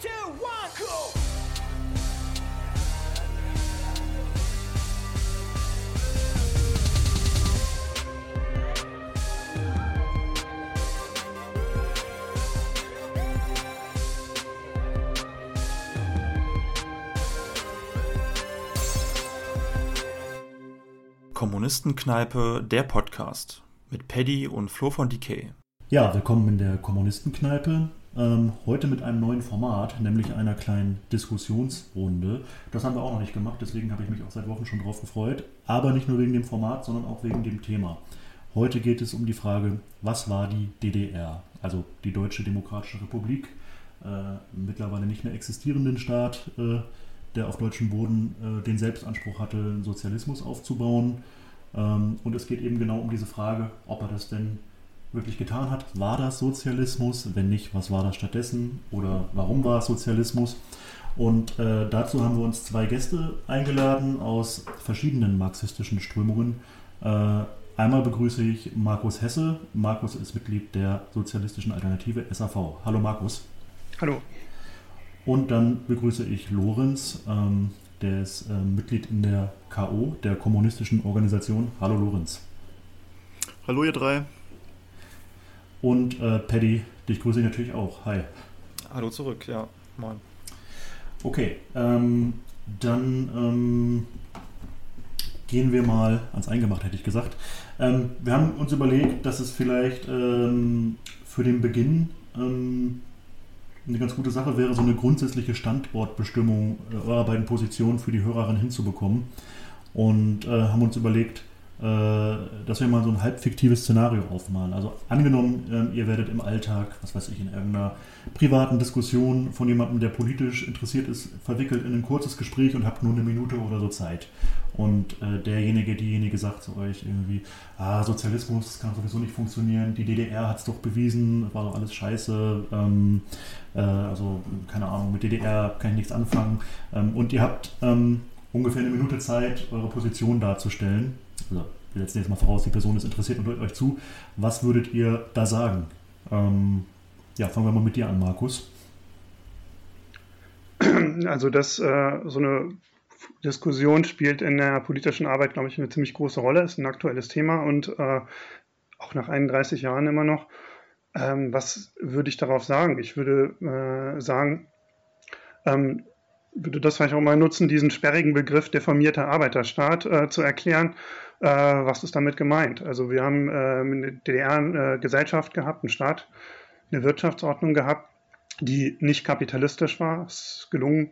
Two, one, cool. Kommunistenkneipe, der Podcast mit Paddy und Flo von Decay. Ja, willkommen in der Kommunistenkneipe. Ähm, heute mit einem neuen Format, nämlich einer kleinen Diskussionsrunde. Das haben wir auch noch nicht gemacht, deswegen habe ich mich auch seit Wochen schon drauf gefreut. Aber nicht nur wegen dem Format, sondern auch wegen dem Thema. Heute geht es um die Frage, was war die DDR, also die Deutsche Demokratische Republik, äh, mittlerweile nicht mehr existierenden Staat, äh, der auf deutschem Boden äh, den Selbstanspruch hatte, einen Sozialismus aufzubauen. Ähm, und es geht eben genau um diese Frage, ob er das denn wirklich getan hat. War das Sozialismus? Wenn nicht, was war das stattdessen? Oder warum war es Sozialismus? Und äh, dazu haben wir uns zwei Gäste eingeladen aus verschiedenen marxistischen Strömungen. Äh, einmal begrüße ich Markus Hesse. Markus ist Mitglied der Sozialistischen Alternative SAV. Hallo Markus. Hallo. Und dann begrüße ich Lorenz, ähm, der ist äh, Mitglied in der KO, der kommunistischen Organisation. Hallo Lorenz. Hallo ihr drei. Und äh, Paddy, dich grüße ich natürlich auch. Hi. Hallo zurück, ja. Moin. Okay, ähm, dann ähm, gehen wir mal ans Eingemacht, hätte ich gesagt. Ähm, wir haben uns überlegt, dass es vielleicht ähm, für den Beginn ähm, eine ganz gute Sache wäre, so eine grundsätzliche Standortbestimmung äh, eurer beiden Positionen für die Hörerin hinzubekommen. Und äh, haben uns überlegt, dass wir mal so ein halb fiktives Szenario aufmalen. Also angenommen, ähm, ihr werdet im Alltag, was weiß ich, in irgendeiner privaten Diskussion von jemandem, der politisch interessiert ist, verwickelt in ein kurzes Gespräch und habt nur eine Minute oder so Zeit. Und äh, derjenige, diejenige sagt zu euch irgendwie, ah, Sozialismus kann sowieso nicht funktionieren, die DDR hat es doch bewiesen, war doch alles scheiße, ähm, äh, also keine Ahnung, mit DDR kann ich nichts anfangen. Ähm, und ihr habt ähm, ungefähr eine Minute Zeit, eure Position darzustellen also wir setzen jetzt mal voraus, die Person ist interessiert und hört euch zu. Was würdet ihr da sagen? Ähm, ja, fangen wir mal mit dir an, Markus. Also, dass äh, so eine Diskussion spielt in der politischen Arbeit, glaube ich, eine ziemlich große Rolle, ist ein aktuelles Thema und äh, auch nach 31 Jahren immer noch. Ähm, was würde ich darauf sagen? Ich würde äh, sagen, ähm, würde das vielleicht auch mal nutzen, diesen sperrigen Begriff deformierter Arbeiterstaat äh, zu erklären äh, was ist damit gemeint? Also wir haben äh, eine DDR-Gesellschaft äh, gehabt, einen Staat, eine Wirtschaftsordnung gehabt, die nicht kapitalistisch war. Es ist gelungen,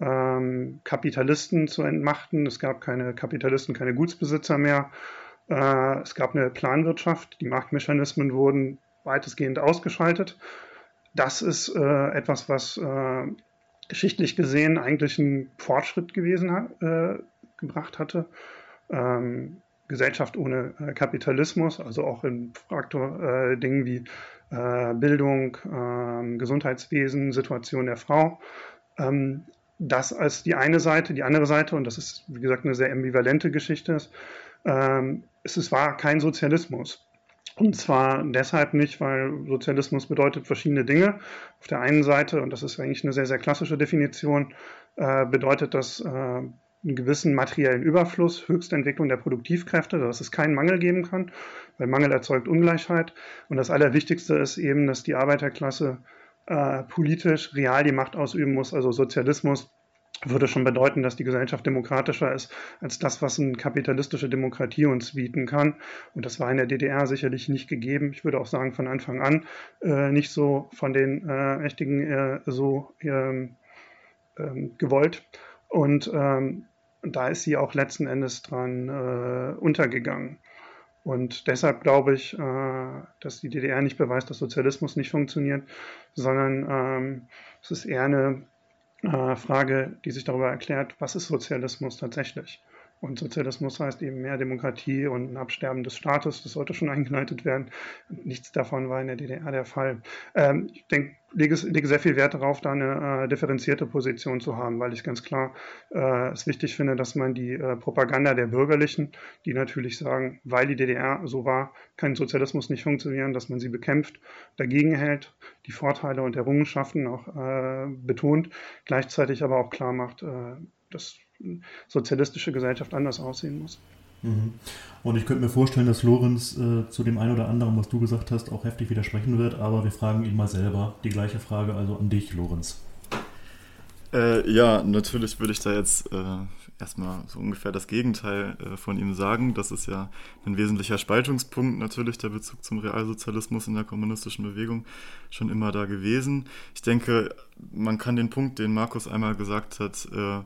ähm, Kapitalisten zu entmachten. Es gab keine Kapitalisten, keine Gutsbesitzer mehr. Äh, es gab eine Planwirtschaft. Die Marktmechanismen wurden weitestgehend ausgeschaltet. Das ist äh, etwas, was äh, geschichtlich gesehen eigentlich einen Fortschritt gewesen hat, gebracht hatte. Ähm, Gesellschaft ohne äh, Kapitalismus, also auch in Faktor äh, Dingen wie äh, Bildung, ähm, Gesundheitswesen, Situation der Frau. Ähm, das als die eine Seite, die andere Seite, und das ist, wie gesagt, eine sehr ambivalente Geschichte, ist, ähm, es, es war kein Sozialismus. Und zwar deshalb nicht, weil Sozialismus bedeutet verschiedene Dinge. Auf der einen Seite, und das ist eigentlich eine sehr, sehr klassische Definition, äh, bedeutet das äh, einen gewissen materiellen Überfluss, Höchstentwicklung der Produktivkräfte, dass es keinen Mangel geben kann, weil Mangel erzeugt Ungleichheit. Und das Allerwichtigste ist eben, dass die Arbeiterklasse äh, politisch real die Macht ausüben muss, also Sozialismus würde schon bedeuten, dass die Gesellschaft demokratischer ist als das, was eine kapitalistische Demokratie uns bieten kann. Und das war in der DDR sicherlich nicht gegeben. Ich würde auch sagen, von Anfang an äh, nicht so von den äh, Mächtigen äh, so ähm, ähm, gewollt. Und ähm, und da ist sie auch letzten Endes dran äh, untergegangen. Und deshalb glaube ich, äh, dass die DDR nicht beweist, dass Sozialismus nicht funktioniert, sondern ähm, es ist eher eine äh, Frage, die sich darüber erklärt, was ist Sozialismus tatsächlich? Und Sozialismus heißt eben mehr Demokratie und ein Absterben des Staates. Das sollte schon eingeleitet werden. Nichts davon war in der DDR der Fall. Ähm, ich denke, lege, lege sehr viel Wert darauf, da eine äh, differenzierte Position zu haben, weil ich ganz klar äh, es wichtig finde, dass man die äh, Propaganda der Bürgerlichen, die natürlich sagen, weil die DDR so war, kann Sozialismus nicht funktionieren, dass man sie bekämpft, dagegen hält, die Vorteile und Errungenschaften auch äh, betont, gleichzeitig aber auch klar macht, äh, dass sozialistische Gesellschaft anders aussehen muss. Mhm. Und ich könnte mir vorstellen, dass Lorenz äh, zu dem einen oder anderen, was du gesagt hast, auch heftig widersprechen wird, aber wir fragen ihn mal selber. Die gleiche Frage also an dich, Lorenz. Äh, ja, natürlich würde ich da jetzt äh, erstmal so ungefähr das Gegenteil äh, von ihm sagen. Das ist ja ein wesentlicher Spaltungspunkt, natürlich der Bezug zum Realsozialismus in der kommunistischen Bewegung schon immer da gewesen. Ich denke, man kann den Punkt, den Markus einmal gesagt hat, äh,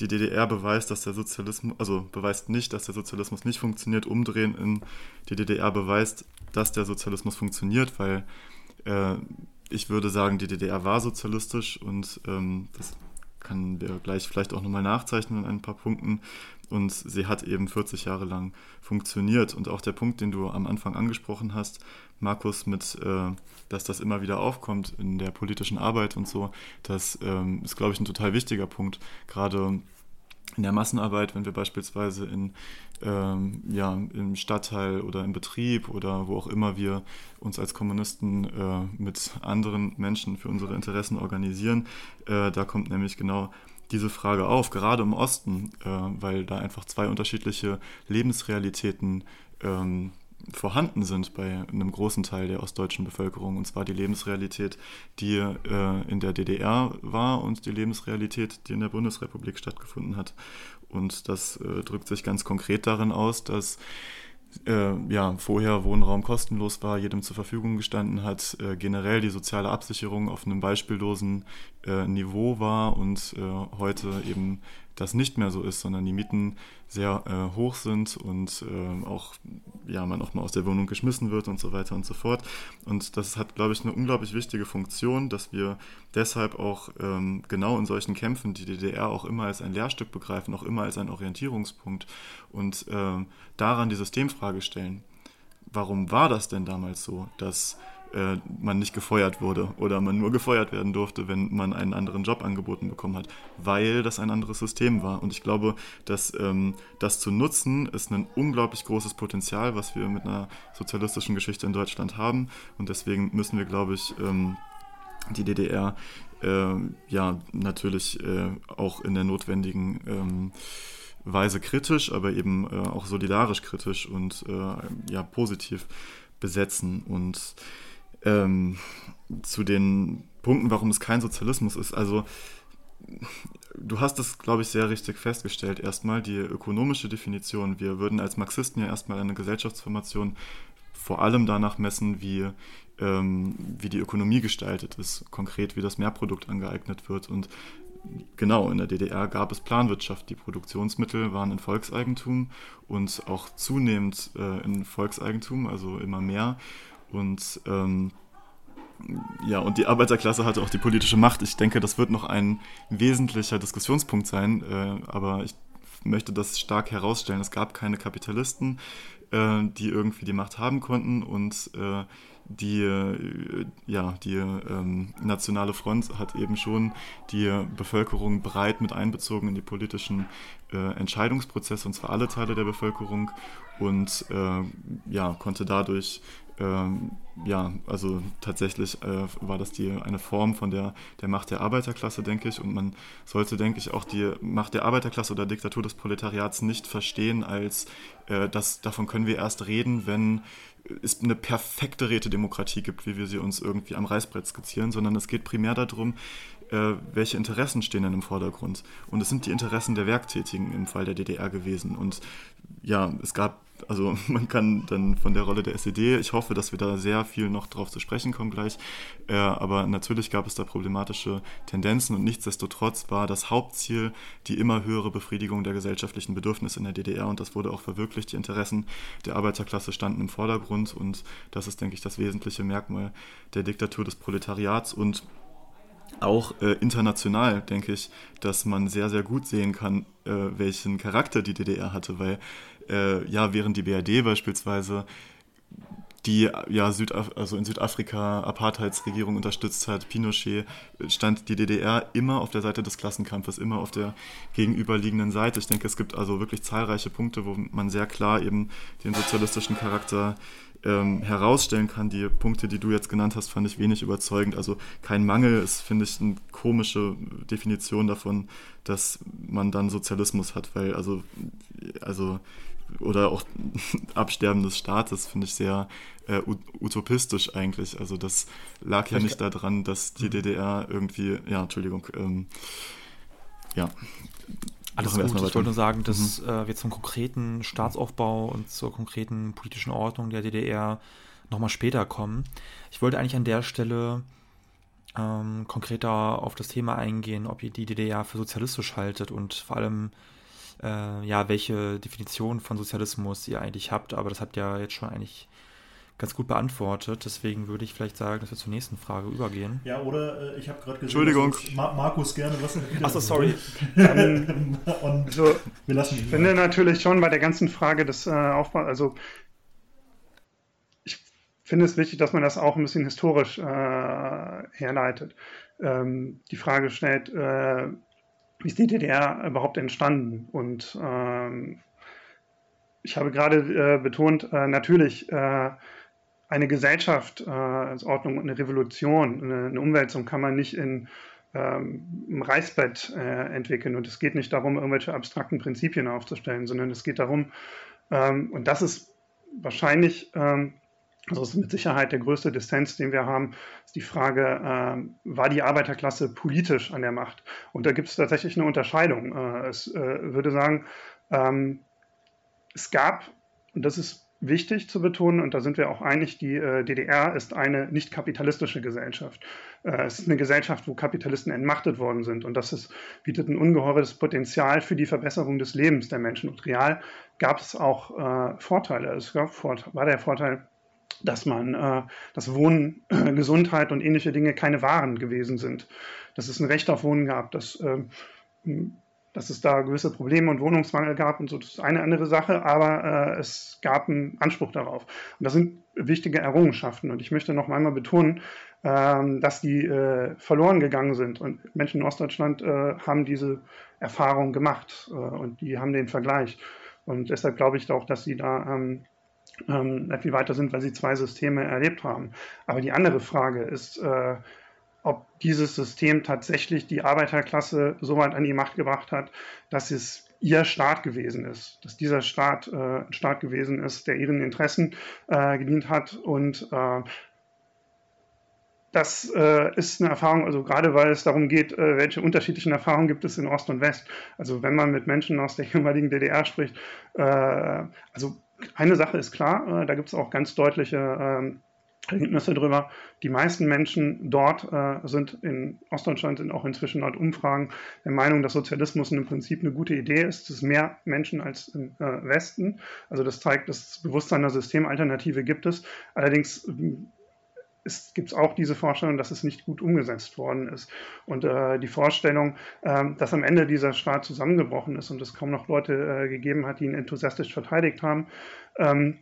die DDR beweist, dass der Sozialismus, also beweist nicht, dass der Sozialismus nicht funktioniert, umdrehen in die DDR beweist, dass der Sozialismus funktioniert, weil äh, ich würde sagen, die DDR war sozialistisch und ähm, das können wir gleich vielleicht auch nochmal nachzeichnen in ein paar Punkten. Und sie hat eben 40 Jahre lang funktioniert. Und auch der Punkt, den du am Anfang angesprochen hast, Markus, mit, äh, dass das immer wieder aufkommt in der politischen Arbeit und so, das ähm, ist, glaube ich, ein total wichtiger Punkt. Gerade in der Massenarbeit, wenn wir beispielsweise in, ähm, ja, im Stadtteil oder im Betrieb oder wo auch immer wir uns als Kommunisten äh, mit anderen Menschen für unsere Interessen organisieren, äh, da kommt nämlich genau diese Frage auf, gerade im Osten, äh, weil da einfach zwei unterschiedliche Lebensrealitäten ähm, vorhanden sind bei einem großen Teil der ostdeutschen Bevölkerung, und zwar die Lebensrealität, die äh, in der DDR war und die Lebensrealität, die in der Bundesrepublik stattgefunden hat. Und das äh, drückt sich ganz konkret darin aus, dass äh, ja, vorher Wohnraum kostenlos war, jedem zur Verfügung gestanden hat, äh, generell die soziale Absicherung auf einem beispiellosen äh, Niveau war und äh, heute eben das nicht mehr so ist, sondern die Mieten sehr äh, hoch sind und äh, auch ja, man auch mal aus der Wohnung geschmissen wird und so weiter und so fort. Und das hat, glaube ich, eine unglaublich wichtige Funktion, dass wir deshalb auch ähm, genau in solchen Kämpfen die DDR auch immer als ein Lehrstück begreifen, auch immer als einen Orientierungspunkt und äh, daran die Systemfrage stellen. Warum war das denn damals so, dass äh, man nicht gefeuert wurde oder man nur gefeuert werden durfte, wenn man einen anderen Job angeboten bekommen hat, weil das ein anderes System war. Und ich glaube, dass ähm, das zu nutzen ist ein unglaublich großes Potenzial, was wir mit einer sozialistischen Geschichte in Deutschland haben. Und deswegen müssen wir, glaube ich, ähm, die DDR äh, ja natürlich äh, auch in der notwendigen ähm, Weise kritisch, aber eben äh, auch solidarisch kritisch und äh, ja positiv besetzen und ähm, zu den Punkten, warum es kein Sozialismus ist. Also du hast das, glaube ich, sehr richtig festgestellt. Erstmal die ökonomische Definition. Wir würden als Marxisten ja erstmal eine Gesellschaftsformation vor allem danach messen, wie, ähm, wie die Ökonomie gestaltet ist, konkret wie das Mehrprodukt angeeignet wird. Und genau, in der DDR gab es Planwirtschaft. Die Produktionsmittel waren in Volkseigentum und auch zunehmend äh, in Volkseigentum, also immer mehr. Und ähm, ja, und die Arbeiterklasse hatte auch die politische Macht. Ich denke, das wird noch ein wesentlicher Diskussionspunkt sein, äh, aber ich möchte das stark herausstellen. Es gab keine Kapitalisten, äh, die irgendwie die Macht haben konnten und äh, die, äh, ja, die ähm, Nationale Front hat eben schon die Bevölkerung breit mit einbezogen in die politischen äh, Entscheidungsprozesse, und zwar alle Teile der Bevölkerung, und äh, ja, konnte dadurch ähm, ja, also tatsächlich äh, war das die, eine Form von der, der Macht der Arbeiterklasse, denke ich. Und man sollte, denke ich, auch die Macht der Arbeiterklasse oder Diktatur des Proletariats nicht verstehen als, äh, dass davon können wir erst reden, wenn es eine perfekte Rätedemokratie gibt, wie wir sie uns irgendwie am Reißbrett skizzieren, sondern es geht primär darum, äh, welche Interessen stehen denn im Vordergrund. Und es sind die Interessen der Werktätigen im Fall der DDR gewesen. Und ja, es gab also man kann dann von der Rolle der SED, ich hoffe, dass wir da sehr viel noch drauf zu sprechen kommen gleich, äh, aber natürlich gab es da problematische Tendenzen und nichtsdestotrotz war das Hauptziel die immer höhere Befriedigung der gesellschaftlichen Bedürfnisse in der DDR und das wurde auch verwirklicht. Die Interessen der Arbeiterklasse standen im Vordergrund und das ist, denke ich, das wesentliche Merkmal der Diktatur des Proletariats und auch äh, international denke ich, dass man sehr, sehr gut sehen kann, äh, welchen Charakter die DDR hatte, weil äh, ja, während die BRD beispielsweise die ja Südaf also in Südafrika Apartheidsregierung unterstützt hat, Pinochet, stand die DDR immer auf der Seite des Klassenkampfes, immer auf der gegenüberliegenden Seite. Ich denke, es gibt also wirklich zahlreiche Punkte, wo man sehr klar eben den sozialistischen Charakter ähm, herausstellen kann. Die Punkte, die du jetzt genannt hast, fand ich wenig überzeugend. Also kein Mangel ist, finde ich, eine komische Definition davon, dass man dann Sozialismus hat, weil also, also oder auch Absterben des Staates finde ich sehr äh, utopistisch eigentlich. Also das lag ja nicht daran, dass die mhm. DDR irgendwie, ja, Entschuldigung, ähm, ja. Alles gut. Ich wollte nur sagen, dass mhm. äh, wir zum konkreten Staatsaufbau und zur konkreten politischen Ordnung der DDR nochmal später kommen. Ich wollte eigentlich an der Stelle ähm, konkreter auf das Thema eingehen, ob ihr die DDR für sozialistisch haltet und vor allem äh, ja, welche Definition von Sozialismus ihr eigentlich habt. Aber das habt ihr ja jetzt schon eigentlich ganz gut beantwortet. Deswegen würde ich vielleicht sagen, dass wir zur nächsten Frage übergehen. Ja, oder äh, ich habe gerade gesehen, Entschuldigung. Ma Markus gerne was Achso, sorry. Und so, wir lassen ich finde natürlich schon bei der ganzen Frage des äh, Aufbaus, also ich finde es wichtig, dass man das auch ein bisschen historisch äh, herleitet. Ähm, die Frage stellt, äh, wie ist die DDR überhaupt entstanden? Und ähm, ich habe gerade äh, betont, äh, natürlich äh, eine Gesellschaft, äh, als Ordnung, eine Revolution, eine, eine Umwälzung kann man nicht in ähm, Reißbett äh, entwickeln. Und es geht nicht darum, irgendwelche abstrakten Prinzipien aufzustellen, sondern es geht darum, ähm, und das ist wahrscheinlich, ähm, also ist mit Sicherheit der größte Dissens, den wir haben, ist die Frage, ähm, war die Arbeiterklasse politisch an der Macht? Und da gibt es tatsächlich eine Unterscheidung. Äh, es äh, würde sagen, ähm, es gab, und das ist wichtig zu betonen, und da sind wir auch einig, die äh, DDR ist eine nicht kapitalistische Gesellschaft. Äh, es ist eine Gesellschaft, wo Kapitalisten entmachtet worden sind. Und das ist, bietet ein ungeheures Potenzial für die Verbesserung des Lebens der Menschen. Und real gab es auch äh, Vorteile. Es gab, war der Vorteil, dass man, äh, das Wohnen, Gesundheit und ähnliche Dinge keine Waren gewesen sind. Dass es ein Recht auf Wohnen gab, dass ähm, dass es da gewisse Probleme und Wohnungsmangel gab und so, das ist eine andere Sache, aber äh, es gab einen Anspruch darauf. Und das sind wichtige Errungenschaften. Und ich möchte noch einmal betonen, ähm, dass die äh, verloren gegangen sind. Und Menschen in Ostdeutschland äh, haben diese Erfahrung gemacht äh, und die haben den Vergleich. Und deshalb glaube ich auch, dass sie da ähm, ähm, viel weiter sind, weil sie zwei Systeme erlebt haben. Aber die andere Frage ist, äh, ob dieses System tatsächlich die Arbeiterklasse so weit an die Macht gebracht hat, dass es ihr Staat gewesen ist, dass dieser Staat äh, ein Staat gewesen ist, der ihren Interessen äh, gedient hat und äh, das äh, ist eine Erfahrung, also gerade weil es darum geht, äh, welche unterschiedlichen Erfahrungen gibt es in Ost und West. Also wenn man mit Menschen aus der ehemaligen DDR spricht, äh, also eine Sache ist klar, da gibt es auch ganz deutliche ähm, Ergebnisse darüber. Die meisten Menschen dort äh, sind in Ostdeutschland, sind auch inzwischen laut Umfragen der Meinung, dass Sozialismus im Prinzip eine gute Idee ist. Es ist mehr Menschen als im äh, Westen. Also das zeigt, dass das Bewusstsein der Systemalternative gibt es. Allerdings gibt es auch diese Vorstellung, dass es nicht gut umgesetzt worden ist. Und äh, die Vorstellung, äh, dass am Ende dieser Staat zusammengebrochen ist und es kaum noch Leute äh, gegeben hat, die ihn enthusiastisch verteidigt haben, ähm,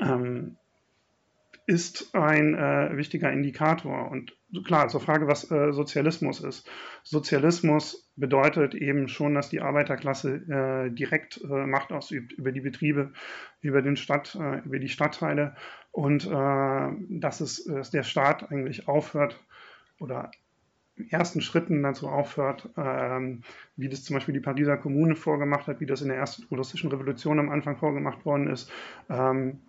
ähm, ist ein äh, wichtiger Indikator. Und klar, zur Frage, was äh, Sozialismus ist. Sozialismus bedeutet eben schon, dass die Arbeiterklasse äh, direkt äh, Macht ausübt über die Betriebe, über, den Stadt, äh, über die Stadtteile und äh, dass, es, dass der Staat eigentlich aufhört oder ersten Schritten dazu aufhört, ähm, wie das zum Beispiel die Pariser Kommune vorgemacht hat, wie das in der ersten russischen Revolution am Anfang vorgemacht worden ist. Ähm,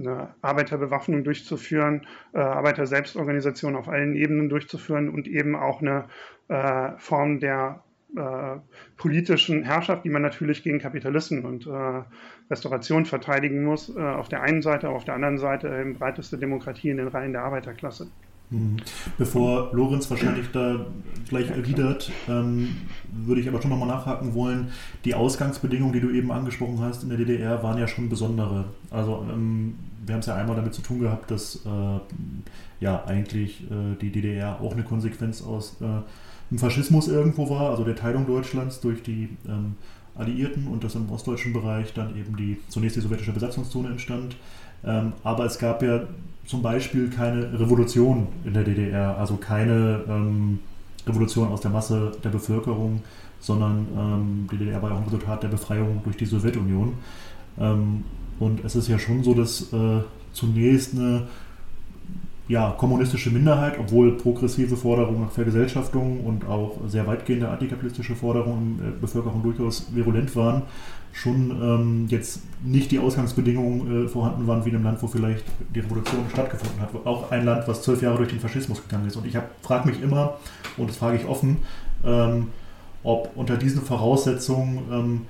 eine Arbeiterbewaffnung durchzuführen, äh, Arbeiter-Selbstorganisation auf allen Ebenen durchzuführen und eben auch eine äh, Form der äh, politischen Herrschaft, die man natürlich gegen Kapitalisten und äh, Restauration verteidigen muss, äh, auf der einen Seite, auf der anderen Seite eben breiteste Demokratie in den Reihen der Arbeiterklasse. Mhm. Bevor Lorenz wahrscheinlich da gleich erwidert, ähm, würde ich aber schon nochmal nachhaken wollen. Die Ausgangsbedingungen, die du eben angesprochen hast in der DDR, waren ja schon besondere. Also ähm, wir haben es ja einmal damit zu tun gehabt, dass äh, ja eigentlich äh, die DDR auch eine Konsequenz aus äh, dem Faschismus irgendwo war, also der Teilung Deutschlands durch die ähm, Alliierten und dass im ostdeutschen Bereich dann eben die zunächst die sowjetische Besatzungszone entstand. Ähm, aber es gab ja zum Beispiel keine Revolution in der DDR, also keine ähm, Revolution aus der Masse der Bevölkerung, sondern ähm, die DDR war ja auch ein Resultat der Befreiung durch die Sowjetunion. Ähm, und es ist ja schon so, dass äh, zunächst eine ja, kommunistische Minderheit, obwohl progressive Forderungen nach Vergesellschaftung und auch sehr weitgehende antikapitalistische Forderungen in der Bevölkerung durchaus virulent waren, schon ähm, jetzt nicht die Ausgangsbedingungen äh, vorhanden waren wie in einem Land, wo vielleicht die Revolution stattgefunden hat. Auch ein Land, was zwölf Jahre durch den Faschismus gegangen ist. Und ich frage mich immer, und das frage ich offen, ähm, ob unter diesen Voraussetzungen ähm,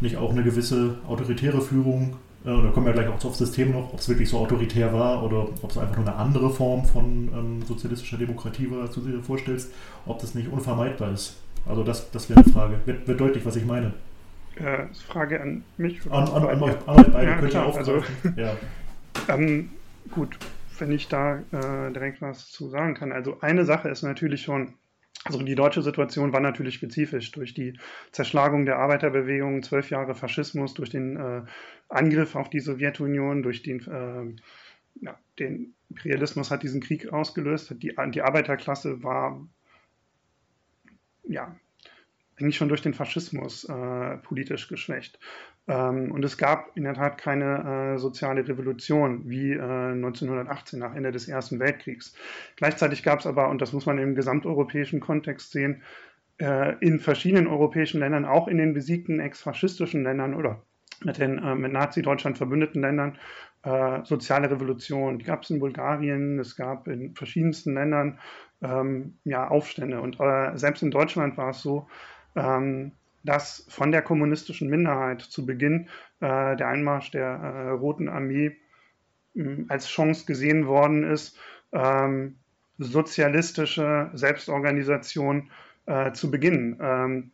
nicht auch eine gewisse autoritäre Führung äh, da kommen wir gleich auch aufs System noch, ob es wirklich so autoritär war oder ob es einfach nur eine andere Form von ähm, sozialistischer Demokratie war, als du dir vorstellst, ob das nicht unvermeidbar ist. Also das, das wäre eine Frage. Wird, wird deutlich, was ich meine. Äh, Frage an mich. An, an, an, euch, an euch beide. Ja, Könnt klar, also, ja. ähm, gut, wenn ich da äh, direkt was zu sagen kann. Also eine Sache ist natürlich schon, also die deutsche Situation war natürlich spezifisch durch die Zerschlagung der Arbeiterbewegung, zwölf Jahre Faschismus, durch den äh, Angriff auf die Sowjetunion, durch den, äh, ja, den Imperialismus hat diesen Krieg ausgelöst. Die, die Arbeiterklasse war ja eigentlich schon durch den Faschismus äh, politisch geschwächt. Ähm, und es gab in der Tat keine äh, soziale Revolution wie äh, 1918 nach Ende des Ersten Weltkriegs. Gleichzeitig gab es aber, und das muss man im gesamteuropäischen Kontext sehen, äh, in verschiedenen europäischen Ländern, auch in den besiegten ex-faschistischen Ländern oder mit den äh, mit Nazi-Deutschland verbündeten Ländern, äh, soziale Revolution. Die gab es in Bulgarien, es gab in verschiedensten Ländern ähm, ja, Aufstände. Und äh, selbst in Deutschland war es so, ähm, dass von der kommunistischen Minderheit zu Beginn äh, der Einmarsch der äh, Roten Armee mh, als Chance gesehen worden ist, ähm, sozialistische Selbstorganisation äh, zu beginnen. Ähm,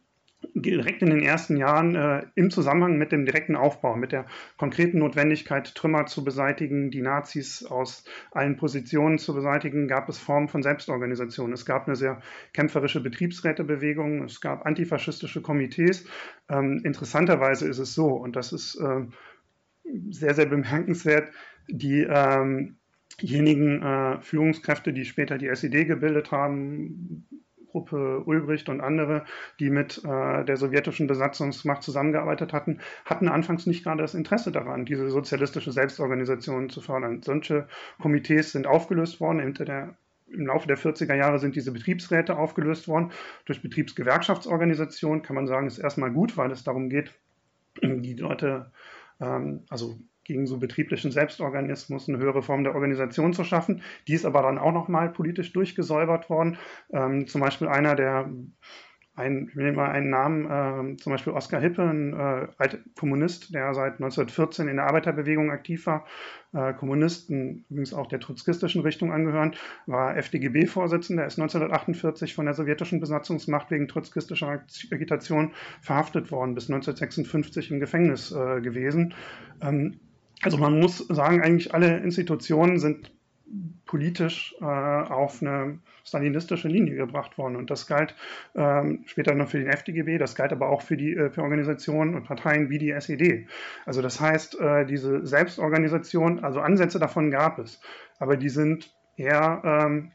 direkt in den ersten Jahren äh, im Zusammenhang mit dem direkten Aufbau, mit der konkreten Notwendigkeit, Trümmer zu beseitigen, die Nazis aus allen Positionen zu beseitigen, gab es Formen von Selbstorganisation. Es gab eine sehr kämpferische Betriebsrätebewegung, es gab antifaschistische Komitees. Ähm, interessanterweise ist es so, und das ist äh, sehr, sehr bemerkenswert, die ähm, diejenigen äh, Führungskräfte, die später die SED gebildet haben, Gruppe Ulbricht und andere, die mit äh, der sowjetischen Besatzungsmacht zusammengearbeitet hatten, hatten anfangs nicht gerade das Interesse daran, diese sozialistische Selbstorganisation zu fördern. Solche Komitees sind aufgelöst worden. Der, Im Laufe der 40er Jahre sind diese Betriebsräte aufgelöst worden. Durch Betriebsgewerkschaftsorganisation kann man sagen, ist erstmal gut, weil es darum geht, die Leute, ähm, also gegen so betrieblichen Selbstorganismus eine höhere Form der Organisation zu schaffen. Die ist aber dann auch nochmal politisch durchgesäubert worden. Ähm, zum Beispiel einer der ein, ich nehme mal einen Namen, äh, zum Beispiel Oskar Hippe, ein äh, alter Kommunist, der seit 1914 in der Arbeiterbewegung aktiv war, äh, Kommunisten, übrigens auch der trotzkistischen Richtung angehören, war FDGB-Vorsitzender, ist 1948 von der sowjetischen Besatzungsmacht wegen trotzkistischer Agitation verhaftet worden, bis 1956 im Gefängnis äh, gewesen. Ähm, also man muss sagen, eigentlich alle Institutionen sind politisch äh, auf eine stalinistische Linie gebracht worden. Und das galt ähm, später noch für den FDGB, das galt aber auch für die äh, für Organisationen und Parteien wie die SED. Also das heißt, äh, diese Selbstorganisation, also Ansätze davon gab es, aber die sind eher ähm,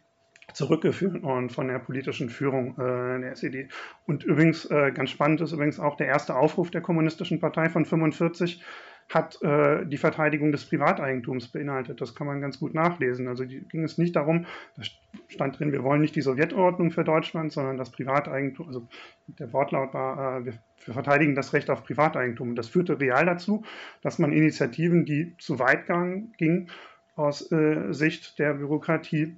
zurückgeführt worden von der politischen Führung äh, der SED. Und übrigens, äh, ganz spannend ist übrigens auch der erste Aufruf der Kommunistischen Partei von 45, hat äh, die Verteidigung des Privateigentums beinhaltet. Das kann man ganz gut nachlesen. Also die, ging es nicht darum, da stand drin, wir wollen nicht die Sowjetordnung für Deutschland, sondern das Privateigentum, also der Wortlaut war, äh, wir, wir, verteidigen das Recht auf Privateigentum. Das führte real dazu, dass man Initiativen, die zu weit gingen aus äh, Sicht der Bürokratie,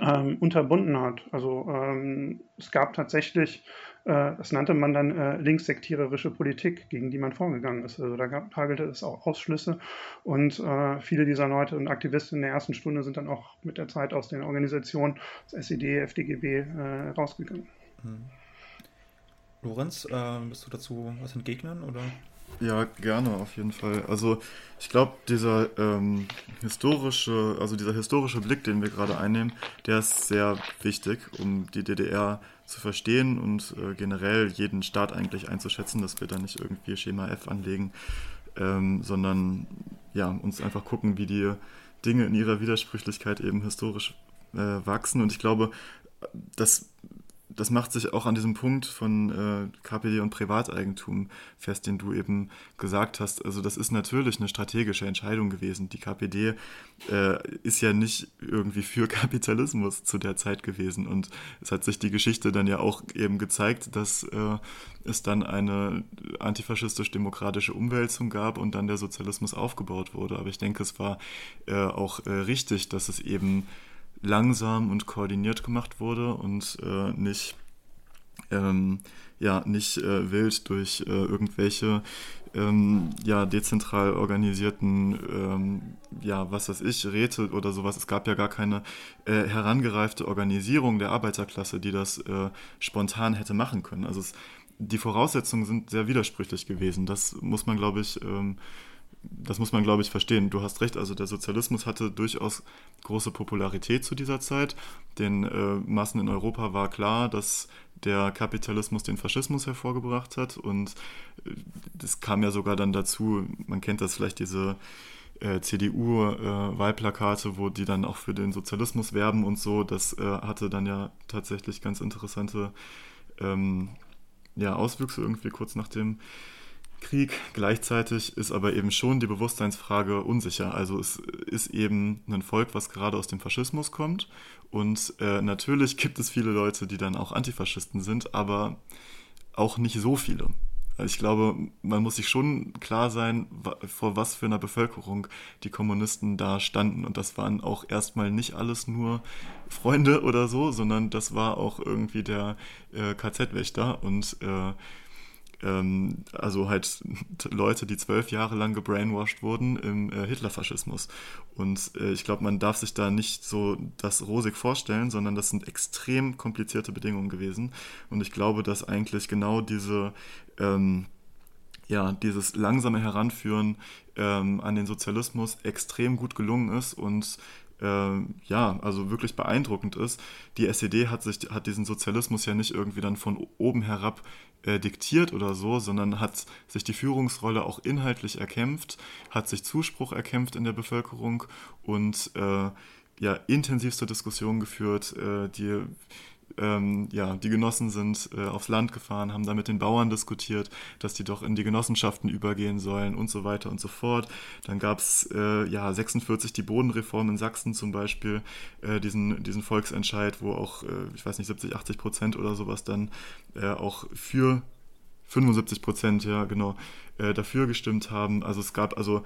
ähm, unterbunden hat. Also ähm, es gab tatsächlich, das nannte man dann äh, linkssektiererische Politik, gegen die man vorgegangen ist. Also da gab, hagelte es auch Ausschlüsse und äh, viele dieser Leute und Aktivisten in der ersten Stunde sind dann auch mit der Zeit aus den Organisationen, das SED, FDGB, äh, rausgegangen. Hm. Lorenz, äh, bist du dazu was entgegnen oder? Ja, gerne, auf jeden Fall. Also ich glaube, dieser ähm, historische, also dieser historische Blick, den wir gerade einnehmen, der ist sehr wichtig, um die DDR zu verstehen und äh, generell jeden Staat eigentlich einzuschätzen, dass wir da nicht irgendwie Schema F anlegen, ähm, sondern ja, uns einfach gucken, wie die Dinge in ihrer Widersprüchlichkeit eben historisch äh, wachsen. Und ich glaube, das das macht sich auch an diesem Punkt von äh, KPD und Privateigentum fest, den du eben gesagt hast. Also das ist natürlich eine strategische Entscheidung gewesen. Die KPD äh, ist ja nicht irgendwie für Kapitalismus zu der Zeit gewesen. Und es hat sich die Geschichte dann ja auch eben gezeigt, dass äh, es dann eine antifaschistisch-demokratische Umwälzung gab und dann der Sozialismus aufgebaut wurde. Aber ich denke, es war äh, auch äh, richtig, dass es eben langsam und koordiniert gemacht wurde und äh, nicht, ähm, ja, nicht äh, wild durch äh, irgendwelche ähm, ja, dezentral organisierten, ähm, ja, was weiß ich, Räte oder sowas. Es gab ja gar keine äh, herangereifte Organisierung der Arbeiterklasse, die das äh, spontan hätte machen können. Also es, die Voraussetzungen sind sehr widersprüchlich gewesen. Das muss man, glaube ich, ähm, das muss man, glaube ich, verstehen. Du hast recht, also der Sozialismus hatte durchaus große Popularität zu dieser Zeit. Den äh, Massen in Europa war klar, dass der Kapitalismus den Faschismus hervorgebracht hat und äh, das kam ja sogar dann dazu, man kennt das vielleicht, diese äh, CDU-Wahlplakate, äh, wo die dann auch für den Sozialismus werben und so, das äh, hatte dann ja tatsächlich ganz interessante ähm, ja, Auswüchse irgendwie kurz nach dem Krieg. Gleichzeitig ist aber eben schon die Bewusstseinsfrage unsicher. Also es ist eben ein Volk, was gerade aus dem Faschismus kommt. Und äh, natürlich gibt es viele Leute, die dann auch Antifaschisten sind, aber auch nicht so viele. Ich glaube, man muss sich schon klar sein, vor was für einer Bevölkerung die Kommunisten da standen. Und das waren auch erstmal nicht alles nur Freunde oder so, sondern das war auch irgendwie der äh, KZ-Wächter und äh, ähm, also halt Leute, die zwölf Jahre lang gebrainwashed wurden im äh, Hitlerfaschismus. Und äh, ich glaube, man darf sich da nicht so das rosig vorstellen, sondern das sind extrem komplizierte Bedingungen gewesen. Und ich glaube, dass eigentlich genau diese ähm, ja, dieses langsame Heranführen ähm, an den Sozialismus extrem gut gelungen ist und ja, also wirklich beeindruckend ist. Die SED hat sich hat diesen Sozialismus ja nicht irgendwie dann von oben herab äh, diktiert oder so, sondern hat sich die Führungsrolle auch inhaltlich erkämpft, hat sich Zuspruch erkämpft in der Bevölkerung und äh, ja, intensivste Diskussionen geführt, äh, die ähm, ja, die Genossen sind äh, aufs Land gefahren, haben da mit den Bauern diskutiert, dass die doch in die Genossenschaften übergehen sollen und so weiter und so fort. Dann gab es äh, ja 46 die Bodenreform in Sachsen zum Beispiel, äh, diesen, diesen Volksentscheid, wo auch, äh, ich weiß nicht, 70, 80 Prozent oder sowas dann äh, auch für 75 Prozent, ja genau, äh, dafür gestimmt haben. Also es gab also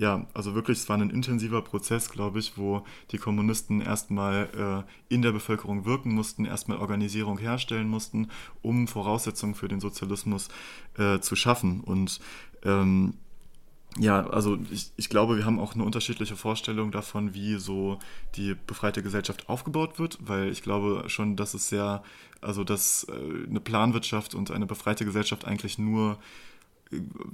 ja, also wirklich, es war ein intensiver Prozess, glaube ich, wo die Kommunisten erstmal äh, in der Bevölkerung wirken mussten, erstmal Organisierung herstellen mussten, um Voraussetzungen für den Sozialismus äh, zu schaffen. Und ähm, ja, also ich, ich glaube, wir haben auch eine unterschiedliche Vorstellung davon, wie so die befreite Gesellschaft aufgebaut wird, weil ich glaube schon, dass es sehr, also dass äh, eine Planwirtschaft und eine befreite Gesellschaft eigentlich nur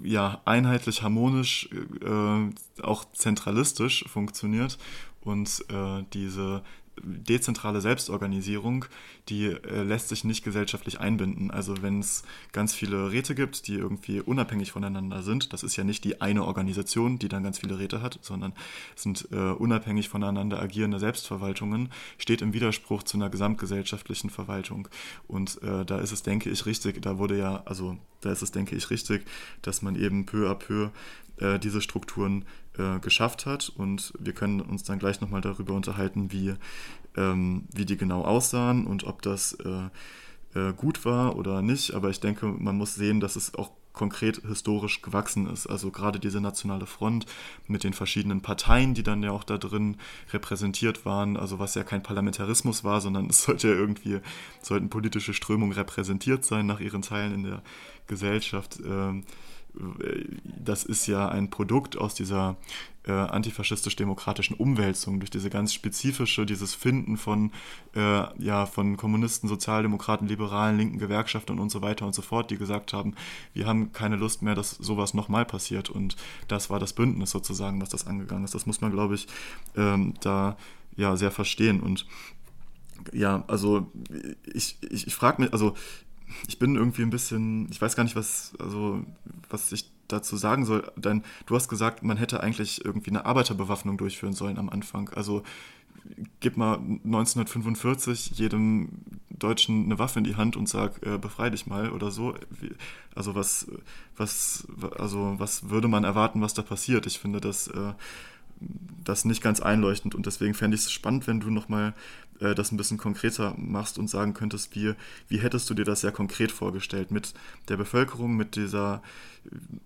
ja, einheitlich, harmonisch, äh, auch zentralistisch funktioniert. Und äh, diese dezentrale Selbstorganisierung, die äh, lässt sich nicht gesellschaftlich einbinden. Also wenn es ganz viele Räte gibt, die irgendwie unabhängig voneinander sind, das ist ja nicht die eine Organisation, die dann ganz viele Räte hat, sondern sind äh, unabhängig voneinander agierende Selbstverwaltungen, steht im Widerspruch zu einer gesamtgesellschaftlichen Verwaltung. Und äh, da ist es, denke ich, richtig, da wurde ja, also da ist es, denke ich, richtig, dass man eben peu à peu äh, diese Strukturen äh, geschafft hat. Und wir können uns dann gleich nochmal darüber unterhalten, wie, ähm, wie die genau aussahen und ob das äh, äh, gut war oder nicht. Aber ich denke, man muss sehen, dass es auch konkret historisch gewachsen ist. Also gerade diese nationale Front mit den verschiedenen Parteien, die dann ja auch da drin repräsentiert waren, also was ja kein Parlamentarismus war, sondern es sollte ja irgendwie, sollten politische Strömungen repräsentiert sein nach ihren Teilen in der Gesellschaft. Ähm, das ist ja ein Produkt aus dieser äh, antifaschistisch-demokratischen Umwälzung, durch diese ganz spezifische, dieses Finden von, äh, ja, von Kommunisten, Sozialdemokraten, Liberalen, linken Gewerkschaftern und so weiter und so fort, die gesagt haben, wir haben keine Lust mehr, dass sowas nochmal passiert. Und das war das Bündnis sozusagen, was das angegangen ist. Das muss man, glaube ich, ähm, da ja sehr verstehen. Und ja, also ich, ich, ich frage mich, also ich bin irgendwie ein bisschen, ich weiß gar nicht, was, also, was ich dazu sagen soll. Denn du hast gesagt, man hätte eigentlich irgendwie eine Arbeiterbewaffnung durchführen sollen am Anfang. Also gib mal 1945 jedem Deutschen eine Waffe in die Hand und sag, äh, befrei dich mal oder so. Also was, was, also was würde man erwarten, was da passiert? Ich finde das, äh, das nicht ganz einleuchtend und deswegen fände ich es spannend, wenn du nochmal äh, das ein bisschen konkreter machst und sagen könntest, wie, wie hättest du dir das sehr konkret vorgestellt mit der Bevölkerung, mit dieser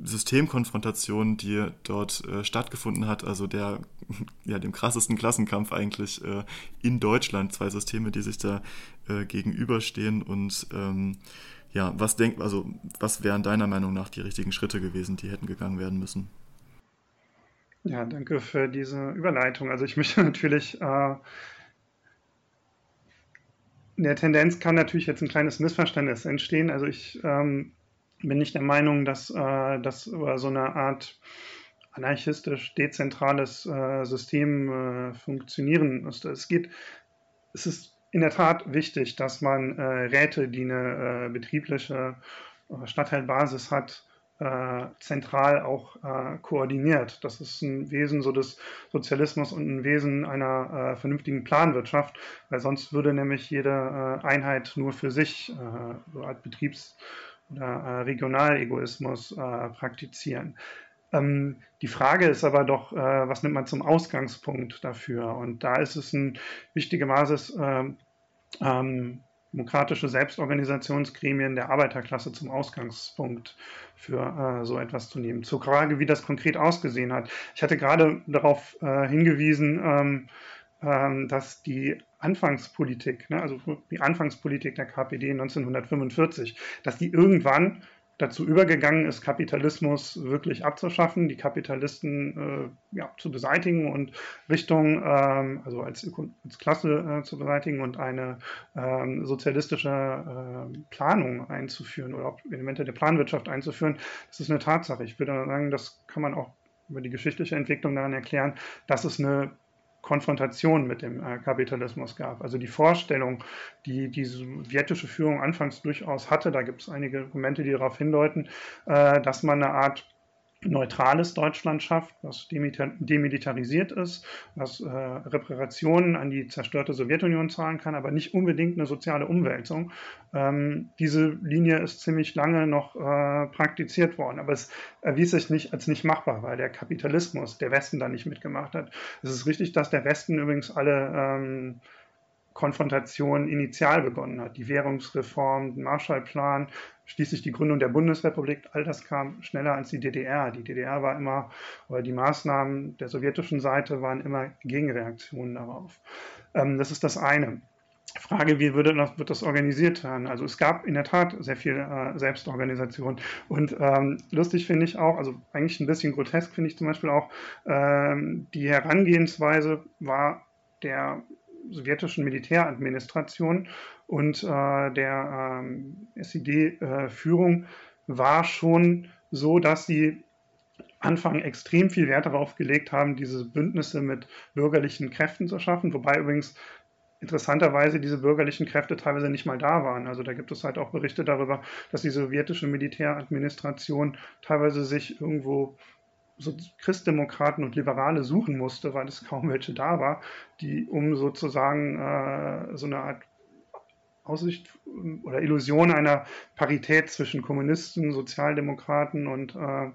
Systemkonfrontation, die dort äh, stattgefunden hat, also der, ja, dem krassesten Klassenkampf eigentlich äh, in Deutschland, zwei Systeme, die sich da äh, gegenüberstehen und ähm, ja, was denk, also was wären deiner Meinung nach die richtigen Schritte gewesen, die hätten gegangen werden müssen? Ja, danke für diese Überleitung. Also ich möchte natürlich äh, in der Tendenz kann natürlich jetzt ein kleines Missverständnis entstehen. Also ich ähm, bin nicht der Meinung, dass äh, das über so eine Art anarchistisch dezentrales äh, System äh, funktionieren müsste. Es geht, es ist in der Tat wichtig, dass man äh, Räte, die eine äh, betriebliche äh, Stadtteilbasis hat, äh, zentral auch äh, koordiniert. Das ist ein Wesen so des Sozialismus und ein Wesen einer äh, vernünftigen Planwirtschaft, weil sonst würde nämlich jede äh, Einheit nur für sich äh, so Art Betriebs- oder Regionalegoismus praktizieren. Ähm, die Frage ist aber doch, was nimmt man zum Ausgangspunkt dafür? Und da ist es ein wichtiger Basis, ähm, demokratische Selbstorganisationsgremien der Arbeiterklasse zum Ausgangspunkt für äh, so etwas zu nehmen. Zur Frage, wie das konkret ausgesehen hat. Ich hatte gerade darauf äh, hingewiesen, ähm, ähm, dass die Anfangspolitik, ne, also die Anfangspolitik der KPD 1945, dass die irgendwann dazu übergegangen ist, Kapitalismus wirklich abzuschaffen, die Kapitalisten äh, ja, zu beseitigen und Richtung, ähm, also als, als Klasse äh, zu beseitigen und eine ähm, sozialistische äh, Planung einzuführen oder Elemente der Planwirtschaft einzuführen. Das ist eine Tatsache. Ich würde sagen, das kann man auch über die geschichtliche Entwicklung daran erklären, dass es eine Konfrontation mit dem äh, Kapitalismus gab. Also die Vorstellung, die die sowjetische Führung anfangs durchaus hatte, da gibt es einige Dokumente, die darauf hindeuten, äh, dass man eine Art neutrales Deutschland schafft, was demilitarisiert ist, was äh, Reparationen an die zerstörte Sowjetunion zahlen kann, aber nicht unbedingt eine soziale Umwälzung. Ähm, diese Linie ist ziemlich lange noch äh, praktiziert worden, aber es erwies sich nicht als nicht machbar, weil der Kapitalismus der Westen da nicht mitgemacht hat. Es ist richtig, dass der Westen übrigens alle ähm, Konfrontation initial begonnen hat. Die Währungsreform, den Marshallplan, schließlich die Gründung der Bundesrepublik, all das kam schneller als die DDR. Die DDR war immer, oder die Maßnahmen der sowjetischen Seite waren immer Gegenreaktionen darauf. Ähm, das ist das eine. Frage, wie würde das, wird das organisiert werden? Also es gab in der Tat sehr viel äh, Selbstorganisation. Und ähm, lustig finde ich auch, also eigentlich ein bisschen grotesk finde ich zum Beispiel auch, ähm, die Herangehensweise war der sowjetischen Militäradministration und äh, der ähm, SED-Führung war schon so, dass sie Anfang extrem viel Wert darauf gelegt haben, diese Bündnisse mit bürgerlichen Kräften zu schaffen, wobei übrigens interessanterweise diese bürgerlichen Kräfte teilweise nicht mal da waren. Also da gibt es halt auch Berichte darüber, dass die sowjetische Militäradministration teilweise sich irgendwo so Christdemokraten und Liberale suchen musste, weil es kaum welche da war, die um sozusagen äh, so eine Art Aussicht oder Illusion einer Parität zwischen Kommunisten, Sozialdemokraten und äh,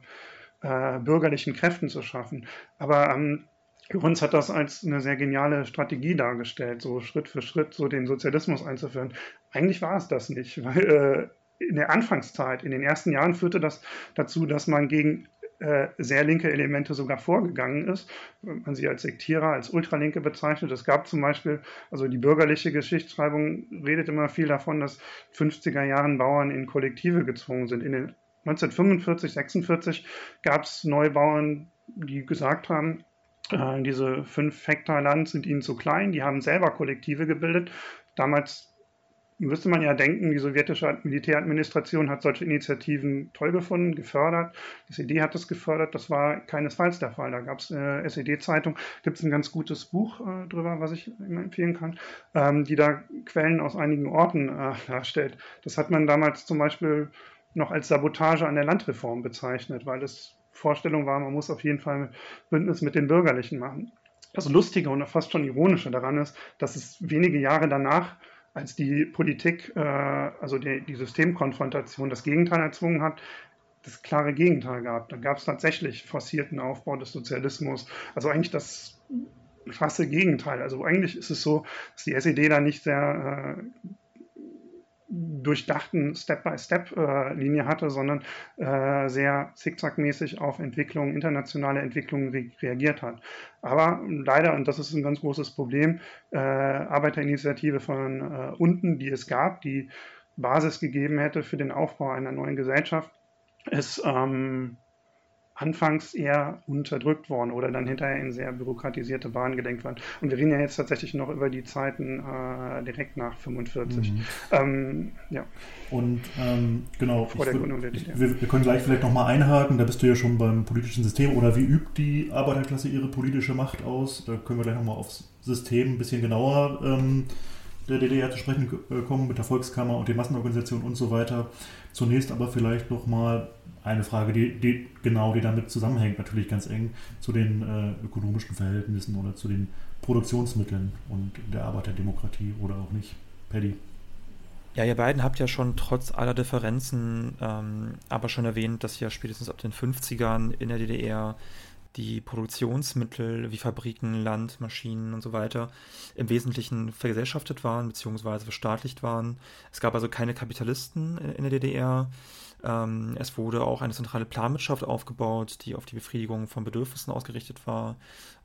äh, bürgerlichen Kräften zu schaffen. Aber ähm, Lorenz hat das als eine sehr geniale Strategie dargestellt, so Schritt für Schritt so den Sozialismus einzuführen. Eigentlich war es das nicht, weil äh, in der Anfangszeit, in den ersten Jahren führte das dazu, dass man gegen äh, sehr linke Elemente sogar vorgegangen ist. Man sie als Sektierer, als Ultralinke bezeichnet. Es gab zum Beispiel, also die bürgerliche Geschichtsschreibung redet immer viel davon, dass 50er Jahren Bauern in Kollektive gezwungen sind. In den 1945, 46 gab es Neubauern, die gesagt haben, äh, diese fünf Hektar Land sind ihnen zu klein, die haben selber Kollektive gebildet. Damals müsste man ja denken, die sowjetische Militäradministration hat solche Initiativen toll gefunden, gefördert. Das SED hat das gefördert, das war keinesfalls der Fall. Da gab es eine SED-Zeitung, gibt es ein ganz gutes Buch äh, drüber, was ich immer empfehlen kann, ähm, die da Quellen aus einigen Orten äh, darstellt. Das hat man damals zum Beispiel noch als Sabotage an der Landreform bezeichnet, weil es Vorstellung war, man muss auf jeden Fall Bündnis mit den Bürgerlichen machen. Das Lustige und fast schon Ironische daran ist, dass es wenige Jahre danach als die Politik, äh, also die, die Systemkonfrontation, das Gegenteil erzwungen hat, das klare Gegenteil gab. Da gab es tatsächlich forcierten Aufbau des Sozialismus. Also eigentlich das krasse Gegenteil. Also eigentlich ist es so, dass die SED da nicht sehr äh, durchdachten Step-by-Step-Linie hatte, sondern äh, sehr zickzackmäßig auf Entwicklungen, internationale Entwicklungen re reagiert hat. Aber leider, und das ist ein ganz großes Problem, äh, Arbeiterinitiative von äh, unten, die es gab, die Basis gegeben hätte für den Aufbau einer neuen Gesellschaft, ist ähm, anfangs eher unterdrückt worden oder dann hinterher in sehr bürokratisierte Bahnen gelenkt worden. Und wir reden ja jetzt tatsächlich noch über die Zeiten äh, direkt nach 45. Mhm. Ähm, ja. Und ähm, genau, Vor der Gründung der DDR. Wir, wir, können gleich vielleicht nochmal einhaken, da bist du ja schon beim politischen System oder wie übt die Arbeiterklasse ihre politische Macht aus? Da können wir gleich nochmal aufs System ein bisschen genauer ähm, der DDR zu sprechen äh, kommen mit der Volkskammer und den Massenorganisationen und so weiter. Zunächst aber vielleicht nochmal eine Frage, die, die, genau, die damit zusammenhängt, natürlich ganz eng zu den äh, ökonomischen Verhältnissen oder zu den Produktionsmitteln und der Arbeiterdemokratie oder auch nicht. Paddy. Ja, ihr beiden habt ja schon trotz aller Differenzen ähm, aber schon erwähnt, dass ja spätestens ab den 50ern in der DDR die Produktionsmittel wie Fabriken, Land, Maschinen und so weiter im Wesentlichen vergesellschaftet waren bzw. verstaatlicht waren. Es gab also keine Kapitalisten in der DDR. Ähm, es wurde auch eine zentrale Planwirtschaft aufgebaut, die auf die Befriedigung von Bedürfnissen ausgerichtet war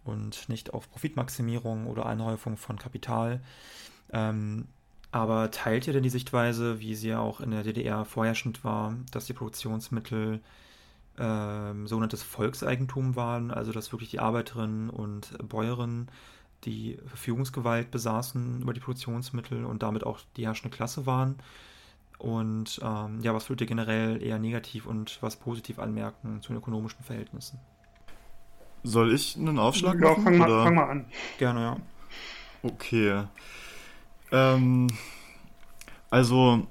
und nicht auf Profitmaximierung oder Einhäufung von Kapital. Ähm, aber teilt ihr denn die Sichtweise, wie sie ja auch in der DDR vorherrschend war, dass die Produktionsmittel ähm, sogenanntes Volkseigentum waren, also dass wirklich die Arbeiterinnen und Bäuerinnen die Verfügungsgewalt besaßen über die Produktionsmittel und damit auch die herrschende Klasse waren? Und ähm, ja, was würdet ihr generell eher negativ und was positiv anmerken zu den ökonomischen Verhältnissen? Soll ich einen Aufschlag ja, machen? Fang mal, fang mal an. Gerne, ja. Okay. Ähm, also,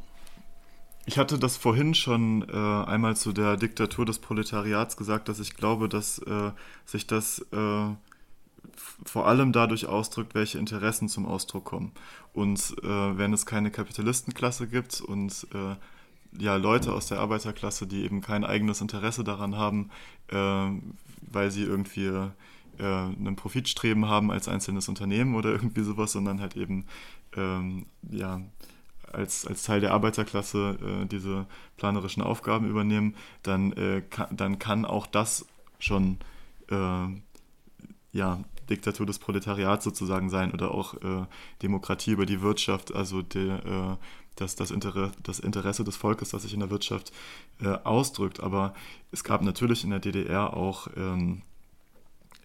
ich hatte das vorhin schon äh, einmal zu der Diktatur des Proletariats gesagt, dass ich glaube, dass äh, sich das äh, vor allem dadurch ausdrückt, welche Interessen zum Ausdruck kommen. Und äh, wenn es keine Kapitalistenklasse gibt und äh, ja, Leute aus der Arbeiterklasse, die eben kein eigenes Interesse daran haben, äh, weil sie irgendwie einen Profitstreben haben als einzelnes Unternehmen oder irgendwie sowas, sondern halt eben ähm, ja, als, als Teil der Arbeiterklasse äh, diese planerischen Aufgaben übernehmen, dann, äh, kann, dann kann auch das schon ja, Diktatur des Proletariats sozusagen sein oder auch äh, Demokratie über die Wirtschaft, also der, äh, das, das, Inter das Interesse des Volkes, das sich in der Wirtschaft äh, ausdrückt. Aber es gab natürlich in der DDR auch ähm, äh,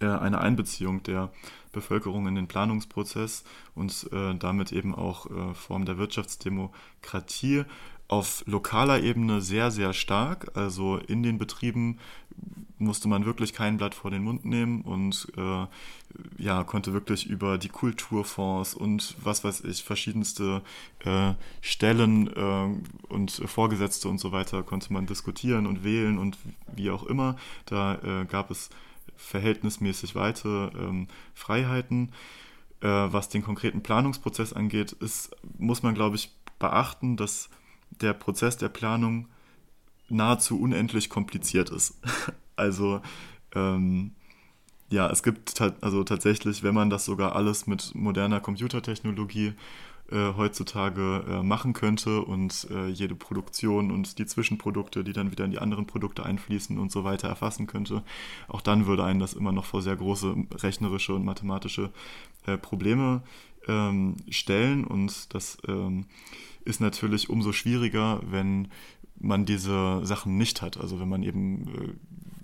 eine Einbeziehung der Bevölkerung in den Planungsprozess und äh, damit eben auch äh, Form der Wirtschaftsdemokratie auf lokaler Ebene sehr, sehr stark. Also in den Betrieben musste man wirklich kein Blatt vor den Mund nehmen und äh, ja, konnte wirklich über die Kulturfonds und was weiß ich, verschiedenste äh, Stellen äh, und Vorgesetzte und so weiter konnte man diskutieren und wählen und wie auch immer. Da äh, gab es verhältnismäßig weite ähm, Freiheiten. Äh, was den konkreten Planungsprozess angeht, ist, muss man, glaube ich, beachten, dass der Prozess der Planung nahezu unendlich kompliziert ist. also ähm, ja, es gibt also tatsächlich, wenn man das sogar alles mit moderner Computertechnologie äh, heutzutage äh, machen könnte und äh, jede Produktion und die Zwischenprodukte, die dann wieder in die anderen Produkte einfließen und so weiter erfassen könnte. Auch dann würde einen das immer noch vor sehr große rechnerische und mathematische äh, Probleme ähm, stellen und das ähm, ist natürlich umso schwieriger, wenn man diese Sachen nicht hat. Also wenn man eben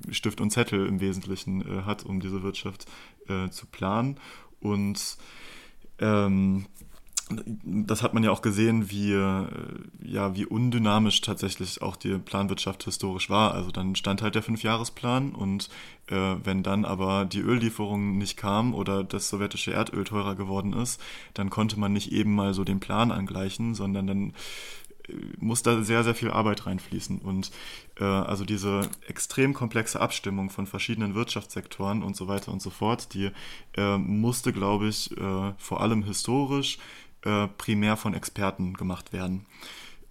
äh, Stift und Zettel im Wesentlichen äh, hat, um diese Wirtschaft zu planen. Und ähm, das hat man ja auch gesehen, wie, äh, ja, wie undynamisch tatsächlich auch die Planwirtschaft historisch war. Also dann stand halt der Fünfjahresplan und äh, wenn dann aber die Öllieferung nicht kam oder das sowjetische Erdöl teurer geworden ist, dann konnte man nicht eben mal so den Plan angleichen, sondern dann äh, muss da sehr, sehr viel Arbeit reinfließen. Und äh, also diese extrem komplexe Abstimmung von verschiedenen Wirtschaftssektoren und so weiter und so fort, die äh, musste, glaube ich, äh, vor allem historisch äh, primär von Experten gemacht werden.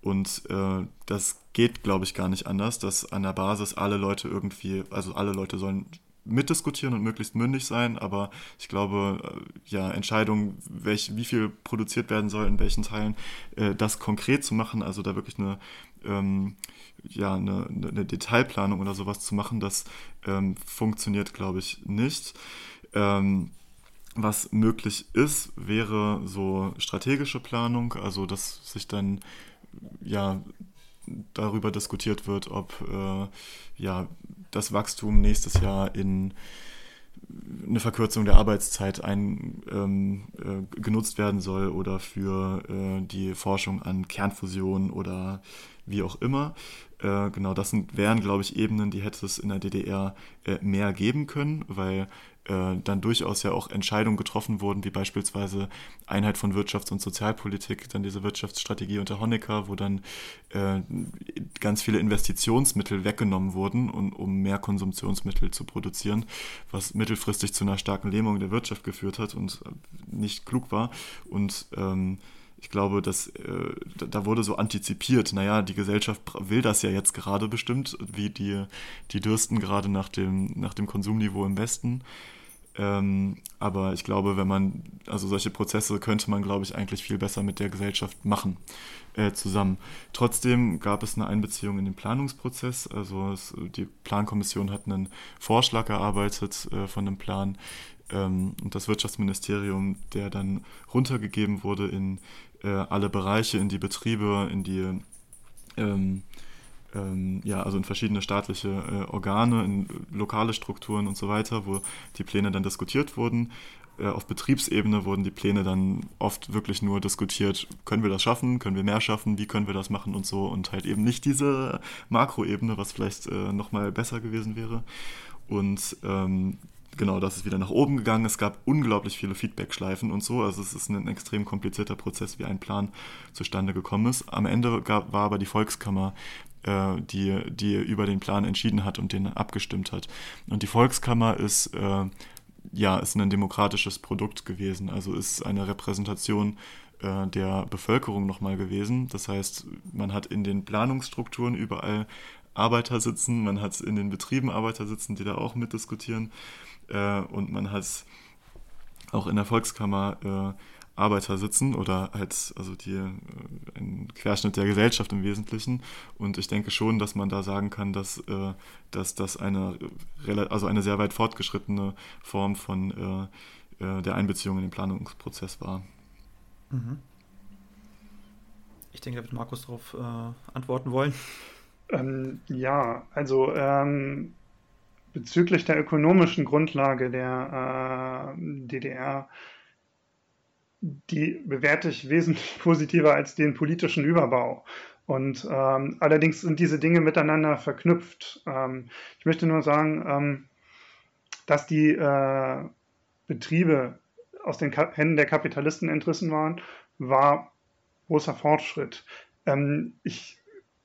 Und äh, das geht, glaube ich, gar nicht anders, dass an der Basis alle Leute irgendwie, also alle Leute sollen mitdiskutieren und möglichst mündig sein, aber ich glaube, äh, ja, Entscheidungen, welch, wie viel produziert werden soll, in welchen Teilen, äh, das konkret zu machen, also da wirklich eine, ähm, ja, eine, eine, Detailplanung oder sowas zu machen, das ähm, funktioniert, glaube ich, nicht. Ähm, was möglich ist, wäre so strategische Planung, also dass sich dann ja darüber diskutiert wird, ob äh, ja das Wachstum nächstes Jahr in eine Verkürzung der Arbeitszeit ein, ähm, äh, genutzt werden soll oder für äh, die Forschung an Kernfusion oder wie auch immer. Äh, genau, das sind, wären, glaube ich, Ebenen, die hätte es in der DDR äh, mehr geben können, weil äh, dann durchaus ja auch Entscheidungen getroffen wurden, wie beispielsweise Einheit von Wirtschafts- und Sozialpolitik, dann diese Wirtschaftsstrategie unter Honecker, wo dann äh, ganz viele Investitionsmittel weggenommen wurden, und, um mehr Konsumtionsmittel zu produzieren, was mittelfristig zu einer starken Lähmung der Wirtschaft geführt hat und nicht klug war. Und ähm, ich glaube, dass äh, da wurde so antizipiert, naja, die Gesellschaft will das ja jetzt gerade bestimmt, wie die, die dürsten gerade nach dem, nach dem Konsumniveau im Westen. Ähm, aber ich glaube, wenn man, also solche Prozesse könnte man, glaube ich, eigentlich viel besser mit der Gesellschaft machen äh, zusammen. Trotzdem gab es eine Einbeziehung in den Planungsprozess. Also es, die Plankommission hat einen Vorschlag erarbeitet äh, von einem Plan ähm, und das Wirtschaftsministerium, der dann runtergegeben wurde in äh, alle Bereiche, in die Betriebe, in die ähm, ähm, ja, also in verschiedene staatliche äh, Organe, in lokale Strukturen und so weiter, wo die Pläne dann diskutiert wurden. Äh, auf Betriebsebene wurden die Pläne dann oft wirklich nur diskutiert, können wir das schaffen, können wir mehr schaffen, wie können wir das machen und so und halt eben nicht diese Makroebene, was vielleicht äh, nochmal besser gewesen wäre. Und ähm, genau, das ist wieder nach oben gegangen. Es gab unglaublich viele Feedback-Schleifen und so. Also es ist ein extrem komplizierter Prozess, wie ein Plan zustande gekommen ist. Am Ende gab, war aber die Volkskammer äh, die, die über den Plan entschieden hat und den abgestimmt hat. Und die Volkskammer ist, äh, ja, ist ein demokratisches Produkt gewesen, also ist eine Repräsentation äh, der Bevölkerung nochmal gewesen. Das heißt, man hat in den Planungsstrukturen überall Arbeiter sitzen, man hat in den Betrieben Arbeiter sitzen, die da auch mitdiskutieren äh, und man hat auch in der Volkskammer äh, Arbeiter sitzen oder halt also die äh, ein Querschnitt der Gesellschaft im Wesentlichen und ich denke schon, dass man da sagen kann, dass, äh, dass das eine also eine sehr weit fortgeschrittene Form von äh, äh, der Einbeziehung in den Planungsprozess war. Mhm. Ich denke, da wird Markus darauf äh, antworten wollen. Ähm, ja, also ähm, bezüglich der ökonomischen Grundlage der äh, DDR die bewerte ich wesentlich positiver als den politischen Überbau. Und ähm, allerdings sind diese Dinge miteinander verknüpft. Ähm, ich möchte nur sagen, ähm, dass die äh, Betriebe aus den Ka Händen der Kapitalisten entrissen waren, war großer Fortschritt. Ähm, ich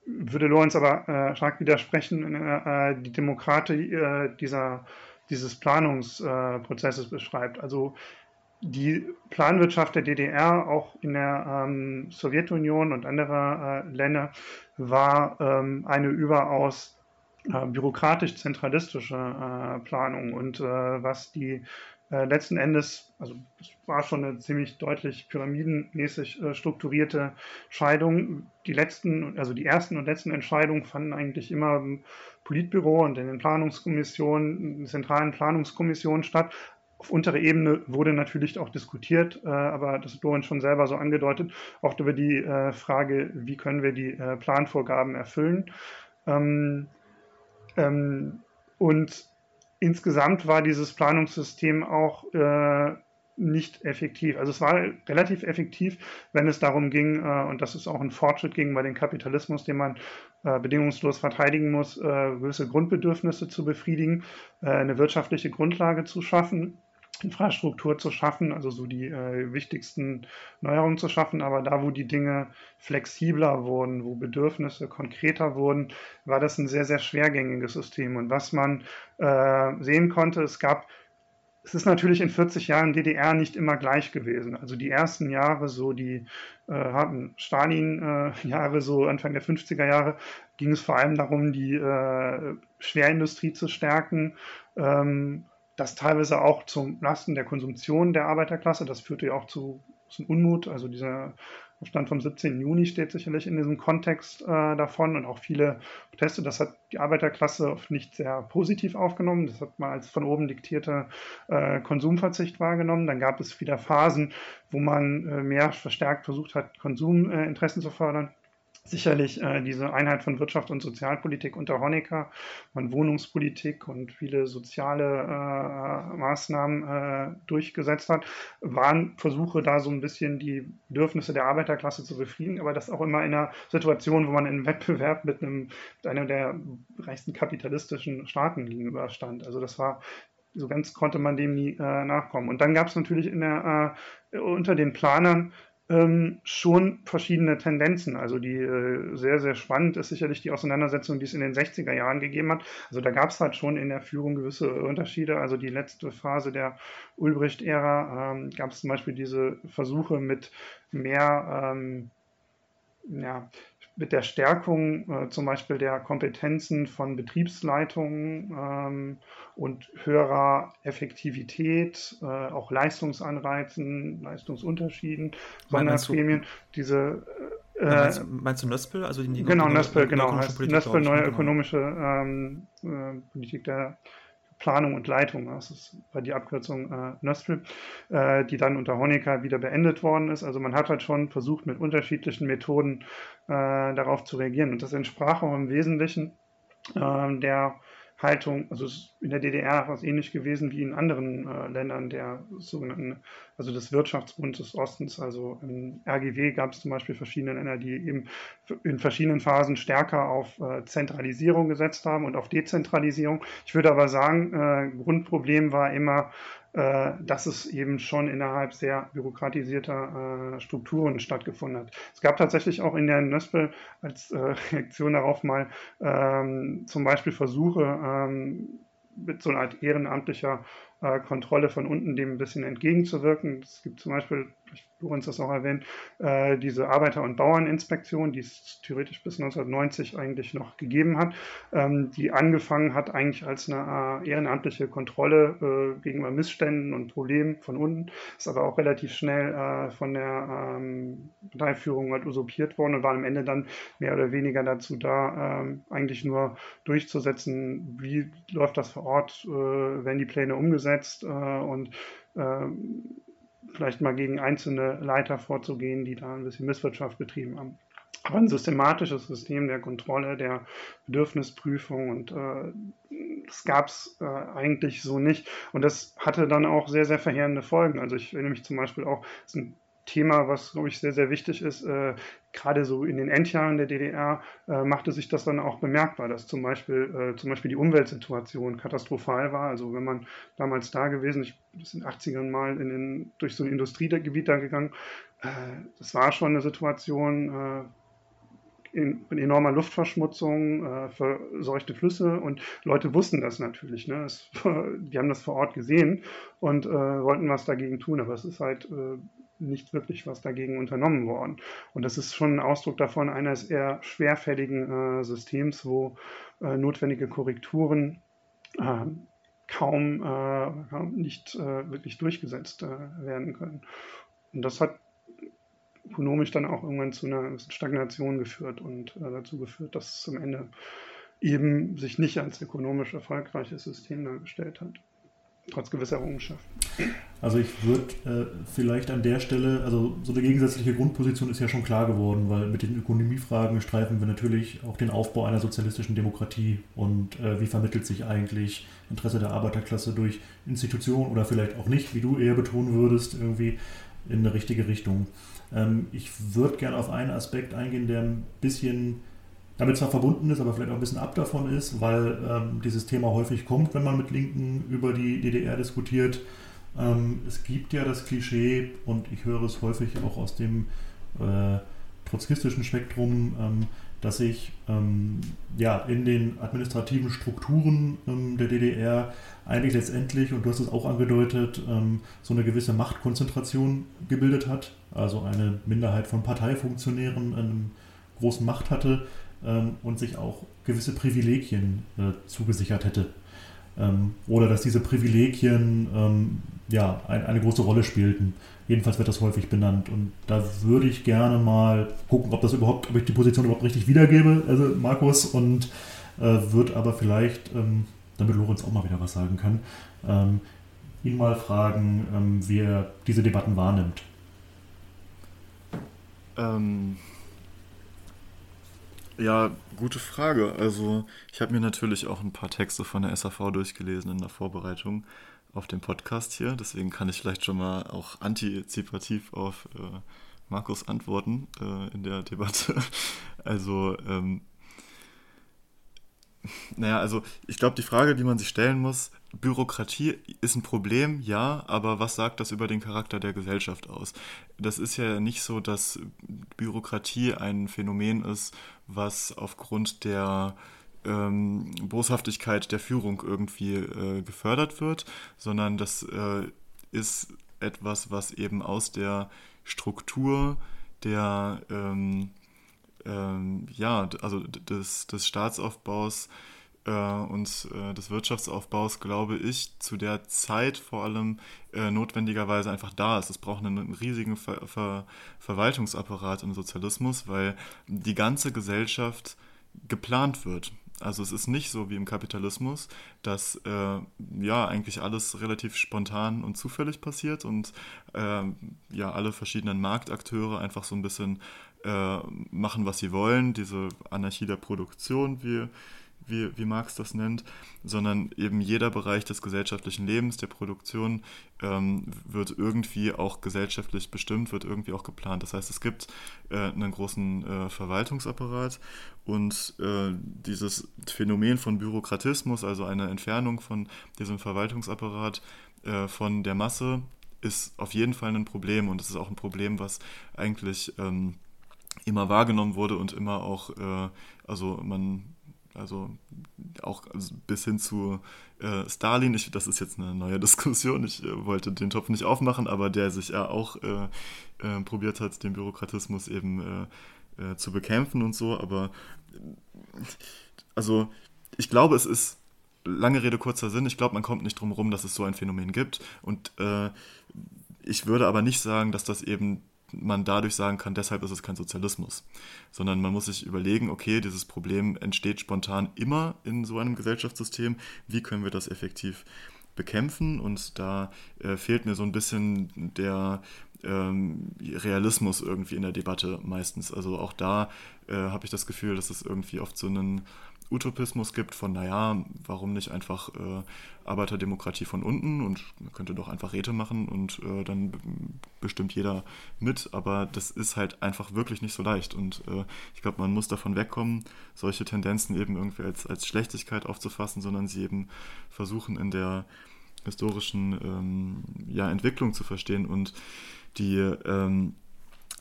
würde Lorenz aber äh, stark widersprechen, äh, die Demokratie äh, dieser, dieses Planungsprozesses beschreibt. Also die Planwirtschaft der DDR, auch in der ähm, Sowjetunion und anderer äh, Länder, war ähm, eine überaus äh, bürokratisch-zentralistische äh, Planung. Und äh, was die äh, letzten Endes, also es war schon eine ziemlich deutlich pyramidenmäßig äh, strukturierte Scheidung. Die letzten, also die ersten und letzten Entscheidungen fanden eigentlich immer im Politbüro und in den Planungskommissionen, in den zentralen Planungskommissionen statt. Auf unterer Ebene wurde natürlich auch diskutiert, äh, aber das hat Lorenz schon selber so angedeutet, auch über die äh, Frage, wie können wir die äh, Planvorgaben erfüllen. Ähm, ähm, und insgesamt war dieses Planungssystem auch äh, nicht effektiv. Also es war relativ effektiv, wenn es darum ging, äh, und das ist auch ein Fortschritt gegenüber dem Kapitalismus, den man äh, bedingungslos verteidigen muss, gewisse Grundbedürfnisse zu befriedigen, eine wirtschaftliche Grundlage zu schaffen Infrastruktur zu schaffen, also so die äh, wichtigsten Neuerungen zu schaffen. Aber da, wo die Dinge flexibler wurden, wo Bedürfnisse konkreter wurden, war das ein sehr, sehr schwergängiges System. Und was man äh, sehen konnte, es gab es ist natürlich in 40 Jahren DDR nicht immer gleich gewesen. Also die ersten Jahre, so die äh, Stalin-Jahre, äh, so Anfang der 50er Jahre, ging es vor allem darum, die äh, Schwerindustrie zu stärken. Ähm, das teilweise auch zum Lasten der Konsumption der Arbeiterklasse. Das führte ja auch zu, zu Unmut. Also dieser Stand vom 17. Juni steht sicherlich in diesem Kontext äh, davon und auch viele Proteste. Das hat die Arbeiterklasse oft nicht sehr positiv aufgenommen. Das hat man als von oben diktierter äh, Konsumverzicht wahrgenommen. Dann gab es wieder Phasen, wo man äh, mehr verstärkt versucht hat, Konsuminteressen zu fördern sicherlich äh, diese Einheit von Wirtschaft und Sozialpolitik unter Honecker und Wohnungspolitik und viele soziale äh, Maßnahmen äh, durchgesetzt hat, waren Versuche, da so ein bisschen die Bedürfnisse der Arbeiterklasse zu befriedigen, aber das auch immer in einer Situation, wo man im Wettbewerb mit, einem, mit einer der reichsten kapitalistischen Staaten gegenüberstand. Also das war so ganz konnte man dem nie äh, nachkommen. Und dann gab es natürlich in der, äh, unter den Planern ähm, schon verschiedene Tendenzen. Also die äh, sehr, sehr spannend ist sicherlich die Auseinandersetzung, die es in den 60er Jahren gegeben hat. Also da gab es halt schon in der Führung gewisse Unterschiede. Also die letzte Phase der Ulbricht-Ära ähm, gab es zum Beispiel diese Versuche mit mehr ähm, ja, mit der Stärkung äh, zum Beispiel der Kompetenzen von Betriebsleitungen ähm, und höherer Effektivität, äh, auch Leistungsanreizen, Leistungsunterschieden, Sonderprämien, diese äh, meinst, meinst, du Nöspel? Also die, genau, Nöspel, genau, Nöspel, neue genau. ökonomische ähm, äh, Politik der Planung und Leitung, das war die Abkürzung äh, NÖSPL, äh, die dann unter Honecker wieder beendet worden ist. Also man hat halt schon versucht, mit unterschiedlichen Methoden äh, darauf zu reagieren. Und das entsprach auch im Wesentlichen äh, der Haltung, also in der DDR was ähnlich gewesen wie in anderen äh, Ländern der sogenannten, also des Wirtschaftsbundes des Ostens. Also im RGW gab es zum Beispiel verschiedene Länder, die eben in verschiedenen Phasen stärker auf äh, Zentralisierung gesetzt haben und auf Dezentralisierung. Ich würde aber sagen, äh, Grundproblem war immer äh, dass es eben schon innerhalb sehr bürokratisierter äh, Strukturen stattgefunden hat. Es gab tatsächlich auch in der Nöspel als äh, Reaktion darauf mal ähm, zum Beispiel Versuche, ähm, mit so einer Art ehrenamtlicher äh, Kontrolle von unten dem ein bisschen entgegenzuwirken. Es gibt zum Beispiel, ich Lorenz das auch erwähnt, äh, diese Arbeiter- und Bauerninspektion, die es theoretisch bis 1990 eigentlich noch gegeben hat, ähm, die angefangen hat eigentlich als eine äh, ehrenamtliche Kontrolle äh, gegenüber Missständen und Problemen von unten, ist aber auch relativ schnell äh, von der ähm, Parteiführung halt usurpiert worden und war am Ende dann mehr oder weniger dazu da, ähm, eigentlich nur durchzusetzen, wie läuft das vor Ort, äh, werden die Pläne umgesetzt äh, und ähm, vielleicht mal gegen einzelne Leiter vorzugehen, die da ein bisschen Misswirtschaft betrieben haben. Aber ein systematisches System der Kontrolle, der Bedürfnisprüfung und äh, das gab es äh, eigentlich so nicht. Und das hatte dann auch sehr, sehr verheerende Folgen. Also ich erinnere mich zum Beispiel auch, das ist ein Thema, was, glaube ich, sehr, sehr wichtig ist. Äh, gerade so in den Endjahren der DDR äh, machte sich das dann auch bemerkbar, dass zum Beispiel, äh, zum Beispiel die Umweltsituation katastrophal war. Also wenn man damals da gewesen, ich bin in den 80ern mal in den, durch so ein Industriegebiet da gegangen, äh, das war schon eine Situation, äh, in, in, enormer Luftverschmutzung, äh, verseuchte Flüsse und Leute wussten das natürlich. Ne? Es, die haben das vor Ort gesehen und äh, wollten was dagegen tun, aber es ist halt äh, nicht wirklich was dagegen unternommen worden. Und das ist schon ein Ausdruck davon eines eher schwerfälligen äh, Systems, wo äh, notwendige Korrekturen äh, kaum, kaum nicht äh, wirklich durchgesetzt äh, werden können. Und das hat ökonomisch dann auch irgendwann zu einer Stagnation geführt und äh, dazu geführt, dass es am Ende eben sich nicht als ökonomisch erfolgreiches System dargestellt hat trotz gewisser Errungenschaften. Also ich würde äh, vielleicht an der Stelle, also so eine gegensätzliche Grundposition ist ja schon klar geworden, weil mit den Ökonomiefragen streifen wir natürlich auch den Aufbau einer sozialistischen Demokratie und äh, wie vermittelt sich eigentlich Interesse der Arbeiterklasse durch Institutionen oder vielleicht auch nicht, wie du eher betonen würdest, irgendwie in eine richtige Richtung. Ähm, ich würde gerne auf einen Aspekt eingehen, der ein bisschen damit zwar verbunden ist, aber vielleicht auch ein bisschen ab davon ist, weil ähm, dieses Thema häufig kommt, wenn man mit Linken über die DDR diskutiert. Ähm, es gibt ja das Klischee, und ich höre es häufig auch aus dem äh, trotzkistischen Spektrum, ähm, dass sich ähm, ja, in den administrativen Strukturen ähm, der DDR eigentlich letztendlich, und du hast es auch angedeutet, ähm, so eine gewisse Machtkonzentration gebildet hat. Also eine Minderheit von Parteifunktionären eine große Macht hatte, ähm, und sich auch gewisse Privilegien äh, zugesichert hätte. Ähm, oder dass diese Privilegien ähm, ja, ein, eine große Rolle spielten. Jedenfalls wird das häufig benannt. Und da würde ich gerne mal gucken, ob das überhaupt, ob ich die Position überhaupt richtig wiedergebe, also Markus, und äh, würde aber vielleicht, ähm, damit Lorenz auch mal wieder was sagen kann, ähm, ihn mal fragen, ähm, wie er diese Debatten wahrnimmt. Ähm, ja, gute Frage. Also ich habe mir natürlich auch ein paar Texte von der SAV durchgelesen in der Vorbereitung auf den Podcast hier. Deswegen kann ich vielleicht schon mal auch antizipativ auf äh, Markus antworten äh, in der Debatte. Also ähm, naja, also ich glaube, die Frage, die man sich stellen muss, Bürokratie ist ein Problem, ja, aber was sagt das über den Charakter der Gesellschaft aus? Das ist ja nicht so, dass Bürokratie ein Phänomen ist, was aufgrund der ähm, Boshaftigkeit der Führung irgendwie äh, gefördert wird, sondern das äh, ist etwas, was eben aus der Struktur der ähm, ähm, ja, also des, des Staatsaufbaus äh, und äh, des Wirtschaftsaufbaus, glaube ich, zu der Zeit vor allem äh, notwendigerweise einfach da ist. Es braucht einen, riesigen Ver Ver Verwaltungsapparat im Sozialismus, weil die ganze Gesellschaft geplant wird. Also es ist nicht so wie im Kapitalismus, dass äh, ja eigentlich alles relativ spontan und zufällig passiert und äh, ja alle verschiedenen Marktakteure einfach so ein bisschen äh, machen, was sie wollen, diese Anarchie der Produktion, wie, wie, wie Marx das nennt, sondern eben jeder Bereich des gesellschaftlichen Lebens, der Produktion, ähm, wird irgendwie auch gesellschaftlich bestimmt, wird irgendwie auch geplant. Das heißt, es gibt äh, einen großen äh, Verwaltungsapparat und äh, dieses Phänomen von Bürokratismus, also eine Entfernung von diesem Verwaltungsapparat äh, von der Masse, ist auf jeden Fall ein Problem und es ist auch ein Problem, was eigentlich ähm, immer wahrgenommen wurde und immer auch, äh, also man, also auch bis hin zu äh, Stalin, ich, das ist jetzt eine neue Diskussion, ich äh, wollte den Topf nicht aufmachen, aber der sich ja auch äh, äh, probiert hat, den Bürokratismus eben äh, zu bekämpfen und so, aber also ich glaube, es ist lange Rede, kurzer Sinn. Ich glaube, man kommt nicht drum herum, dass es so ein Phänomen gibt. Und äh, ich würde aber nicht sagen, dass das eben man dadurch sagen kann, deshalb ist es kein Sozialismus, sondern man muss sich überlegen, okay, dieses Problem entsteht spontan immer in so einem Gesellschaftssystem, wie können wir das effektiv bekämpfen? Und da äh, fehlt mir so ein bisschen der ähm, Realismus irgendwie in der Debatte meistens. Also auch da äh, habe ich das Gefühl, dass es irgendwie oft so einen Utopismus gibt von, naja, warum nicht einfach äh, Arbeiterdemokratie von unten und man könnte doch einfach Räte machen und äh, dann bestimmt jeder mit, aber das ist halt einfach wirklich nicht so leicht und äh, ich glaube, man muss davon wegkommen, solche Tendenzen eben irgendwie als, als Schlechtigkeit aufzufassen, sondern sie eben versuchen in der historischen ähm, ja, Entwicklung zu verstehen und die ähm,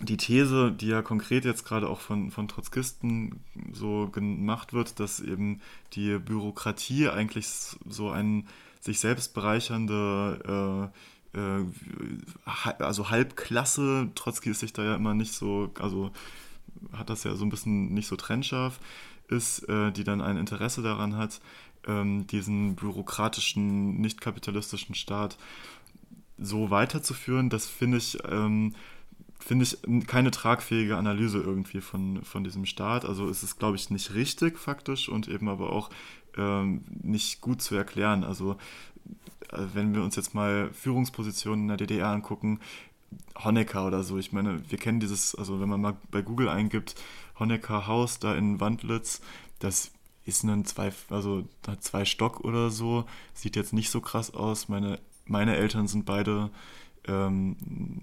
die These, die ja konkret jetzt gerade auch von, von Trotzkisten so gemacht wird, dass eben die Bürokratie eigentlich so ein sich selbst bereichernde äh, äh, also Halbklasse, Trotzki ist sich da ja immer nicht so, also hat das ja so ein bisschen nicht so trennscharf ist, äh, die dann ein Interesse daran hat, ähm, diesen bürokratischen, nicht kapitalistischen Staat so weiterzuführen, das finde ich, ähm, finde ich keine tragfähige Analyse irgendwie von, von diesem Staat. Also es ist, glaube ich, nicht richtig faktisch und eben aber auch ähm, nicht gut zu erklären. Also äh, wenn wir uns jetzt mal Führungspositionen in der DDR angucken, Honecker oder so, ich meine, wir kennen dieses, also wenn man mal bei Google eingibt, Honecker Haus da in Wandlitz, das ist ein zwei, also zwei Stock oder so, sieht jetzt nicht so krass aus. Meine, meine Eltern sind beide ähm,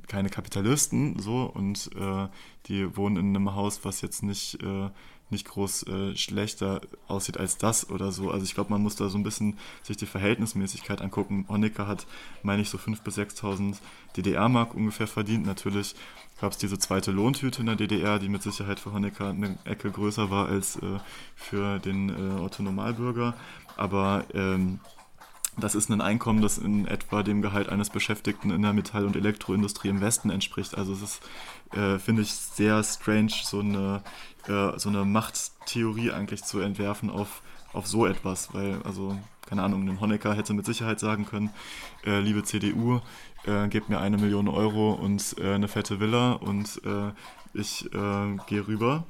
keine Kapitalisten so und äh, die wohnen in einem Haus, was jetzt nicht, äh, nicht groß äh, schlechter aussieht als das oder so. Also ich glaube, man muss da so ein bisschen sich die Verhältnismäßigkeit angucken. Honecker hat, meine ich, so 5.000 bis 6.000 DDR-Mark ungefähr verdient. Natürlich gab es diese zweite Lohntüte in der DDR, die mit Sicherheit für Honecker eine Ecke größer war als äh, für den äh, Otto Normalbürger. Aber ähm, das ist ein Einkommen, das in etwa dem Gehalt eines Beschäftigten in der Metall- und Elektroindustrie im Westen entspricht. Also es ist, äh, finde ich, sehr strange, so eine, äh, so eine Machttheorie eigentlich zu entwerfen auf, auf so etwas, weil, also, keine Ahnung, ein Honecker hätte mit Sicherheit sagen können, äh, liebe CDU, äh, gebt mir eine Million Euro und äh, eine fette Villa und äh, ich gehe rüber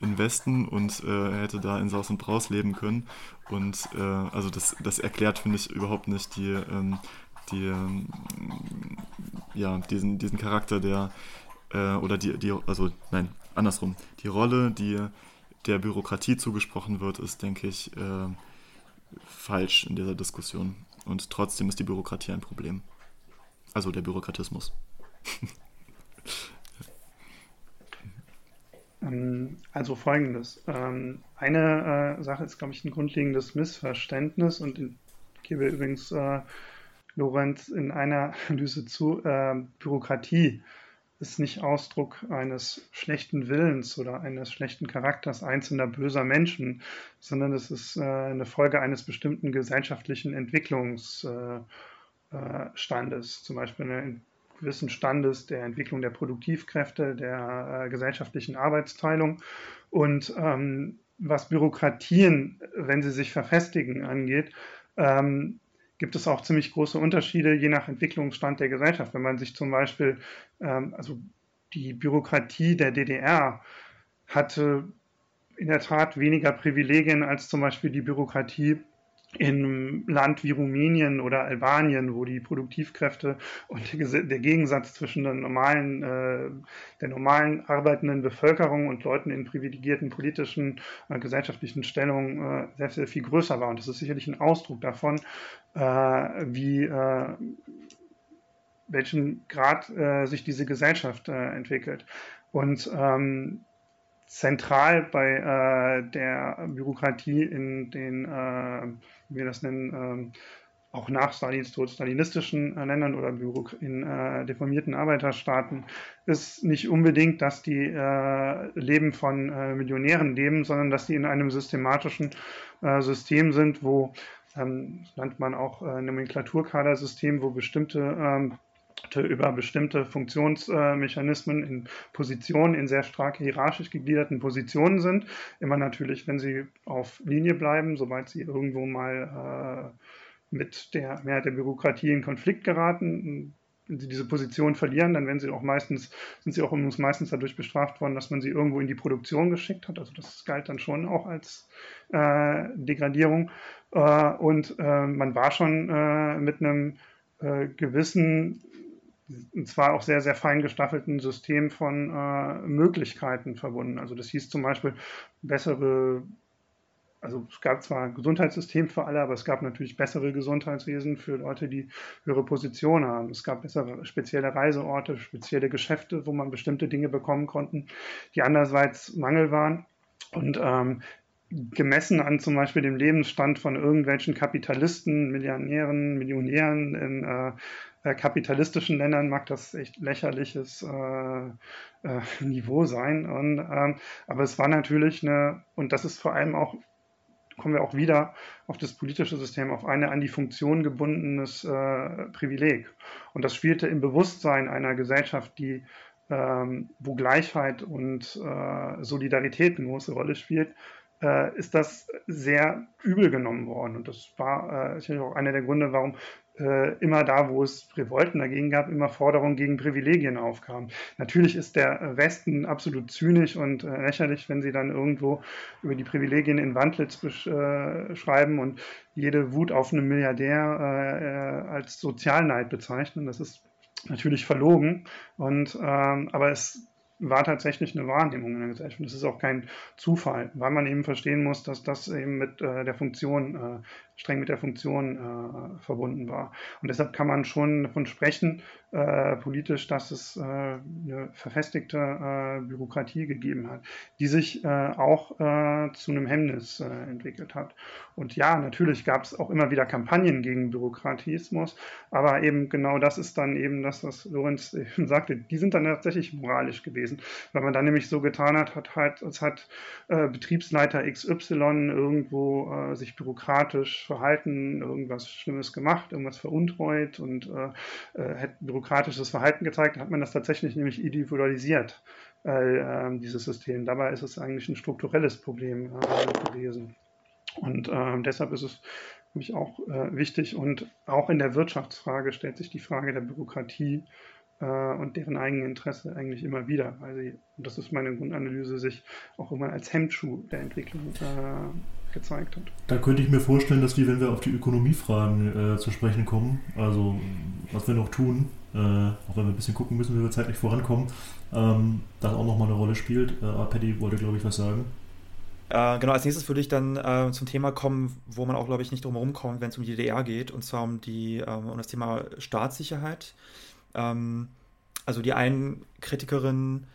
in Westen und äh, hätte da in Saus und Braus leben können. Und äh, also das, das erklärt, finde ich, überhaupt nicht die, ähm, die ähm, ja, diesen, diesen Charakter der äh, oder die, die, also nein, andersrum. Die Rolle, die der Bürokratie zugesprochen wird, ist, denke ich, äh, falsch in dieser Diskussion. Und trotzdem ist die Bürokratie ein Problem. Also der Bürokratismus. Ähm, also folgendes. Ähm, eine äh, Sache ist, glaube ich, ein grundlegendes Missverständnis und ich gebe übrigens äh, Lorenz in einer Analyse zu, äh, Bürokratie ist nicht Ausdruck eines schlechten Willens oder eines schlechten Charakters einzelner böser Menschen, sondern es ist eine Folge eines bestimmten gesellschaftlichen Entwicklungsstandes, zum Beispiel eine gewissen Standes der Entwicklung der Produktivkräfte, der äh, gesellschaftlichen Arbeitsteilung. Und ähm, was Bürokratien, wenn sie sich verfestigen, angeht, ähm, gibt es auch ziemlich große Unterschiede je nach Entwicklungsstand der Gesellschaft. Wenn man sich zum Beispiel, ähm, also die Bürokratie der DDR hatte in der Tat weniger Privilegien als zum Beispiel die Bürokratie in einem Land wie Rumänien oder Albanien, wo die Produktivkräfte und der Gegensatz zwischen der normalen, äh, der normalen arbeitenden Bevölkerung und Leuten in privilegierten politischen, äh, gesellschaftlichen Stellungen äh, sehr, sehr viel größer war. Und das ist sicherlich ein Ausdruck davon, äh, wie welchen Grad sich diese Gesellschaft entwickelt. Und ähm, zentral bei der Bürokratie in den, wir das nennen, äh, auch nach Stalins Tod stalinistischen äh, Ländern oder in äh, deformierten Arbeiterstaaten ist nicht unbedingt, dass die äh, Leben von äh, Millionären leben, sondern dass die in einem systematischen äh, System sind, wo ähm, nennt man auch äh, Nomenklaturkadersystem, wo bestimmte ähm, über bestimmte Funktionsmechanismen in Positionen, in sehr stark hierarchisch gegliederten Positionen sind. Immer natürlich, wenn sie auf Linie bleiben, sobald sie irgendwo mal äh, mit der Mehrheit der Bürokratie in Konflikt geraten, wenn sie diese Position verlieren, dann werden sie auch meistens, sind sie auch meistens dadurch bestraft worden, dass man sie irgendwo in die Produktion geschickt hat. Also das galt dann schon auch als äh, Degradierung. Äh, und äh, man war schon äh, mit einem äh, gewissen und zwar auch sehr, sehr fein gestaffelten System von äh, Möglichkeiten verbunden. Also das hieß zum Beispiel bessere, also es gab zwar ein Gesundheitssystem für alle, aber es gab natürlich bessere Gesundheitswesen für Leute, die höhere Positionen haben. Es gab bessere spezielle Reiseorte, spezielle Geschäfte, wo man bestimmte Dinge bekommen konnten, die andererseits Mangel waren. Und ähm, gemessen an zum Beispiel dem Lebensstand von irgendwelchen Kapitalisten, Millionären, Millionären in äh, äh, kapitalistischen Ländern mag das echt lächerliches äh, äh, Niveau sein. Und, ähm, aber es war natürlich eine, und das ist vor allem auch, kommen wir auch wieder auf das politische System, auf eine an die Funktion gebundenes äh, Privileg. Und das spielte im Bewusstsein einer Gesellschaft, die ähm, wo Gleichheit und äh, Solidarität eine große Rolle spielt, äh, ist das sehr übel genommen worden. Und das war äh, sicherlich auch einer der Gründe, warum immer da, wo es Revolten dagegen gab, immer Forderungen gegen Privilegien aufkamen. Natürlich ist der Westen absolut zynisch und äh, lächerlich, wenn sie dann irgendwo über die Privilegien in Wandlitz äh, schreiben und jede Wut auf einen Milliardär äh, als Sozialneid bezeichnen. Das ist natürlich verlogen. Und ähm, aber es war tatsächlich eine Wahrnehmung in der Gesellschaft. Das ist auch kein Zufall, weil man eben verstehen muss, dass das eben mit äh, der Funktion äh, streng mit der Funktion äh, verbunden war. Und deshalb kann man schon davon sprechen, äh, politisch, dass es äh, eine verfestigte äh, Bürokratie gegeben hat, die sich äh, auch äh, zu einem Hemmnis entwickelt hat. Und ja, natürlich gab es auch immer wieder Kampagnen gegen Bürokratismus, aber eben genau das ist dann eben das, was Lorenz eben sagte, die sind dann tatsächlich moralisch gewesen, weil man dann nämlich so getan hat, hat halt, es hat Betriebsleiter XY irgendwo sich bürokratisch Verhalten irgendwas Schlimmes gemacht, irgendwas veruntreut und äh, äh, bürokratisches Verhalten gezeigt, hat man das tatsächlich nämlich individualisiert, äh, dieses System. Dabei ist es eigentlich ein strukturelles Problem äh, gewesen. Und äh, deshalb ist es nämlich auch äh, wichtig und auch in der Wirtschaftsfrage stellt sich die Frage der Bürokratie und deren Eigeninteresse eigentlich immer wieder, weil sie, und das ist meine Grundanalyse, sich auch immer als Hemmschuh der Entwicklung gezeigt hat. Da könnte ich mir vorstellen, dass die, wenn wir auf die Ökonomiefragen äh, zu sprechen kommen, also was wir noch tun, äh, auch wenn wir ein bisschen gucken müssen, wie wir zeitlich vorankommen, ähm, das auch nochmal eine Rolle spielt. Äh, aber Paddy wollte, glaube ich, was sagen. Äh, genau, als nächstes würde ich dann äh, zum Thema kommen, wo man auch, glaube ich, nicht drum herum kommt, wenn es um die DDR geht, und zwar um, die, ähm, um das Thema Staatssicherheit. Ähm, also die einen Kritikerinnen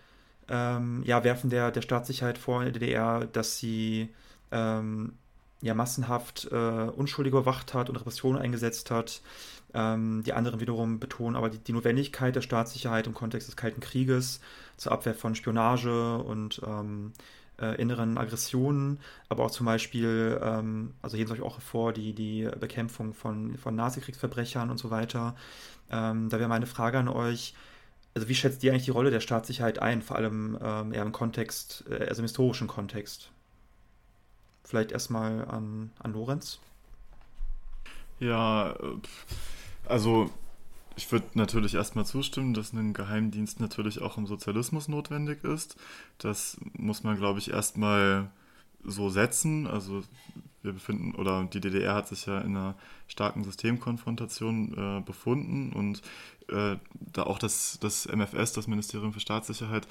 ähm, ja, werfen der, der Staatssicherheit vor in der DDR, dass sie ähm, ja massenhaft äh, Unschuldige überwacht hat und Repressionen eingesetzt hat. Ähm, die anderen wiederum betonen aber die, die, Notwendigkeit der Staatssicherheit im Kontext des Kalten Krieges zur Abwehr von Spionage und ähm, äh, inneren Aggressionen, aber auch zum Beispiel, ähm, also hier euch auch hervor, die, die Bekämpfung von, von Nazi-Kriegsverbrechern und so weiter. Ähm, da wäre meine Frage an euch, also wie schätzt ihr eigentlich die Rolle der Staatssicherheit ein, vor allem ähm, eher im Kontext, äh, also im historischen Kontext? Vielleicht erstmal an, an Lorenz. Ja, also ich würde natürlich erstmal zustimmen, dass ein Geheimdienst natürlich auch im Sozialismus notwendig ist. Das muss man, glaube ich, erstmal so setzen. Also wir befinden, oder die DDR hat sich ja in einer starken Systemkonfrontation äh, befunden und äh, da auch das, das MFS, das Ministerium für Staatssicherheit,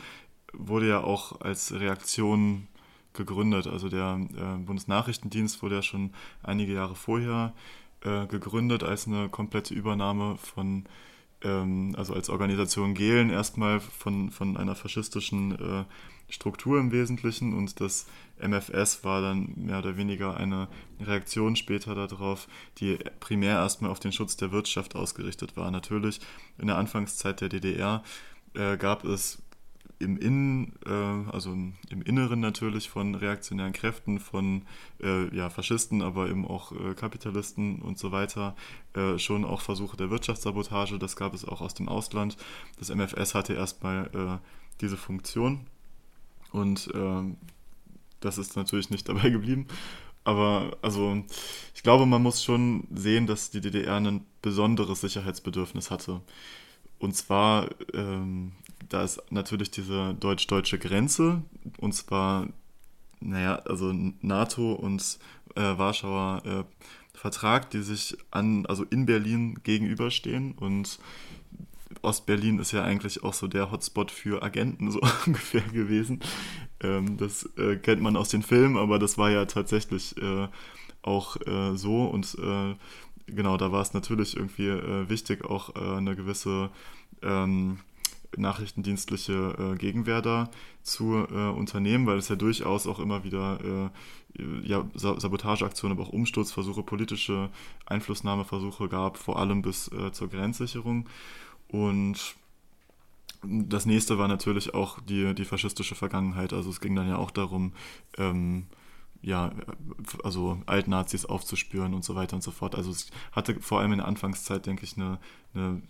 wurde ja auch als Reaktion gegründet. Also der äh, Bundesnachrichtendienst wurde ja schon einige Jahre vorher äh, gegründet als eine komplette Übernahme von, ähm, also als Organisation Gehlen erstmal von, von einer faschistischen äh, Struktur im Wesentlichen und das MFS war dann mehr oder weniger eine Reaktion später darauf, die primär erstmal auf den Schutz der Wirtschaft ausgerichtet war. Natürlich in der Anfangszeit der DDR äh, gab es im Innen, äh, also im Inneren natürlich von reaktionären Kräften, von äh, ja, Faschisten, aber eben auch äh, Kapitalisten und so weiter, äh, schon auch Versuche der Wirtschaftssabotage. Das gab es auch aus dem Ausland. Das MFS hatte erstmal äh, diese Funktion und ähm, das ist natürlich nicht dabei geblieben. Aber also ich glaube, man muss schon sehen, dass die DDR ein besonderes Sicherheitsbedürfnis hatte. Und zwar ähm, da ist natürlich diese deutsch-deutsche Grenze, und zwar, naja, also NATO und äh, Warschauer äh, Vertrag, die sich an, also in Berlin gegenüberstehen. Und Ostberlin ist ja eigentlich auch so der Hotspot für Agenten so ungefähr gewesen. Ähm, das äh, kennt man aus den Filmen, aber das war ja tatsächlich äh, auch äh, so. Und äh, genau, da war es natürlich irgendwie wichtig, auch eine gewisse ähm, nachrichtendienstliche äh, Gegenwehr da zu äh, unternehmen, weil es ja durchaus auch immer wieder äh, ja, Sabotageaktionen, aber auch Umsturzversuche, politische Einflussnahmeversuche gab, vor allem bis äh, zur Grenzsicherung. Und das nächste war natürlich auch die, die faschistische Vergangenheit. Also es ging dann ja auch darum, ähm, ja, also Altnazis aufzuspüren und so weiter und so fort. Also es hatte vor allem in der Anfangszeit, denke ich, eine, eine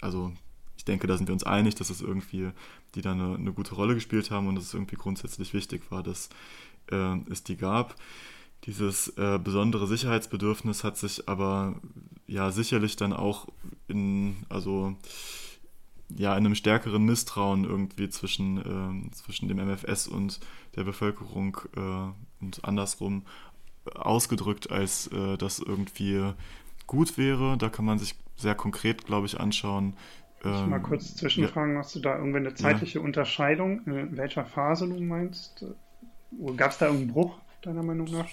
also denke, da sind wir uns einig, dass es irgendwie, die da eine, eine gute Rolle gespielt haben und dass es irgendwie grundsätzlich wichtig war, dass äh, es die gab. Dieses äh, besondere Sicherheitsbedürfnis hat sich aber ja sicherlich dann auch in, also ja, in einem stärkeren Misstrauen irgendwie zwischen, äh, zwischen dem MFS und der Bevölkerung äh, und andersrum ausgedrückt, als äh, das irgendwie gut wäre. Da kann man sich sehr konkret, glaube ich, anschauen. Ähm, ich mal kurz zwischenfragen, ja. hast du da irgendwie eine zeitliche ja. Unterscheidung, in welcher Phase du meinst? Gab es da irgendeinen Bruch, deiner Meinung nach?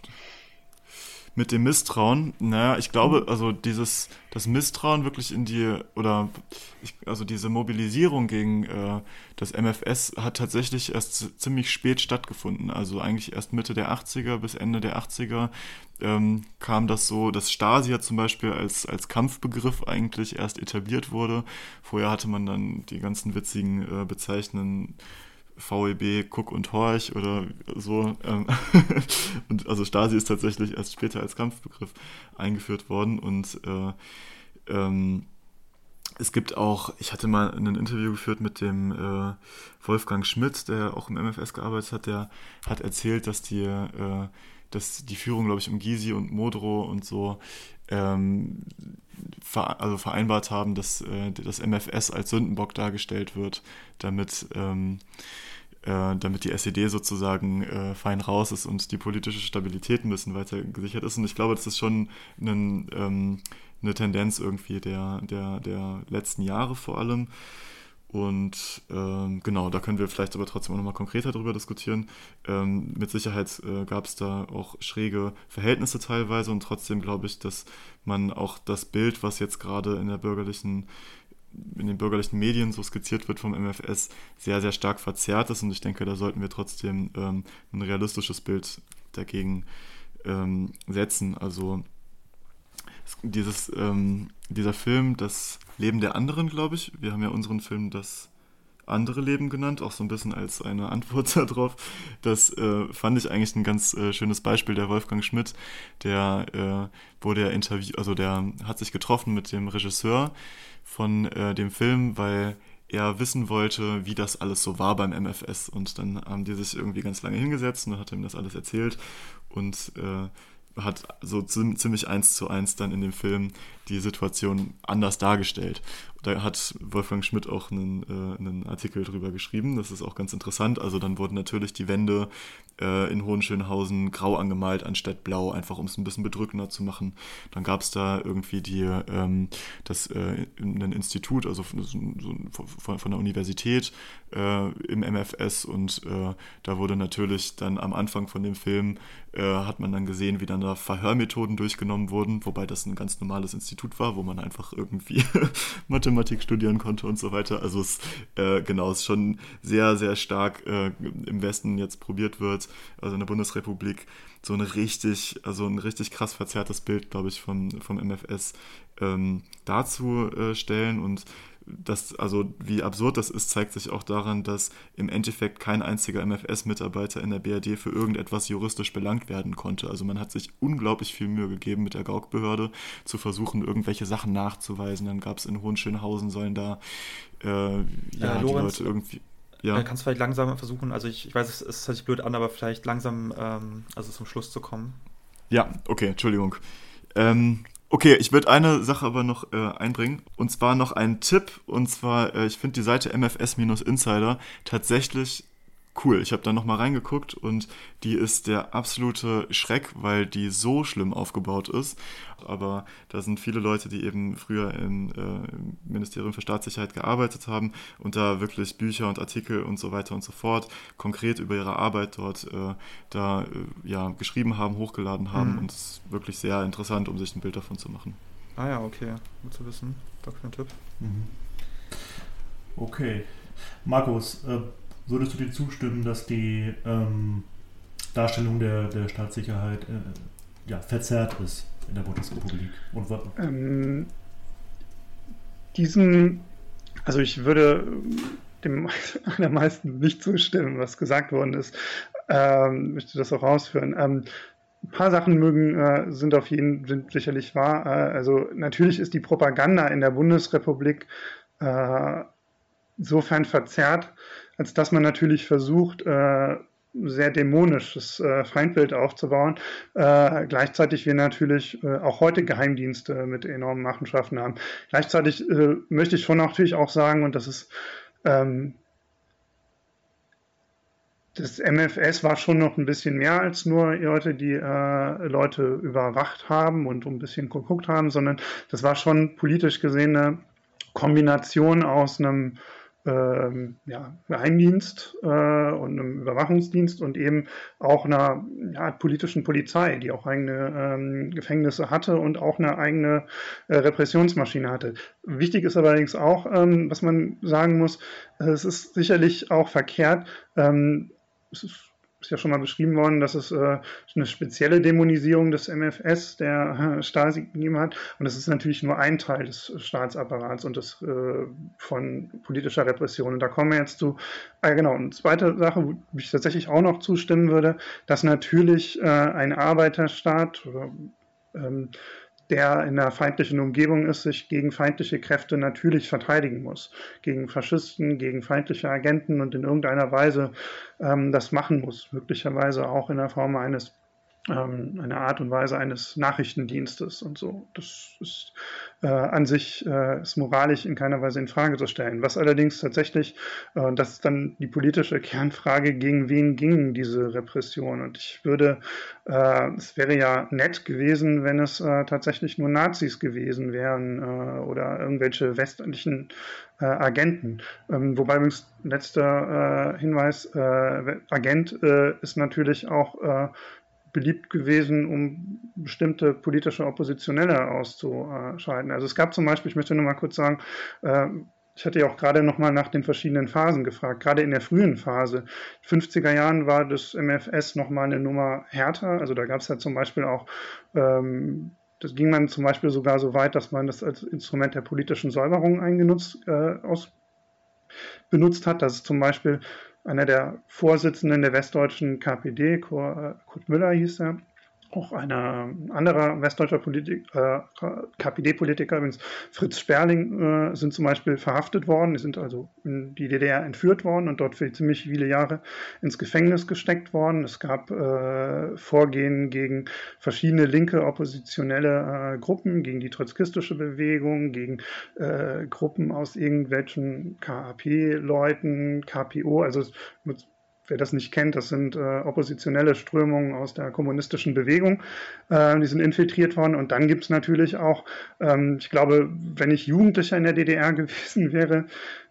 Mit dem Misstrauen, naja, ich glaube, also dieses, das Misstrauen wirklich in die, oder ich, also diese Mobilisierung gegen äh, das MFS hat tatsächlich erst ziemlich spät stattgefunden. Also eigentlich erst Mitte der 80er bis Ende der 80er ähm, kam das so, dass Stasi ja zum Beispiel als, als Kampfbegriff eigentlich erst etabliert wurde. Vorher hatte man dann die ganzen witzigen äh, Bezeichnungen VEB Guck und Horch oder so. Ähm, und also Stasi ist tatsächlich erst später als Kampfbegriff eingeführt worden und äh, ähm, es gibt auch, ich hatte mal ein Interview geführt mit dem äh, Wolfgang Schmidt, der auch im MFS gearbeitet hat, der hat erzählt, dass die, äh, dass die Führung, glaube ich, um Gysi und Modro und so ähm, ver also vereinbart haben, dass äh, das MFS als Sündenbock dargestellt wird, damit ähm, äh, damit die SED sozusagen äh, fein raus ist und die politische Stabilität ein bisschen weiter gesichert ist. Und ich glaube, das ist schon ein, ähm, eine Tendenz irgendwie der, der, der letzten Jahre vor allem. Und ähm, genau, da können wir vielleicht aber trotzdem auch nochmal konkreter darüber diskutieren. Ähm, mit Sicherheit äh, gab es da auch schräge Verhältnisse teilweise und trotzdem glaube ich, dass man auch das Bild, was jetzt gerade in der bürgerlichen in den bürgerlichen Medien so skizziert wird vom MFS, sehr, sehr stark verzerrt ist. Und ich denke, da sollten wir trotzdem ähm, ein realistisches Bild dagegen ähm, setzen. Also dieses, ähm, dieser Film, das Leben der anderen, glaube ich, wir haben ja unseren Film das andere Leben genannt, auch so ein bisschen als eine Antwort darauf. Das äh, fand ich eigentlich ein ganz äh, schönes Beispiel. Der Wolfgang Schmidt, der äh, wurde ja Interview, also der hat sich getroffen mit dem Regisseur von äh, dem Film, weil er wissen wollte, wie das alles so war beim MFS. Und dann haben die sich irgendwie ganz lange hingesetzt und hat ihm das alles erzählt und äh, hat so ziemlich eins zu eins dann in dem Film die Situation anders dargestellt. Da hat Wolfgang Schmidt auch einen, äh, einen Artikel drüber geschrieben. Das ist auch ganz interessant. Also dann wurden natürlich die Wände äh, in Hohenschönhausen grau angemalt anstatt blau, einfach um es ein bisschen bedrückender zu machen. Dann gab es da irgendwie die, ähm, das, äh, ein Institut, also von, so, von, von der Universität äh, im MFS und äh, da wurde natürlich dann am Anfang von dem Film äh, hat man dann gesehen, wie dann da Verhörmethoden durchgenommen wurden, wobei das ein ganz normales Institut war, wo man einfach irgendwie Mathematik studieren konnte und so weiter. Also es äh, genau ist schon sehr, sehr stark äh, im Westen jetzt probiert wird, also in der Bundesrepublik so ein richtig, also ein richtig krass verzerrtes Bild, glaube ich, vom, vom MFS ähm, darzustellen und das, also wie absurd das ist, zeigt sich auch daran, dass im Endeffekt kein einziger MFS-Mitarbeiter in der BRD für irgendetwas juristisch belangt werden konnte. Also man hat sich unglaublich viel Mühe gegeben, mit der Gauk-Behörde zu versuchen, irgendwelche Sachen nachzuweisen. Dann gab es in Hohenschönhausen, sollen da äh, ja, ja Lorenz, die Leute irgendwie. Ja. Kannst du vielleicht langsam versuchen, also ich, ich weiß, es, es hört sich blöd an, aber vielleicht langsam ähm, also zum Schluss zu kommen. Ja, okay, Entschuldigung. Ähm, Okay, ich würde eine Sache aber noch äh, einbringen. Und zwar noch einen Tipp. Und zwar, äh, ich finde die Seite MFS-Insider tatsächlich cool. Ich habe da nochmal reingeguckt und die ist der absolute Schreck, weil die so schlimm aufgebaut ist. Aber da sind viele Leute, die eben früher im, äh, im Ministerium für Staatssicherheit gearbeitet haben und da wirklich Bücher und Artikel und so weiter und so fort konkret über ihre Arbeit dort äh, da äh, ja, geschrieben haben, hochgeladen haben. Mhm. Und es ist wirklich sehr interessant, um sich ein Bild davon zu machen. Ah ja, okay. Gut zu wissen. Danke für den Tipp. Mhm. Okay. Markus, äh, Würdest du dir zustimmen, dass die ähm, Darstellung der, der Staatssicherheit äh, ja, verzerrt ist in der Bundesrepublik? Und ähm, diesen, also ich würde dem allermeisten nicht zustimmen, was gesagt worden ist. Ähm, möchte das auch ausführen. Ähm, ein paar Sachen mögen, äh, sind auf jeden sind sicherlich wahr. Äh, also natürlich ist die Propaganda in der Bundesrepublik äh, insofern verzerrt, als dass man natürlich versucht, äh, sehr dämonisches äh, Feindbild aufzubauen. Äh, gleichzeitig wir natürlich äh, auch heute Geheimdienste mit enormen Machenschaften haben. Gleichzeitig äh, möchte ich schon natürlich auch sagen, und das ist ähm, das MFS war schon noch ein bisschen mehr als nur Leute, die äh, Leute überwacht haben und ein bisschen geguckt haben, sondern das war schon politisch gesehen eine Kombination aus einem ähm, ja, Geheimdienst äh, und einem Überwachungsdienst und eben auch einer ja, politischen Polizei, die auch eigene ähm, Gefängnisse hatte und auch eine eigene äh, Repressionsmaschine hatte. Wichtig ist allerdings auch, ähm, was man sagen muss, es ist sicherlich auch verkehrt, ähm, es ist, ist ja schon mal beschrieben worden, dass es äh, eine spezielle Dämonisierung des MFS, der äh, Stasi gegeben hat. Und das ist natürlich nur ein Teil des Staatsapparats und des, äh, von politischer Repression. Und da kommen wir jetzt zu, ah, genau, eine zweite Sache, wo ich tatsächlich auch noch zustimmen würde, dass natürlich äh, ein Arbeiterstaat oder ähm, der in einer feindlichen Umgebung ist, sich gegen feindliche Kräfte natürlich verteidigen muss. Gegen Faschisten, gegen feindliche Agenten und in irgendeiner Weise ähm, das machen muss. Möglicherweise auch in der Form eines ähm, eine Art und Weise eines Nachrichtendienstes und so. Das ist äh, an sich äh, ist moralisch in keiner Weise in Frage zu stellen. Was allerdings tatsächlich, äh, das ist dann die politische Kernfrage, gegen wen ging diese Repression? Und ich würde, äh, es wäre ja nett gewesen, wenn es äh, tatsächlich nur Nazis gewesen wären äh, oder irgendwelche westlichen äh, Agenten. Ähm, wobei übrigens letzter Hinweis, Agent ist natürlich auch beliebt gewesen, um bestimmte politische Oppositionelle auszuschalten. Also es gab zum Beispiel, ich möchte nur mal kurz sagen, äh, ich hatte ja auch gerade noch mal nach den verschiedenen Phasen gefragt. Gerade in der frühen Phase, 50er Jahren, war das MFS noch mal eine Nummer härter. Also da gab es ja zum Beispiel auch, ähm, das ging man zum Beispiel sogar so weit, dass man das als Instrument der politischen Säuberung eingenutzt, äh, aus, benutzt hat. Das ist zum Beispiel einer der Vorsitzenden der westdeutschen KPD, Kurt Müller hieß er, auch ein anderer westdeutscher äh, KPD-Politiker, übrigens Fritz Sperling, äh, sind zum Beispiel verhaftet worden. Die sind also in die DDR entführt worden und dort für ziemlich viele Jahre ins Gefängnis gesteckt worden. Es gab äh, Vorgehen gegen verschiedene linke oppositionelle äh, Gruppen, gegen die trotzkistische Bewegung, gegen äh, Gruppen aus irgendwelchen KAP-Leuten, KPO, also wer das nicht kennt, das sind äh, oppositionelle Strömungen aus der kommunistischen Bewegung. Äh, die sind infiltriert worden. Und dann gibt es natürlich auch, ähm, ich glaube, wenn ich Jugendlicher in der DDR gewesen wäre,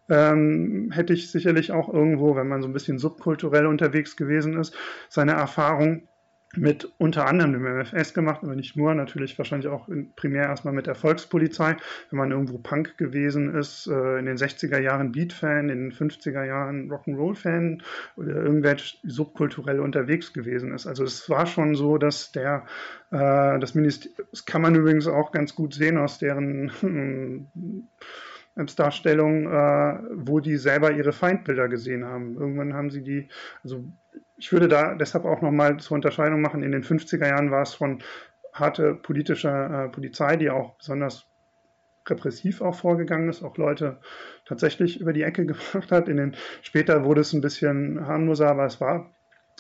ähm, hätte ich sicherlich auch irgendwo, wenn man so ein bisschen subkulturell unterwegs gewesen ist, seine Erfahrung mit unter anderem dem MFS gemacht, aber nicht nur, natürlich wahrscheinlich auch in, primär erstmal mit der Volkspolizei, wenn man irgendwo Punk gewesen ist, äh, in den 60er Jahren Beat-Fan, in den 50er Jahren Rock'n'Roll-Fan oder irgendwelche subkulturell unterwegs gewesen ist. Also es war schon so, dass der, äh, das Ministerium, das kann man übrigens auch ganz gut sehen aus deren Darstellung, äh, wo die selber ihre Feindbilder gesehen haben. Irgendwann haben sie die, also ich würde da deshalb auch nochmal zur Unterscheidung machen. In den 50er Jahren war es von harte politischer äh, Polizei, die auch besonders repressiv auch vorgegangen ist, auch Leute tatsächlich über die Ecke gebracht hat. In den, später wurde es ein bisschen harmloser, aber es war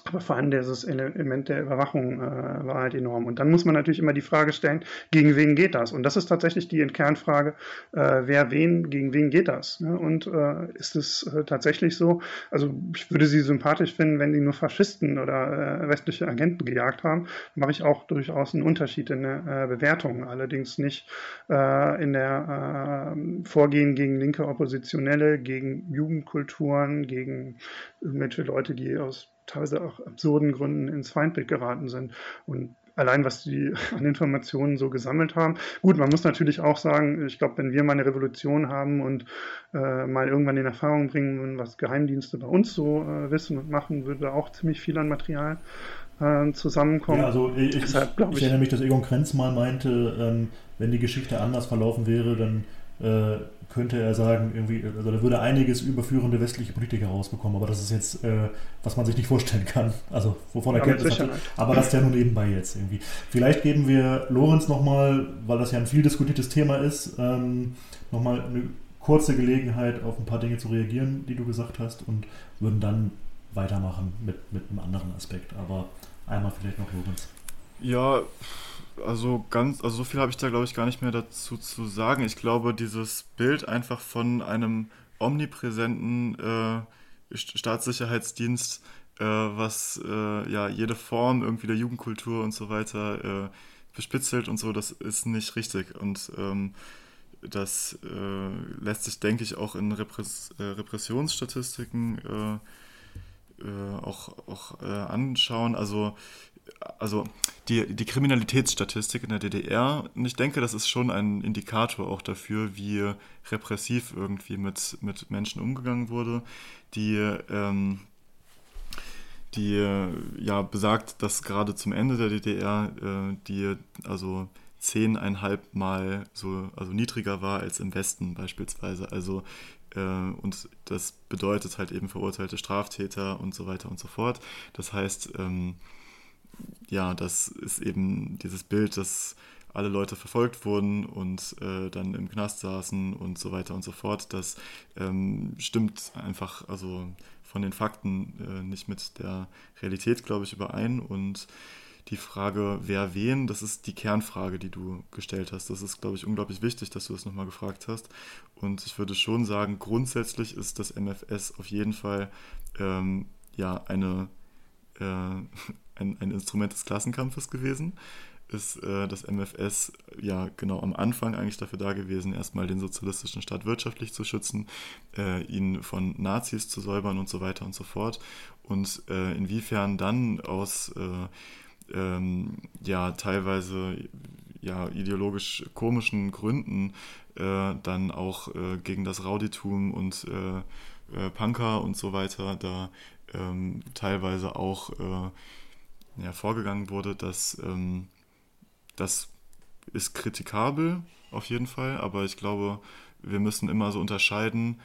aber vor allem dieses Element der Überwachung äh, war halt enorm. Und dann muss man natürlich immer die Frage stellen, gegen wen geht das? Und das ist tatsächlich die Kernfrage, äh, wer wen, gegen wen geht das? Ne? Und äh, ist es äh, tatsächlich so? Also ich würde sie sympathisch finden, wenn die nur Faschisten oder äh, westliche Agenten gejagt haben. mache ich auch durchaus einen Unterschied in der äh, Bewertung, allerdings nicht in der Vorgehen gegen linke Oppositionelle, gegen Jugendkulturen, gegen irgendwelche Leute, die aus teilweise auch absurden Gründen ins Feindbild geraten sind. Und allein was die an Informationen so gesammelt haben. Gut, man muss natürlich auch sagen, ich glaube, wenn wir mal eine Revolution haben und äh, mal irgendwann in Erfahrung bringen, was Geheimdienste bei uns so äh, wissen und machen, würde auch ziemlich viel an Material äh, zusammenkommen. Ja, also ich, Deshalb, ich, ich, erinnere mich, dass Egon Krenz mal meinte, ähm, wenn die Geschichte anders verlaufen wäre, dann äh, könnte er sagen, irgendwie, also da würde einiges überführende westliche Politiker rausbekommen, aber das ist jetzt, äh, was man sich nicht vorstellen kann. Also wovon er kennt. Aber das ist ja nur nebenbei jetzt irgendwie. Vielleicht geben wir Lorenz nochmal, weil das ja ein viel diskutiertes Thema ist, ähm, nochmal eine kurze Gelegenheit, auf ein paar Dinge zu reagieren, die du gesagt hast, und würden dann weitermachen mit, mit einem anderen Aspekt. Aber einmal vielleicht noch Lorenz. Ja, also ganz, also so viel habe ich da glaube ich gar nicht mehr dazu zu sagen. Ich glaube, dieses Bild einfach von einem omnipräsenten äh, Staatssicherheitsdienst, äh, was äh, ja jede Form irgendwie der Jugendkultur und so weiter äh, bespitzelt und so, das ist nicht richtig. Und ähm, das äh, lässt sich, denke ich, auch in Repress äh, Repressionsstatistiken auch, auch anschauen. Also also die, die Kriminalitätsstatistik in der DDR, und ich denke, das ist schon ein Indikator auch dafür, wie repressiv irgendwie mit, mit Menschen umgegangen wurde, die, ähm, die ja besagt, dass gerade zum Ende der DDR äh, die also zehneinhalb Mal so also niedriger war als im Westen beispielsweise. Also äh, und das bedeutet halt eben verurteilte Straftäter und so weiter und so fort. Das heißt, ähm, ja, das ist eben dieses Bild, dass alle Leute verfolgt wurden und äh, dann im Knast saßen und so weiter und so fort. Das ähm, stimmt einfach, also von den Fakten äh, nicht mit der Realität, glaube ich, überein. Und die Frage, wer wen, das ist die Kernfrage, die du gestellt hast. Das ist, glaube ich, unglaublich wichtig, dass du das nochmal gefragt hast. Und ich würde schon sagen, grundsätzlich ist das MFS auf jeden Fall ähm, ja eine äh, ein, ein Instrument des Klassenkampfes gewesen. Ist äh, das MFS ja genau am Anfang eigentlich dafür da gewesen, erstmal den sozialistischen Staat wirtschaftlich zu schützen, äh, ihn von Nazis zu säubern und so weiter und so fort. Und äh, inwiefern dann aus äh, ähm, ja teilweise ja ideologisch komischen Gründen äh, dann auch äh, gegen das Rauditum und Punker und so weiter da ähm, teilweise auch äh, ja, vorgegangen wurde, dass ähm, das ist kritikabel auf jeden Fall, aber ich glaube, wir müssen immer so unterscheiden,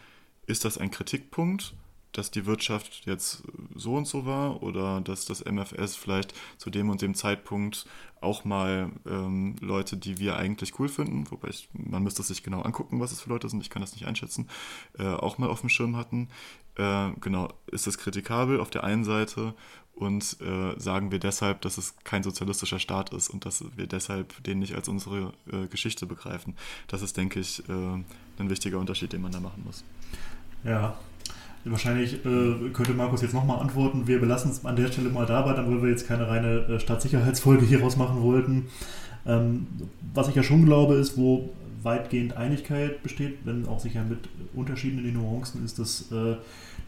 ist das ein Kritikpunkt dass die Wirtschaft jetzt so und so war oder dass das MFS vielleicht zu dem und dem Zeitpunkt auch mal ähm, Leute, die wir eigentlich cool finden, wobei ich, man müsste sich genau angucken, was es für Leute sind, ich kann das nicht einschätzen, äh, auch mal auf dem Schirm hatten. Äh, genau, ist es kritikabel auf der einen Seite und äh, sagen wir deshalb, dass es kein sozialistischer Staat ist und dass wir deshalb den nicht als unsere äh, Geschichte begreifen. Das ist, denke ich, äh, ein wichtiger Unterschied, den man da machen muss. Ja, Wahrscheinlich äh, könnte Markus jetzt nochmal antworten. Wir belassen es an der Stelle mal dabei, dann weil wir jetzt keine reine äh, Staatssicherheitsfolge hieraus machen wollten. Ähm, was ich ja schon glaube, ist, wo weitgehend Einigkeit besteht, wenn auch sicher mit Unterschieden in den Nuancen, ist, dass äh,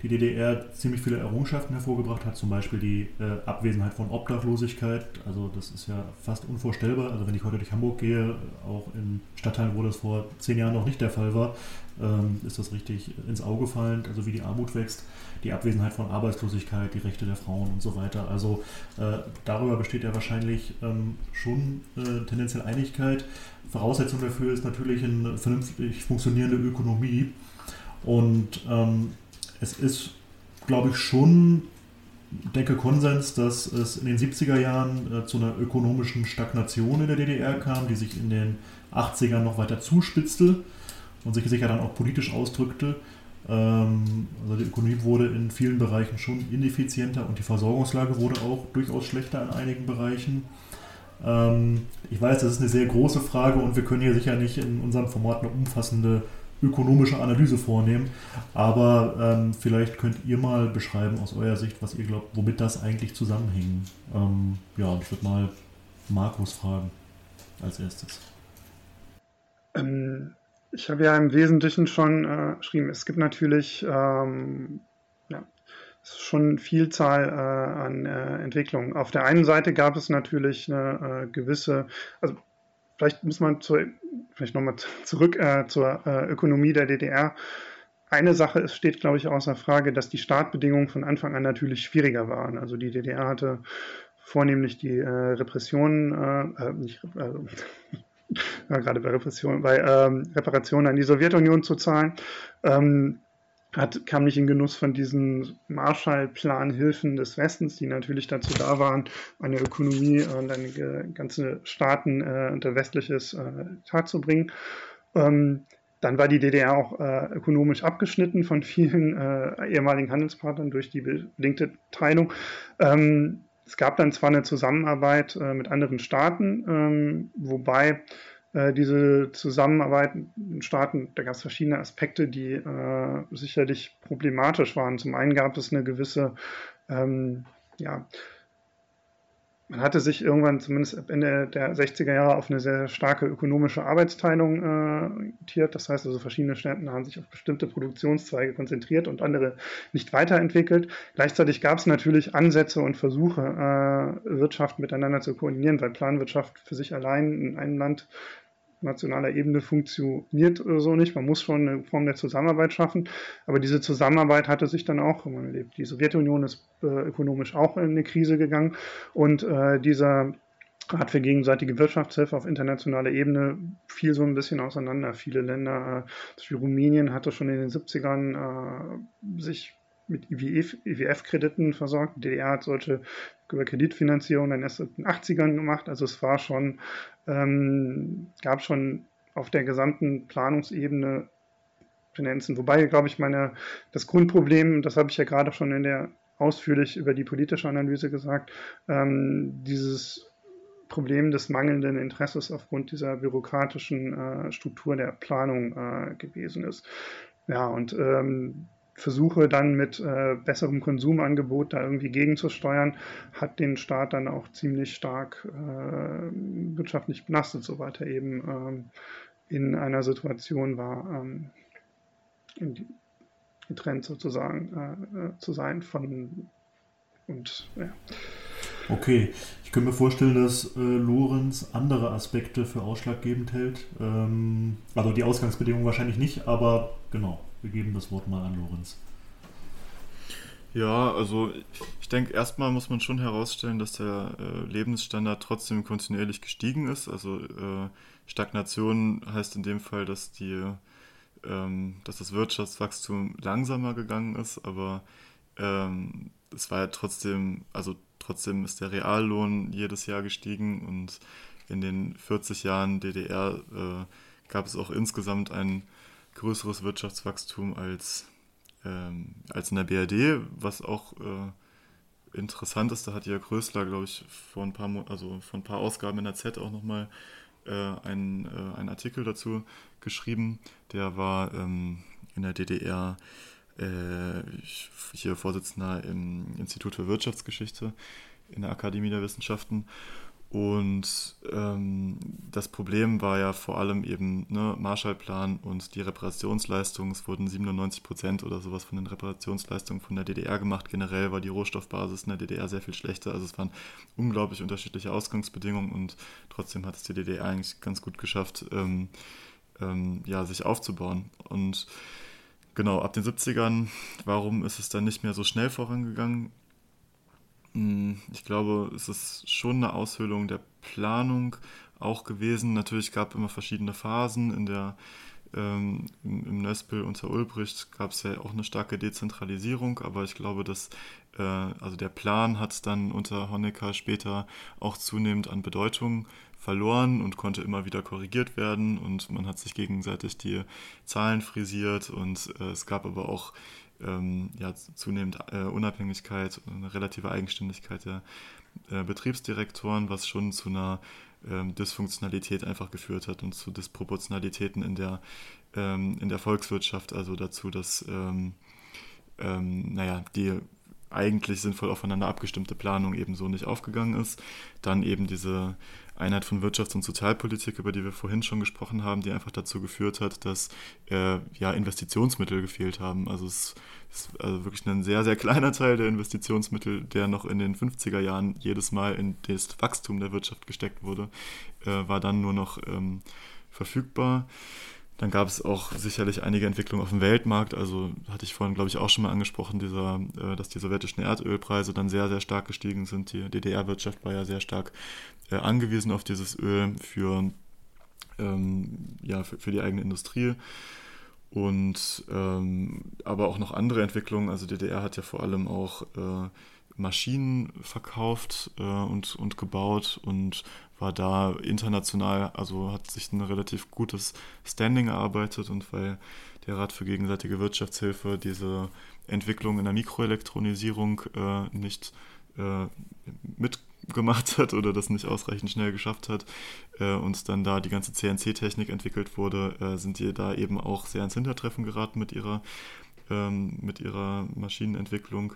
die DDR ziemlich viele Errungenschaften hervorgebracht hat, zum Beispiel die äh, Abwesenheit von Obdachlosigkeit. Also das ist ja fast unvorstellbar. Also wenn ich heute durch Hamburg gehe, auch in Stadtteilen, wo das vor zehn Jahren noch nicht der Fall war, ähm, ist das richtig ins Auge fallend, also wie die Armut wächst, die Abwesenheit von Arbeitslosigkeit, die Rechte der Frauen und so weiter. Also äh, darüber besteht ja wahrscheinlich ähm, schon äh, tendenziell Einigkeit. Voraussetzung dafür ist natürlich eine vernünftig funktionierende Ökonomie. Und ähm, es ist, glaube ich, schon denke Konsens, dass es in den 70er Jahren äh, zu einer ökonomischen Stagnation in der DDR kam, die sich in den 80ern noch weiter zuspitzte und sich sicher dann auch politisch ausdrückte. Ähm, also die Ökonomie wurde in vielen Bereichen schon ineffizienter und die Versorgungslage wurde auch durchaus schlechter in einigen Bereichen. Ähm, ich weiß, das ist eine sehr große Frage und wir können hier sicher nicht in unserem Format eine umfassende ökonomische Analyse vornehmen. Aber ähm, vielleicht könnt ihr mal beschreiben aus eurer Sicht, was ihr glaubt, womit das eigentlich zusammenhängt. Ähm, ja, ich würde mal Markus fragen als erstes. Ähm, ich habe ja im Wesentlichen schon äh, geschrieben, es gibt natürlich ähm, ja, schon Vielzahl äh, an äh, Entwicklungen. Auf der einen Seite gab es natürlich eine äh, gewisse, also vielleicht muss man zur, vielleicht nochmal zurück äh, zur äh, Ökonomie der DDR. Eine Sache steht, glaube ich, außer Frage, dass die Startbedingungen von Anfang an natürlich schwieriger waren. Also die DDR hatte vornehmlich die äh, Repressionen, äh, äh, nicht, ja, gerade bei Repression, bei ähm, Reparationen an die Sowjetunion zu zahlen. Ähm, hat, kam nicht in Genuss von diesen Marshallplan-Hilfen des Westens, die natürlich dazu da waren, eine Ökonomie und eine ganze Staaten äh, unter westliches äh, Tat zu bringen. Ähm, dann war die DDR auch äh, ökonomisch abgeschnitten von vielen äh, ehemaligen Handelspartnern durch die bedingte Teilung. Ähm, es gab dann zwar eine Zusammenarbeit äh, mit anderen Staaten, ähm, wobei diese Zusammenarbeit mit Staaten, da gab es verschiedene Aspekte, die äh, sicherlich problematisch waren. Zum einen gab es eine gewisse ähm, ja, man hatte sich irgendwann zumindest ab Ende der 60er Jahre auf eine sehr starke ökonomische Arbeitsteilung äh, orientiert. Das heißt also, verschiedene Staaten haben sich auf bestimmte Produktionszweige konzentriert und andere nicht weiterentwickelt. Gleichzeitig gab es natürlich Ansätze und Versuche, äh, Wirtschaft miteinander zu koordinieren, weil Planwirtschaft für sich allein in einem Land nationaler Ebene funktioniert so nicht. Man muss schon eine Form der Zusammenarbeit schaffen. Aber diese Zusammenarbeit hatte sich dann auch immer erlebt. Die Sowjetunion ist äh, ökonomisch auch in eine Krise gegangen und äh, dieser Rat für gegenseitige Wirtschaftshilfe auf internationaler Ebene fiel so ein bisschen auseinander. Viele Länder, äh, Rumänien hatte schon in den 70ern äh, sich mit IWF-Krediten IWF versorgt. Die DDR hat solche über Kreditfinanzierung dann erst in den 80ern gemacht. Also es war schon, ähm, gab schon auf der gesamten Planungsebene Finanzen. Wobei, glaube ich, meine, das Grundproblem, das habe ich ja gerade schon in der ausführlich über die politische Analyse gesagt, ähm, dieses Problem des mangelnden Interesses aufgrund dieser bürokratischen äh, Struktur der Planung äh, gewesen ist. Ja, und ähm, Versuche dann mit äh, besserem Konsumangebot da irgendwie gegenzusteuern, hat den Staat dann auch ziemlich stark äh, wirtschaftlich belastet, soweit er eben ähm, in einer Situation war, ähm, getrennt sozusagen äh, äh, zu sein von und ja. Okay, ich könnte mir vorstellen, dass äh, Lorenz andere Aspekte für ausschlaggebend hält. Ähm, also die Ausgangsbedingungen wahrscheinlich nicht, aber genau. Wir geben das Wort mal an Lorenz. Ja, also ich denke, erstmal muss man schon herausstellen, dass der äh, Lebensstandard trotzdem kontinuierlich gestiegen ist. Also äh, Stagnation heißt in dem Fall, dass die, ähm, dass das Wirtschaftswachstum langsamer gegangen ist, aber ähm, es war ja trotzdem, also trotzdem ist der Reallohn jedes Jahr gestiegen und in den 40 Jahren DDR äh, gab es auch insgesamt ein größeres Wirtschaftswachstum als, ähm, als in der BRD, was auch äh, interessant ist. Da hat Jörg Rösler, glaube ich, vor ein paar, also vor ein paar Ausgaben in der Z auch nochmal äh, einen, äh, einen Artikel dazu geschrieben. Der war ähm, in der DDR äh, hier Vorsitzender im Institut für Wirtschaftsgeschichte in der Akademie der Wissenschaften und ähm, das Problem war ja vor allem eben ne, Marshallplan und die Reparationsleistung. Es wurden 97 Prozent oder sowas von den Reparationsleistungen von der DDR gemacht. Generell war die Rohstoffbasis in der DDR sehr viel schlechter. Also es waren unglaublich unterschiedliche Ausgangsbedingungen und trotzdem hat es die DDR eigentlich ganz gut geschafft, ähm, ähm, ja, sich aufzubauen. Und genau, ab den 70ern, warum ist es dann nicht mehr so schnell vorangegangen? Hm, ich glaube, es ist schon eine Aushöhlung der Planung auch gewesen. Natürlich gab es immer verschiedene Phasen. In der, ähm, im, im Nöspel unter Ulbricht gab es ja auch eine starke Dezentralisierung, aber ich glaube, dass äh, also der Plan hat dann unter Honecker später auch zunehmend an Bedeutung verloren und konnte immer wieder korrigiert werden und man hat sich gegenseitig die Zahlen frisiert und äh, es gab aber auch ähm, ja, zunehmend äh, Unabhängigkeit und eine relative Eigenständigkeit der äh, Betriebsdirektoren, was schon zu einer ähm, Dysfunktionalität einfach geführt hat und zu Disproportionalitäten in der, ähm, in der Volkswirtschaft, also dazu, dass ähm, ähm, naja, die eigentlich sinnvoll aufeinander abgestimmte Planung eben so nicht aufgegangen ist. Dann eben diese Einheit von Wirtschafts- und Sozialpolitik, über die wir vorhin schon gesprochen haben, die einfach dazu geführt hat, dass äh, ja, Investitionsmittel gefehlt haben. Also es ist also wirklich ein sehr, sehr kleiner Teil der Investitionsmittel, der noch in den 50er Jahren jedes Mal in das Wachstum der Wirtschaft gesteckt wurde, äh, war dann nur noch ähm, verfügbar. Dann gab es auch sicherlich einige Entwicklungen auf dem Weltmarkt. Also hatte ich vorhin, glaube ich, auch schon mal angesprochen, dieser, äh, dass die sowjetischen Erdölpreise dann sehr, sehr stark gestiegen sind. Die DDR-Wirtschaft war ja sehr stark äh, angewiesen auf dieses Öl für, ähm, ja, für, für, die eigene Industrie. Und ähm, aber auch noch andere Entwicklungen. Also DDR hat ja vor allem auch äh, Maschinen verkauft äh, und, und gebaut und war da international, also hat sich ein relativ gutes Standing erarbeitet und weil der Rat für gegenseitige Wirtschaftshilfe diese Entwicklung in der Mikroelektronisierung äh, nicht äh, mitgemacht hat oder das nicht ausreichend schnell geschafft hat äh, und dann da die ganze CNC-Technik entwickelt wurde, äh, sind die da eben auch sehr ins Hintertreffen geraten mit ihrer, ähm, mit ihrer Maschinenentwicklung.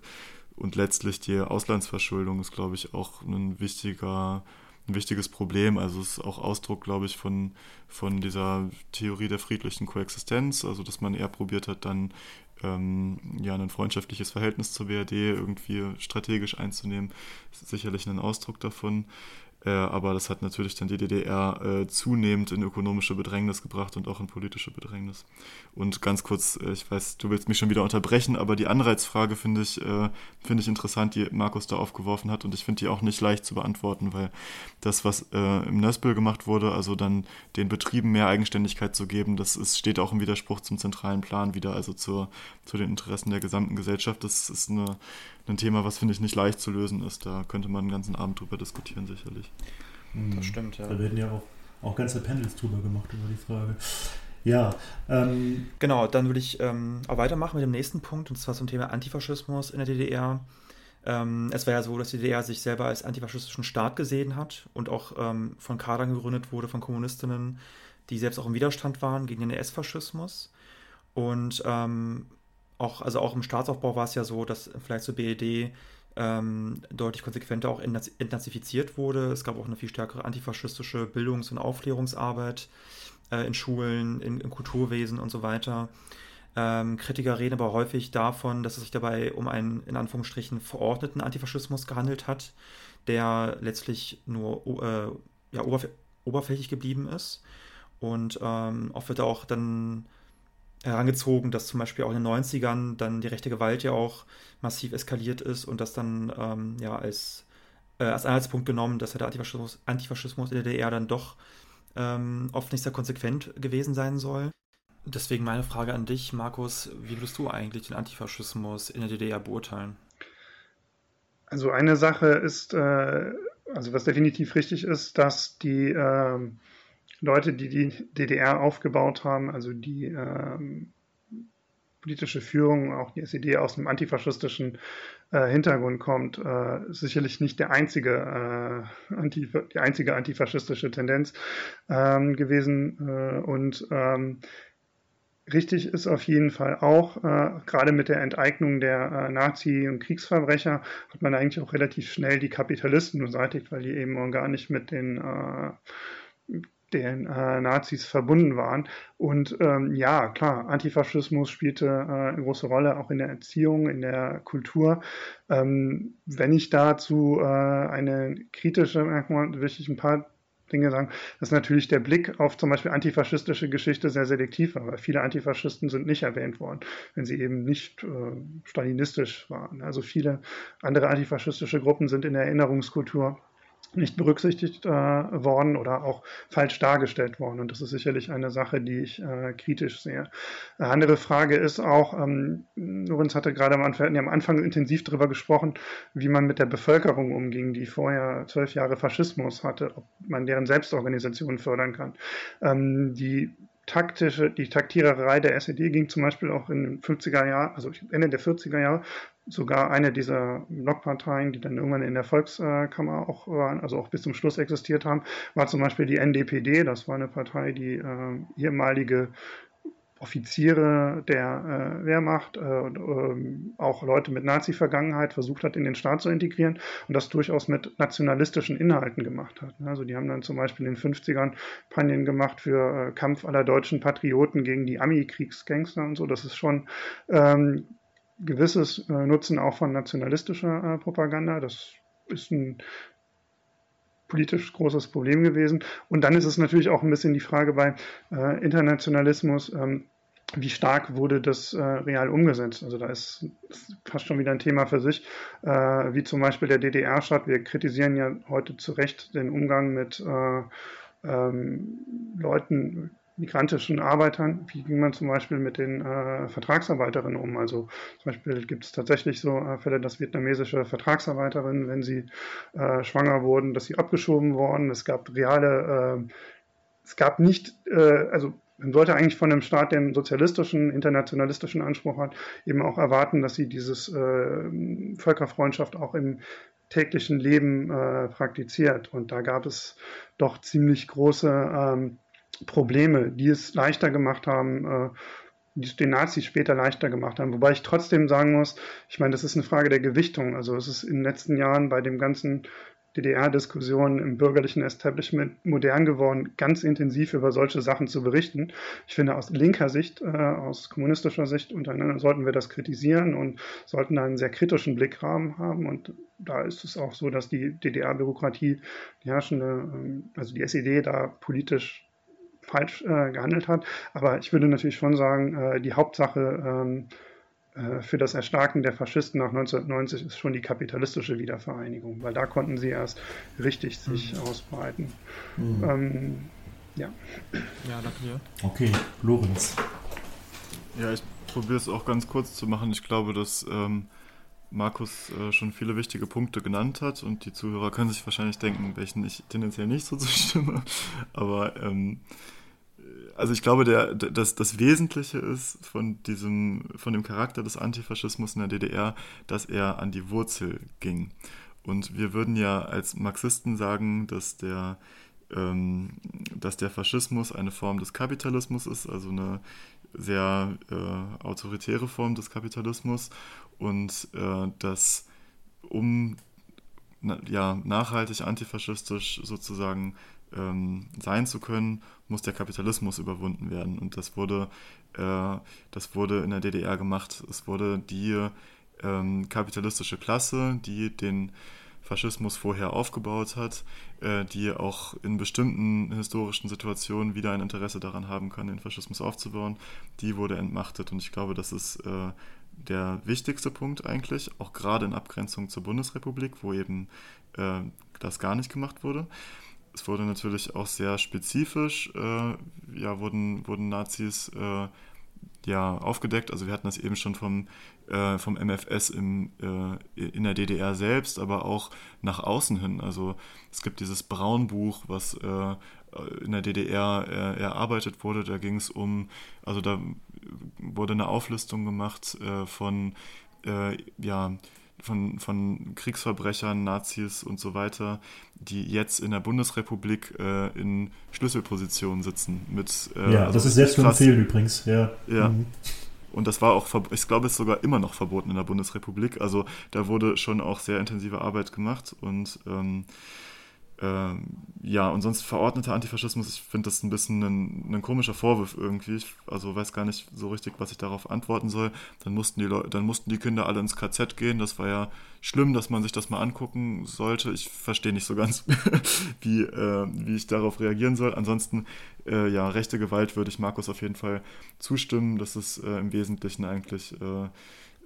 Und letztlich die Auslandsverschuldung ist, glaube ich, auch ein wichtiger ein wichtiges Problem. Also es ist auch Ausdruck, glaube ich, von, von dieser Theorie der friedlichen Koexistenz, also dass man eher probiert hat, dann ähm, ja ein freundschaftliches Verhältnis zur BRD irgendwie strategisch einzunehmen. Ist sicherlich ein Ausdruck davon. Äh, aber das hat natürlich dann die DDR äh, zunehmend in ökonomische Bedrängnis gebracht und auch in politische Bedrängnis. Und ganz kurz, äh, ich weiß, du willst mich schon wieder unterbrechen, aber die Anreizfrage finde ich, äh, finde ich interessant, die Markus da aufgeworfen hat und ich finde die auch nicht leicht zu beantworten, weil das, was äh, im Nöspel gemacht wurde, also dann den Betrieben mehr Eigenständigkeit zu geben, das ist, steht auch im Widerspruch zum zentralen Plan wieder, also zur, zu den Interessen der gesamten Gesellschaft. Das ist eine ein Thema, was finde ich nicht leicht zu lösen ist. Da könnte man einen ganzen Abend drüber diskutieren, sicherlich. Mhm. Das stimmt, ja. Da werden ja auch, auch ganze Panels drüber gemacht über die Frage. Ja. Ähm, genau, dann würde ich ähm, auch weitermachen mit dem nächsten Punkt, und zwar zum Thema Antifaschismus in der DDR. Ähm, es war ja so, dass die DDR sich selber als antifaschistischen Staat gesehen hat und auch ähm, von Kadern gegründet wurde, von Kommunistinnen, die selbst auch im Widerstand waren gegen den NS-Faschismus. Und ähm, auch, also auch im Staatsaufbau war es ja so, dass vielleicht zur BED ähm, deutlich konsequenter auch entnazifiziert wurde. Es gab auch eine viel stärkere antifaschistische Bildungs- und Aufklärungsarbeit äh, in Schulen, in, im Kulturwesen und so weiter. Ähm, Kritiker reden aber häufig davon, dass es sich dabei um einen in Anführungsstrichen verordneten Antifaschismus gehandelt hat, der letztlich nur äh, ja, oberf oberflächlich geblieben ist. Und ähm, oft wird auch dann herangezogen, dass zum Beispiel auch in den 90ern dann die rechte Gewalt ja auch massiv eskaliert ist und das dann ähm, ja als, äh, als Anhaltspunkt genommen, dass ja der Antifaschismus, Antifaschismus in der DDR dann doch ähm, oft nicht sehr konsequent gewesen sein soll. Deswegen meine Frage an dich, Markus, wie würdest du eigentlich den Antifaschismus in der DDR beurteilen? Also eine Sache ist, äh, also was definitiv richtig ist, dass die äh, Leute, die die DDR aufgebaut haben, also die ähm, politische Führung, auch die SED aus einem antifaschistischen äh, Hintergrund kommt, äh, sicherlich nicht der einzige, äh, anti, die einzige antifaschistische Tendenz ähm, gewesen. Äh, und ähm, Richtig ist auf jeden Fall auch, äh, gerade mit der Enteignung der äh, Nazi- und Kriegsverbrecher hat man eigentlich auch relativ schnell die Kapitalisten beseitigt, weil die eben gar nicht mit den den äh, Nazis verbunden waren. Und ähm, ja, klar, Antifaschismus spielte äh, eine große Rolle auch in der Erziehung, in der Kultur. Ähm, wenn ich dazu äh, eine kritische, will ich ein paar Dinge sagen, dass natürlich der Blick auf zum Beispiel antifaschistische Geschichte sehr selektiv war, weil viele Antifaschisten sind nicht erwähnt worden, wenn sie eben nicht äh, stalinistisch waren. Also viele andere antifaschistische Gruppen sind in der Erinnerungskultur nicht berücksichtigt äh, worden oder auch falsch dargestellt worden. Und das ist sicherlich eine Sache, die ich äh, kritisch sehe. Eine andere Frage ist auch, ähm, Lorenz hatte gerade am Anfang, ja, am Anfang intensiv darüber gesprochen, wie man mit der Bevölkerung umging, die vorher zwölf Jahre Faschismus hatte, ob man deren Selbstorganisation fördern kann. Ähm, die taktische, die Taktiererei der SED ging zum Beispiel auch in den 50er Jahren, also Ende der 40er Jahre, sogar eine dieser Blockparteien, die dann irgendwann in der Volkskammer auch waren, also auch bis zum Schluss existiert haben, war zum Beispiel die NDPD. Das war eine Partei, die äh, ehemalige Offiziere der äh, Wehrmacht äh, und äh, auch Leute mit Nazi-Vergangenheit versucht hat, in den Staat zu integrieren und das durchaus mit nationalistischen Inhalten gemacht hat. Also die haben dann zum Beispiel in den 50ern Pagnen gemacht für äh, Kampf aller deutschen Patrioten gegen die Ami-Kriegsgangster und so. Das ist schon ähm, gewisses äh, Nutzen auch von nationalistischer äh, Propaganda. Das ist ein politisch großes Problem gewesen. Und dann ist es natürlich auch ein bisschen die Frage bei äh, Internationalismus, ähm, wie stark wurde das äh, real umgesetzt? Also da ist, ist, fast schon wieder ein Thema für sich, äh, wie zum Beispiel der DDR-Staat. Wir kritisieren ja heute zu Recht den Umgang mit äh, ähm, Leuten, migrantischen Arbeitern. Wie ging man zum Beispiel mit den äh, Vertragsarbeiterinnen um? Also zum Beispiel gibt es tatsächlich so äh, Fälle, dass vietnamesische Vertragsarbeiterinnen, wenn sie äh, schwanger wurden, dass sie abgeschoben wurden. Es gab reale, äh, es gab nicht, äh, also man sollte eigentlich von einem Staat, der einen sozialistischen, internationalistischen Anspruch hat, eben auch erwarten, dass sie dieses äh, Völkerfreundschaft auch im täglichen Leben praktiziert. Und da gab es doch ziemlich große ähm, Probleme, die es leichter gemacht haben, äh, die den Nazis später leichter gemacht haben. Wobei ich trotzdem sagen muss, ich meine, das ist eine Frage der Gewichtung. Also es ist in den letzten Jahren bei dem ganzen DDR-Diskussionen im bürgerlichen Establishment modern geworden, ganz intensiv über solche Sachen zu berichten. Ich finde, aus linker Sicht, äh, aus kommunistischer Sicht untereinander sollten wir das kritisieren und sollten da einen sehr kritischen Blickrahmen haben. Und da ist es auch so, dass die DDR-Bürokratie, die herrschende, ähm, also die SED da politisch falsch äh, gehandelt hat. Aber ich würde natürlich schon sagen, äh, die Hauptsache ähm, äh, für das Erstarken der Faschisten nach 1990 ist schon die kapitalistische Wiedervereinigung, weil da konnten sie erst richtig sich mhm. ausbreiten. Mhm. Ähm, ja. Ja, danke dir. Okay, Lorenz. Ja, ich probiere es auch ganz kurz zu machen. Ich glaube, dass ähm, Markus äh, schon viele wichtige Punkte genannt hat und die Zuhörer können sich wahrscheinlich denken, welchen ich tendenziell nicht so zustimme. Aber ähm, also ich glaube, der, das, das Wesentliche ist von diesem, von dem Charakter des Antifaschismus in der DDR, dass er an die Wurzel ging. Und wir würden ja als Marxisten sagen, dass der, ähm, dass der Faschismus eine Form des Kapitalismus ist, also eine sehr äh, autoritäre Form des Kapitalismus und äh, dass um na, ja, nachhaltig antifaschistisch sozusagen ähm, sein zu können, muss der Kapitalismus überwunden werden. Und das wurde, äh, das wurde in der DDR gemacht. Es wurde die ähm, kapitalistische Klasse, die den Faschismus vorher aufgebaut hat, äh, die auch in bestimmten historischen Situationen wieder ein Interesse daran haben kann, den Faschismus aufzubauen, die wurde entmachtet. Und ich glaube, das ist äh, der wichtigste Punkt eigentlich, auch gerade in Abgrenzung zur Bundesrepublik, wo eben äh, das gar nicht gemacht wurde es wurde natürlich auch sehr spezifisch, äh, ja, wurden, wurden Nazis äh, ja, aufgedeckt. Also wir hatten das eben schon vom, äh, vom MFS im, äh, in der DDR selbst, aber auch nach außen hin. Also es gibt dieses Braunbuch, was äh, in der DDR äh, erarbeitet wurde. Da ging es um, also da wurde eine Auflistung gemacht von ja, von, von Kriegsverbrechern, Nazis und so weiter, die jetzt in der Bundesrepublik äh, in Schlüsselpositionen sitzen. Mit, äh, ja, also das ist selbst zu empfehlen übrigens. Ja. ja. Mhm. Und das war auch, ich glaube, es ist sogar immer noch verboten in der Bundesrepublik. Also da wurde schon auch sehr intensive Arbeit gemacht und ähm, ähm, ja, und sonst verordneter Antifaschismus, ich finde das ein bisschen ein, ein, komischer Vorwurf irgendwie. Ich also weiß gar nicht so richtig, was ich darauf antworten soll. Dann mussten, die Leute, dann mussten die Kinder alle ins KZ gehen. Das war ja schlimm, dass man sich das mal angucken sollte. Ich verstehe nicht so ganz, wie, äh, wie ich darauf reagieren soll. Ansonsten, äh, ja, rechte Gewalt würde ich Markus auf jeden Fall zustimmen. Das ist äh, im Wesentlichen eigentlich äh,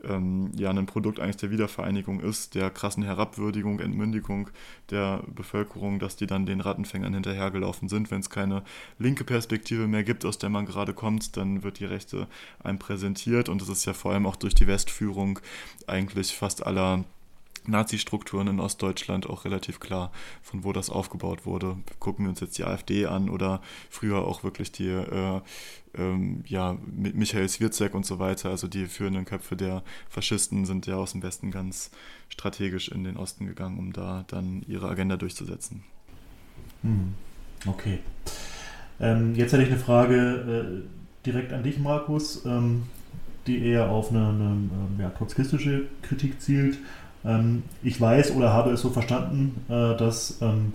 ähm, ja ein Produkt eigentlich der Wiedervereinigung ist, der krassen Herabwürdigung, Entmündigung der Bevölkerung, dass die dann den Rattenfängern hinterhergelaufen sind. Wenn es keine linke Perspektive mehr gibt, aus der man gerade kommt, dann wird die Rechte einem präsentiert und es ist ja vor allem auch durch die Westführung eigentlich fast aller Nazi-Strukturen in Ostdeutschland auch relativ klar, von wo das aufgebaut wurde. Gucken wir uns jetzt die AfD an oder früher auch wirklich die äh, ähm, ja, Michael Swirzek und so weiter, also die führenden Köpfe der Faschisten sind ja aus dem Westen ganz strategisch in den Osten gegangen, um da dann ihre Agenda durchzusetzen. Hm. Okay. Ähm, jetzt hätte ich eine Frage äh, direkt an dich, Markus, ähm, die eher auf eine, eine ähm, ja, trotzkistische Kritik zielt. Ähm, ich weiß oder habe es so verstanden, äh, dass ähm,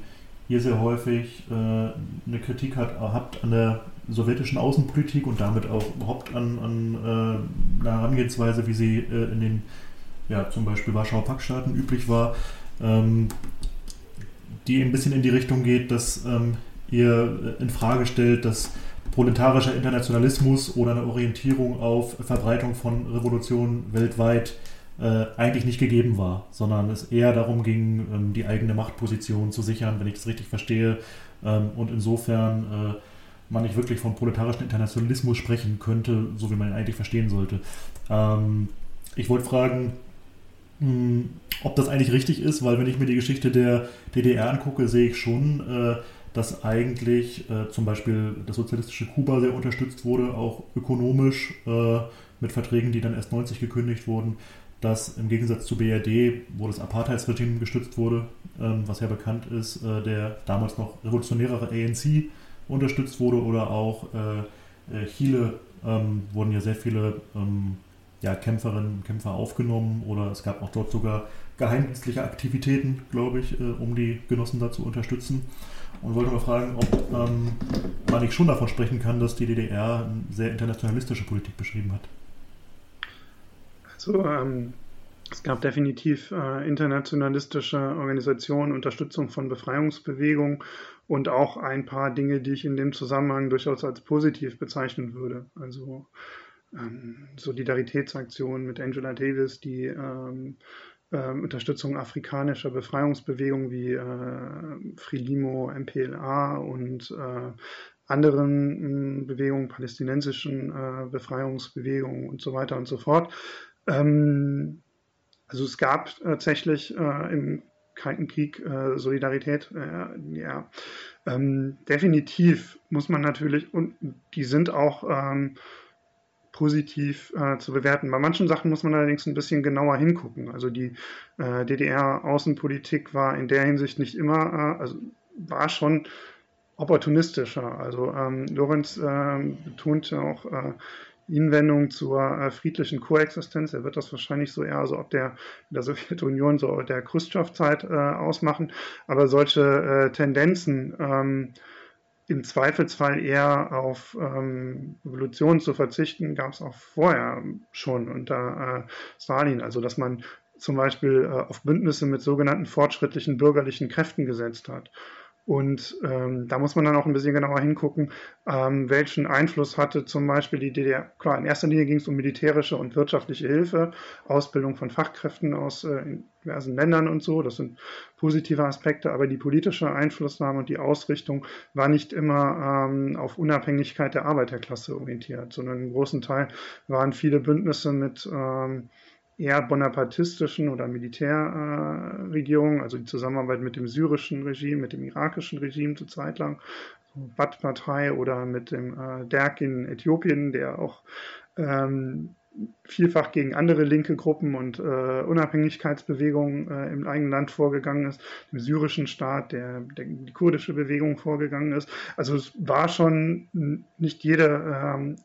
ihr sehr häufig äh, eine Kritik hat, habt an der sowjetischen Außenpolitik und damit auch überhaupt an, an äh, einer Herangehensweise, wie sie äh, in den ja, zum Beispiel Warschauer Paktstaaten üblich war, ähm, die ein bisschen in die Richtung geht, dass ähm, ihr in Frage stellt, dass proletarischer Internationalismus oder eine Orientierung auf Verbreitung von Revolutionen weltweit äh, eigentlich nicht gegeben war, sondern es eher darum ging, ähm, die eigene Machtposition zu sichern, wenn ich das richtig verstehe. Ähm, und insofern man nicht wirklich von proletarischen Internationalismus sprechen könnte, so wie man ihn eigentlich verstehen sollte. Ähm, ich wollte fragen, mh, hm, ob das eigentlich richtig ist, weil wenn ich mir die Geschichte der DDR angucke, sehe ich schon, äh, dass eigentlich äh, zum Beispiel das sozialistische Kuba sehr unterstützt wurde, auch ökonomisch äh, mit Verträgen, die dann erst 90 gekündigt wurden, dass im Gegensatz zu BRD, wo das Apartheidsregime gestützt wurde, ähm, was ja bekannt ist, äh, der damals noch revolutionärere ANC unterstützt wurde oder auch äh, äh, Chile ähm, wurden ja sehr viele ähm, ja, Kämpferinnen und Kämpfer aufgenommen oder es gab auch dort sogar geheimdienstliche Aktivitäten, glaube ich, äh, um die Genossen da zu unterstützen. Und wollte mal fragen, ob ähm, man nicht schon davon sprechen kann, dass die DDR eine sehr internationalistische Politik beschrieben hat. Also ähm, es gab definitiv äh, internationalistische Organisationen, Unterstützung von Befreiungsbewegungen und auch ein paar Dinge, die ich in dem Zusammenhang durchaus als positiv bezeichnen würde. Also ähm, Solidaritätsaktionen mit Angela Davis, die ähm, äh, Unterstützung afrikanischer Befreiungsbewegungen wie äh, Frelimo, MPLA und äh, anderen äh, Bewegungen, palästinensischen äh, Befreiungsbewegungen und so weiter und so fort. Ähm, also es gab tatsächlich äh, im Kalten Krieg äh, Solidarität, äh, ja, ähm, definitiv muss man natürlich, und die sind auch ähm, positiv äh, zu bewerten. Bei manchen Sachen muss man allerdings ein bisschen genauer hingucken. Also die äh, DDR-Außenpolitik war in der Hinsicht nicht immer, äh, also war schon opportunistischer. Also ähm, Lorenz ähm, betonte auch Hinwendung zur äh, friedlichen Koexistenz. Er wird das wahrscheinlich so eher so ob der, der Sowjetunion, so der Khrushchev-Zeit äh, ausmachen. Aber solche äh, Tendenzen, ähm, im Zweifelsfall eher auf ähm, Evolution zu verzichten, gab es auch vorher schon unter äh, Stalin. Also dass man zum Beispiel äh, auf Bündnisse mit sogenannten fortschrittlichen bürgerlichen Kräften gesetzt hat. Und ähm, da muss man dann auch ein bisschen genauer hingucken, ähm, welchen Einfluss hatte zum Beispiel die DDR. Klar, in erster Linie ging es um militärische und wirtschaftliche Hilfe, Ausbildung von Fachkräften aus äh, diversen Ländern und so. Das sind positive Aspekte, aber die politische Einflussnahme und die Ausrichtung war nicht immer ähm, auf Unabhängigkeit der Arbeiterklasse orientiert, sondern im großen Teil waren viele Bündnisse mit ähm, eher bonapartistischen oder Militärregierungen, äh, also die Zusammenarbeit mit dem syrischen Regime, mit dem irakischen Regime zur Zeit lang, so Baath-Partei oder mit dem äh, Derg in Äthiopien, der auch ähm, vielfach gegen andere linke Gruppen und äh, Unabhängigkeitsbewegungen äh, im eigenen Land vorgegangen ist, dem syrischen Staat, der, der die kurdische Bewegung vorgegangen ist. Also es war schon nicht jede ähm,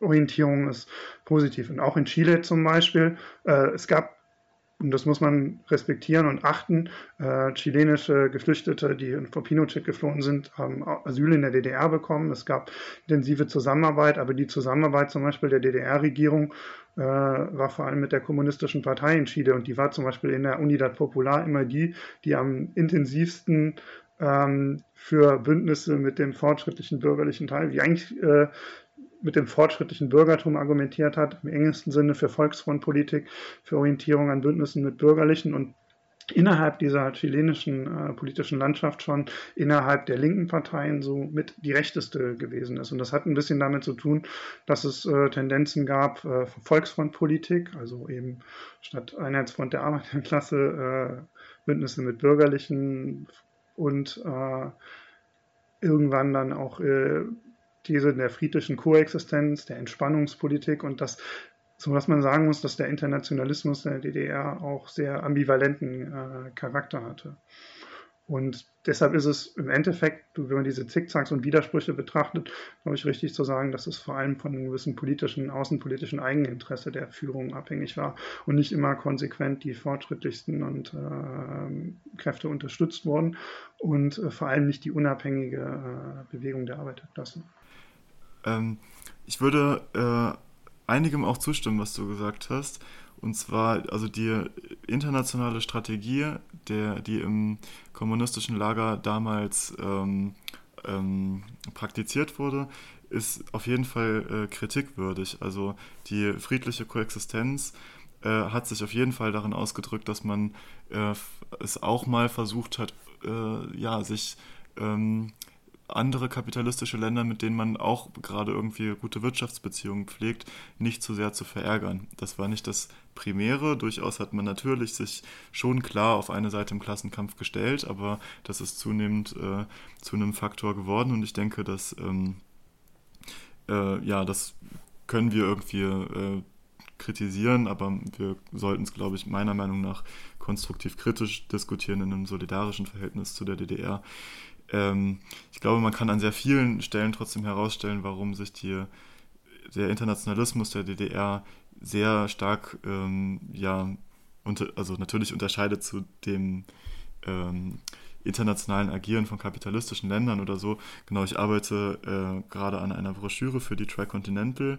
Orientierung ist positiv. Und auch in Chile zum Beispiel, äh, es gab, und das muss man respektieren und achten, äh, chilenische Geflüchtete, die vor Pinochet geflohen sind, haben Asyl in der DDR bekommen. Es gab intensive Zusammenarbeit, aber die Zusammenarbeit zum Beispiel der DDR-Regierung äh, war vor allem mit der kommunistischen Partei in Chile und die war zum Beispiel in der Unidad Popular immer die, die am intensivsten ähm, für Bündnisse mit dem fortschrittlichen bürgerlichen Teil, wie eigentlich äh, mit dem fortschrittlichen Bürgertum argumentiert hat, im engsten Sinne für Volksfrontpolitik, für Orientierung an Bündnissen mit Bürgerlichen und innerhalb dieser chilenischen äh, politischen Landschaft schon innerhalb der linken Parteien so mit die rechteste gewesen ist. Und das hat ein bisschen damit zu tun, dass es äh, Tendenzen gab, äh, Volksfrontpolitik, also eben statt Einheitsfront der Arbeiterklasse, äh, Bündnisse mit Bürgerlichen und äh, irgendwann dann auch äh, These der friedlichen Koexistenz, der Entspannungspolitik und das, so was man sagen muss, dass der Internationalismus der DDR auch sehr ambivalenten äh, Charakter hatte. Und deshalb ist es im Endeffekt, wenn man diese Zickzacks und Widersprüche betrachtet, glaube ich, richtig zu sagen, dass es vor allem von einem gewissen politischen, außenpolitischen Eigeninteresse der Führung abhängig war und nicht immer konsequent die fortschrittlichsten und äh, Kräfte unterstützt wurden und äh, vor allem nicht die unabhängige äh, Bewegung der Arbeiterklasse. Ähm, ich würde äh, einigem auch zustimmen, was du gesagt hast. Und zwar, also die internationale Strategie, der, die im kommunistischen Lager damals ähm, ähm, praktiziert wurde, ist auf jeden Fall äh, kritikwürdig. Also die friedliche Koexistenz äh, hat sich auf jeden Fall darin ausgedrückt, dass man äh, es auch mal versucht hat, äh, ja, sich ähm, andere kapitalistische Länder, mit denen man auch gerade irgendwie gute Wirtschaftsbeziehungen pflegt, nicht zu sehr zu verärgern. Das war nicht das Primäre. Durchaus hat man natürlich sich schon klar auf eine Seite im Klassenkampf gestellt, aber das ist zunehmend äh, zu einem Faktor geworden und ich denke, dass ähm, äh, ja, das können wir irgendwie äh, kritisieren, aber wir sollten es, glaube ich, meiner Meinung nach konstruktiv kritisch diskutieren in einem solidarischen Verhältnis zu der DDR. Ähm, ich glaube, man kann an sehr vielen Stellen trotzdem herausstellen, warum sich die, der Internationalismus der DDR sehr stark, ähm, ja, unter, also natürlich unterscheidet zu dem ähm, internationalen Agieren von kapitalistischen Ländern oder so. Genau, ich arbeite äh, gerade an einer Broschüre für die Tricontinental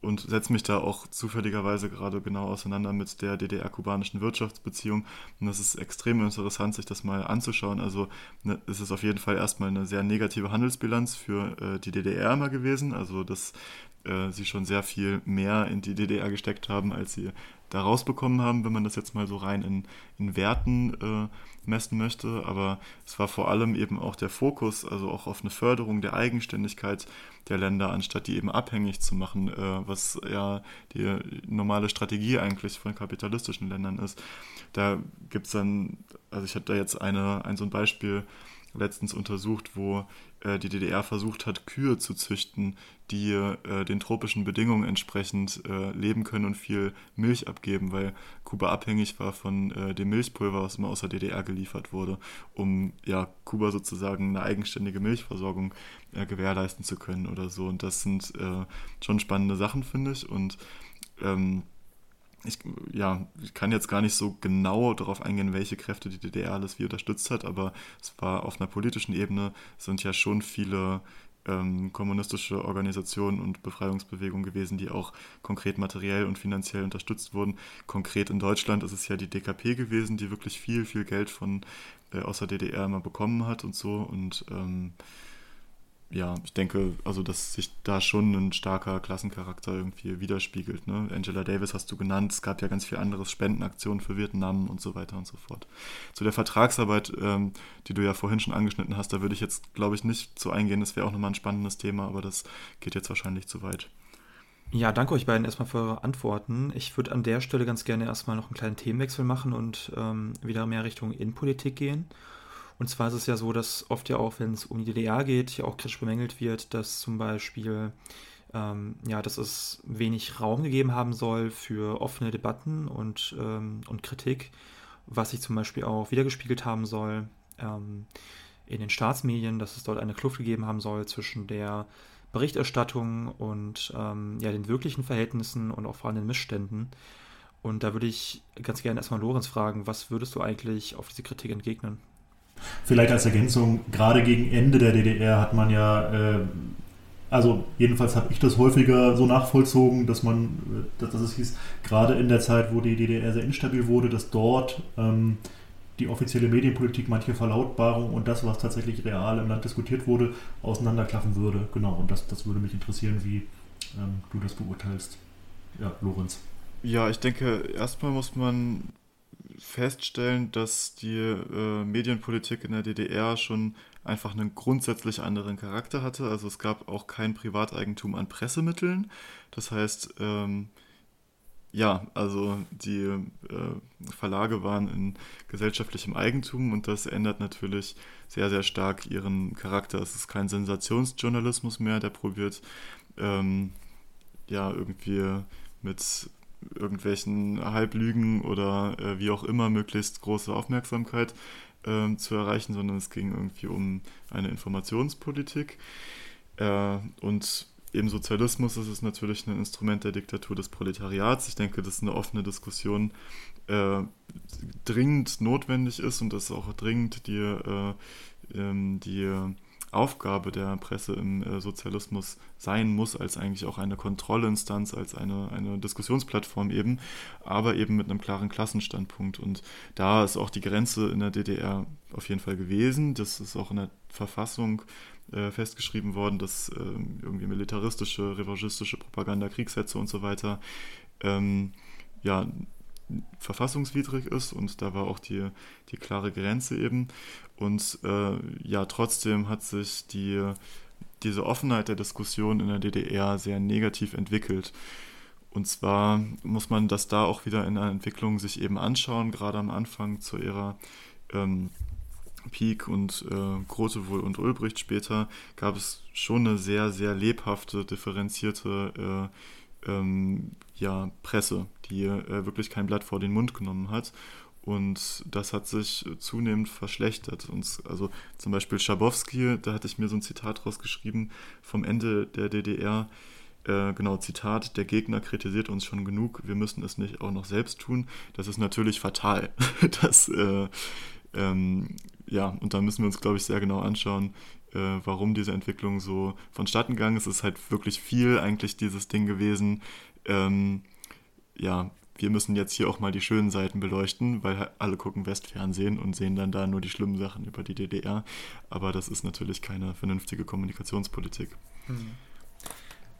und setze mich da auch zufälligerweise gerade genau auseinander mit der DDR-kubanischen Wirtschaftsbeziehung. Und das ist extrem interessant, sich das mal anzuschauen. Also ne, es ist auf jeden Fall erstmal eine sehr negative Handelsbilanz für äh, die DDR immer gewesen. Also dass äh, sie schon sehr viel mehr in die DDR gesteckt haben, als sie da rausbekommen haben, wenn man das jetzt mal so rein in, in Werten äh, messen möchte. Aber es war vor allem eben auch der Fokus, also auch auf eine Förderung der Eigenständigkeit der Länder, anstatt die eben abhängig zu machen, äh, was ja die normale Strategie eigentlich von kapitalistischen Ländern ist. Da gibt es dann, also ich hatte da jetzt eine, ein so ein Beispiel letztens untersucht, wo äh, die DDR versucht hat, Kühe zu züchten, die äh, den tropischen Bedingungen entsprechend äh, leben können und viel Milch abgeben, weil Kuba abhängig war von äh, dem Milchpulver, was immer aus der DDR geliefert wurde, um ja Kuba sozusagen eine eigenständige Milchversorgung äh, gewährleisten zu können oder so. Und das sind äh, schon spannende Sachen, finde ich. Und ähm, ich, ja, ich kann jetzt gar nicht so genau darauf eingehen, welche Kräfte die DDR alles wie unterstützt hat, aber es war auf einer politischen Ebene, sind ja schon viele ähm, kommunistische Organisationen und Befreiungsbewegungen gewesen, die auch konkret materiell und finanziell unterstützt wurden. Konkret in Deutschland ist es ja die DKP gewesen, die wirklich viel, viel Geld von äh, aus der DDR immer bekommen hat und so und ähm, ja, ich denke, also dass sich da schon ein starker Klassencharakter irgendwie widerspiegelt. Ne? Angela Davis hast du genannt, es gab ja ganz viel anderes, Spendenaktionen für Vietnam und so weiter und so fort. Zu der Vertragsarbeit, ähm, die du ja vorhin schon angeschnitten hast, da würde ich jetzt, glaube ich, nicht so eingehen. Das wäre auch nochmal ein spannendes Thema, aber das geht jetzt wahrscheinlich zu weit. Ja, danke euch beiden erstmal für eure Antworten. Ich würde an der Stelle ganz gerne erstmal noch einen kleinen Themenwechsel machen und ähm, wieder mehr Richtung Innenpolitik gehen. Und zwar ist es ja so, dass oft ja auch, wenn es um die DDR geht, ja auch kritisch bemängelt wird, dass zum Beispiel ähm, ja, dass es wenig Raum gegeben haben soll für offene Debatten und, ähm, und Kritik, was sich zum Beispiel auch wiedergespiegelt haben soll ähm, in den Staatsmedien, dass es dort eine Kluft gegeben haben soll zwischen der Berichterstattung und ähm, ja, den wirklichen Verhältnissen und auch vor allem den Missständen. Und da würde ich ganz gerne erstmal Lorenz fragen, was würdest du eigentlich auf diese Kritik entgegnen? Vielleicht als Ergänzung, gerade gegen Ende der DDR hat man ja, äh, also jedenfalls habe ich das häufiger so nachvollzogen, dass man, äh, dass, dass es hieß, gerade in der Zeit, wo die DDR sehr instabil wurde, dass dort ähm, die offizielle Medienpolitik manche Verlautbarung und das, was tatsächlich real im Land diskutiert wurde, auseinanderklaffen würde. Genau, und das, das würde mich interessieren, wie ähm, du das beurteilst. Ja, Lorenz. Ja, ich denke, erstmal muss man feststellen, dass die äh, Medienpolitik in der DDR schon einfach einen grundsätzlich anderen Charakter hatte. Also es gab auch kein Privateigentum an Pressemitteln. Das heißt, ähm, ja, also die äh, Verlage waren in gesellschaftlichem Eigentum und das ändert natürlich sehr, sehr stark ihren Charakter. Es ist kein Sensationsjournalismus mehr, der probiert, ähm, ja, irgendwie mit irgendwelchen Halblügen oder äh, wie auch immer möglichst große Aufmerksamkeit äh, zu erreichen, sondern es ging irgendwie um eine Informationspolitik. Äh, und im Sozialismus ist es natürlich ein Instrument der Diktatur des Proletariats. Ich denke, das ist eine offene Diskussion, äh, dringend notwendig ist und das auch dringend die, äh, ähm, die Aufgabe der Presse im äh, Sozialismus sein muss, als eigentlich auch eine Kontrollinstanz, als eine, eine Diskussionsplattform eben, aber eben mit einem klaren Klassenstandpunkt. Und da ist auch die Grenze in der DDR auf jeden Fall gewesen. Das ist auch in der Verfassung äh, festgeschrieben worden, dass äh, irgendwie militaristische, revanchistische Propaganda, Kriegshetze und so weiter ähm, ja verfassungswidrig ist und da war auch die, die klare Grenze eben. Und äh, ja, trotzdem hat sich die, diese Offenheit der Diskussion in der DDR sehr negativ entwickelt. Und zwar muss man das da auch wieder in der Entwicklung sich eben anschauen, gerade am Anfang zur Ära ähm, Pieck und äh, Grotewohl und Ulbricht später gab es schon eine sehr, sehr lebhafte, differenzierte äh, ähm, ja, Presse, die äh, wirklich kein Blatt vor den Mund genommen hat. Und das hat sich zunehmend verschlechtert. Und also zum Beispiel Schabowski, da hatte ich mir so ein Zitat rausgeschrieben vom Ende der DDR. Äh, genau, Zitat, der Gegner kritisiert uns schon genug, wir müssen es nicht auch noch selbst tun. Das ist natürlich fatal. das, äh, ähm, ja, und da müssen wir uns, glaube ich, sehr genau anschauen, äh, warum diese Entwicklung so vonstatten gegangen ist. Es ist halt wirklich viel eigentlich dieses Ding gewesen. Ähm, ja, wir müssen jetzt hier auch mal die schönen Seiten beleuchten, weil alle gucken Westfernsehen und sehen dann da nur die schlimmen Sachen über die DDR. Aber das ist natürlich keine vernünftige Kommunikationspolitik. Hm.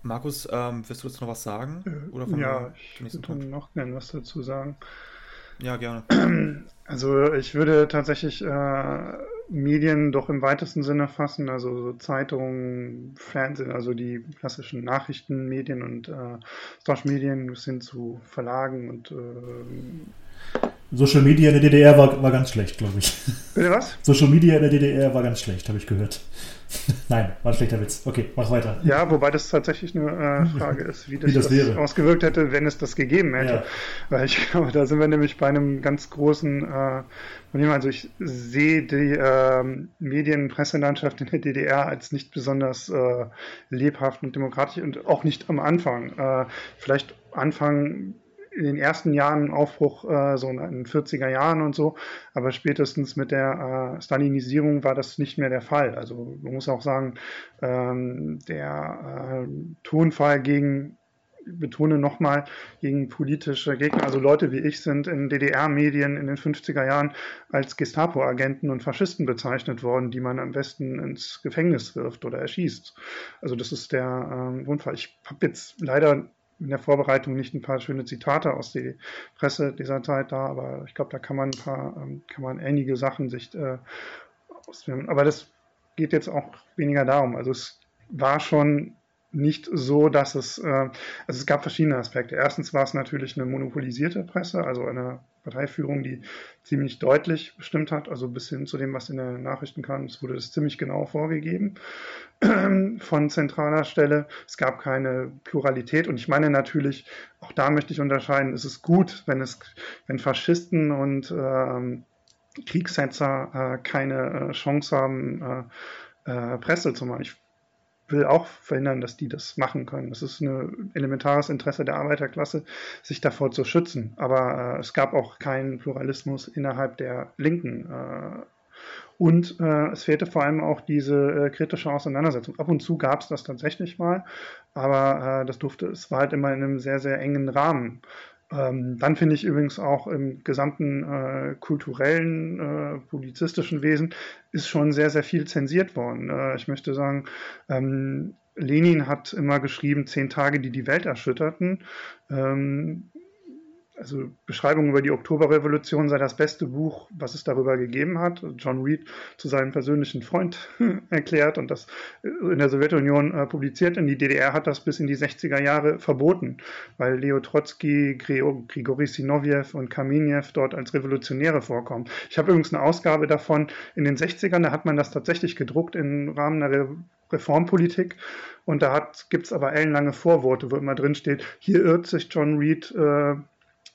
Markus, ähm, willst du dazu noch was sagen? Äh, Oder ja, ich würde noch gerne was dazu sagen. Ja, gerne. Also ich würde tatsächlich äh, Medien doch im weitesten Sinne fassen, also so Zeitungen, Fernsehen, also die klassischen Nachrichtenmedien und äh, Social-Medien bis hin zu Verlagen und äh, Social Media in der DDR war, war ganz schlecht, glaube ich. Bitte was? Social Media in der DDR war ganz schlecht, habe ich gehört. Nein, war ein schlechter Witz. Okay, mach weiter. Ja, wobei das tatsächlich eine äh, Frage ist, wie das, wie das, das ausgewirkt hätte, wenn es das gegeben hätte. Ja. Weil ich glaube, da sind wir nämlich bei einem ganz großen äh, Problem. Also ich sehe die äh, Medien- Presselandschaft in der DDR als nicht besonders äh, lebhaft und demokratisch und auch nicht am Anfang. Äh, vielleicht Anfang in den ersten Jahren Aufbruch äh, so in den 40er Jahren und so, aber spätestens mit der äh, Stalinisierung war das nicht mehr der Fall. Also man muss auch sagen, ähm, der äh, Tonfall gegen betone nochmal, gegen politische Gegner, also Leute wie ich sind in DDR-Medien in den 50er Jahren als Gestapo-Agenten und Faschisten bezeichnet worden, die man am besten ins Gefängnis wirft oder erschießt. Also das ist der ähm. Ich habe jetzt leider in der Vorbereitung nicht ein paar schöne Zitate aus der Presse dieser Zeit da, aber ich glaube, da kann man ein paar, ähm, kann man einige Sachen sich äh, ausführen. Aber das geht jetzt auch weniger darum. Also es war schon nicht so, dass es, äh, also es gab verschiedene Aspekte. Erstens war es natürlich eine monopolisierte Presse, also eine Parteiführung, die ziemlich deutlich bestimmt hat, also bis hin zu dem, was in den Nachrichten kam. Es wurde das ziemlich genau vorgegeben von zentraler Stelle. Es gab keine Pluralität und ich meine natürlich, auch da möchte ich unterscheiden, es ist gut, wenn es, wenn Faschisten und ähm, Kriegssetzer äh, keine äh, Chance haben, äh, äh Presse zu machen. Ich will auch verhindern, dass die das machen können. Es ist ein elementares Interesse der Arbeiterklasse, sich davor zu schützen. Aber äh, es gab auch keinen Pluralismus innerhalb der Linken. Äh, und äh, es fehlte vor allem auch diese äh, kritische Auseinandersetzung. Ab und zu gab es das tatsächlich mal, aber äh, das durfte, es war halt immer in einem sehr, sehr engen Rahmen. Ähm, dann finde ich übrigens auch im gesamten äh, kulturellen, äh, publizistischen Wesen ist schon sehr, sehr viel zensiert worden. Äh, ich möchte sagen, ähm, Lenin hat immer geschrieben, zehn Tage, die die Welt erschütterten. Ähm, also Beschreibung über die Oktoberrevolution sei das beste Buch, was es darüber gegeben hat. John Reed zu seinem persönlichen Freund erklärt und das in der Sowjetunion äh, publiziert. In die DDR hat das bis in die 60er Jahre verboten, weil Leo Trotsky, Grigori Sinoviev und Kamenev dort als Revolutionäre vorkommen. Ich habe übrigens eine Ausgabe davon in den 60ern, da hat man das tatsächlich gedruckt im Rahmen einer Re Reformpolitik. Und da gibt es aber ellenlange Vorworte, wo immer drin steht, hier irrt sich John Reed äh,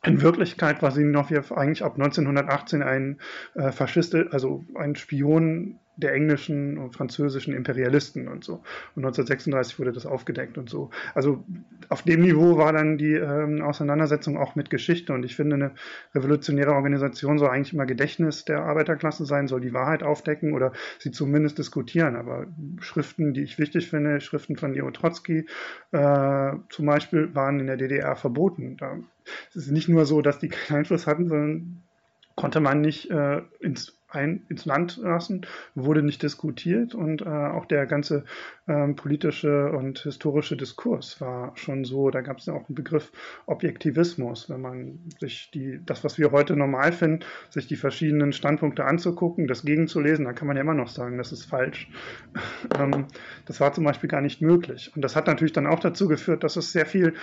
in Wirklichkeit war Sinoviev eigentlich ab 1918 ein äh, Faschist, also ein Spion der englischen und französischen Imperialisten und so. Und 1936 wurde das aufgedeckt und so. Also auf dem Niveau war dann die ähm, Auseinandersetzung auch mit Geschichte. Und ich finde, eine revolutionäre Organisation soll eigentlich immer Gedächtnis der Arbeiterklasse sein, soll die Wahrheit aufdecken oder sie zumindest diskutieren. Aber Schriften, die ich wichtig finde, Schriften von Leo Trotsky äh, zum Beispiel, waren in der DDR verboten. Da, es ist nicht nur so, dass die keinen Einfluss hatten, sondern konnte man nicht äh, ins ein, ins Land lassen, wurde nicht diskutiert und äh, auch der ganze ähm, politische und historische Diskurs war schon so, da gab es ja auch einen Begriff Objektivismus, wenn man sich die, das, was wir heute normal finden, sich die verschiedenen Standpunkte anzugucken, das gegenzulesen, dann kann man ja immer noch sagen, das ist falsch. ähm, das war zum Beispiel gar nicht möglich. Und das hat natürlich dann auch dazu geführt, dass es sehr viel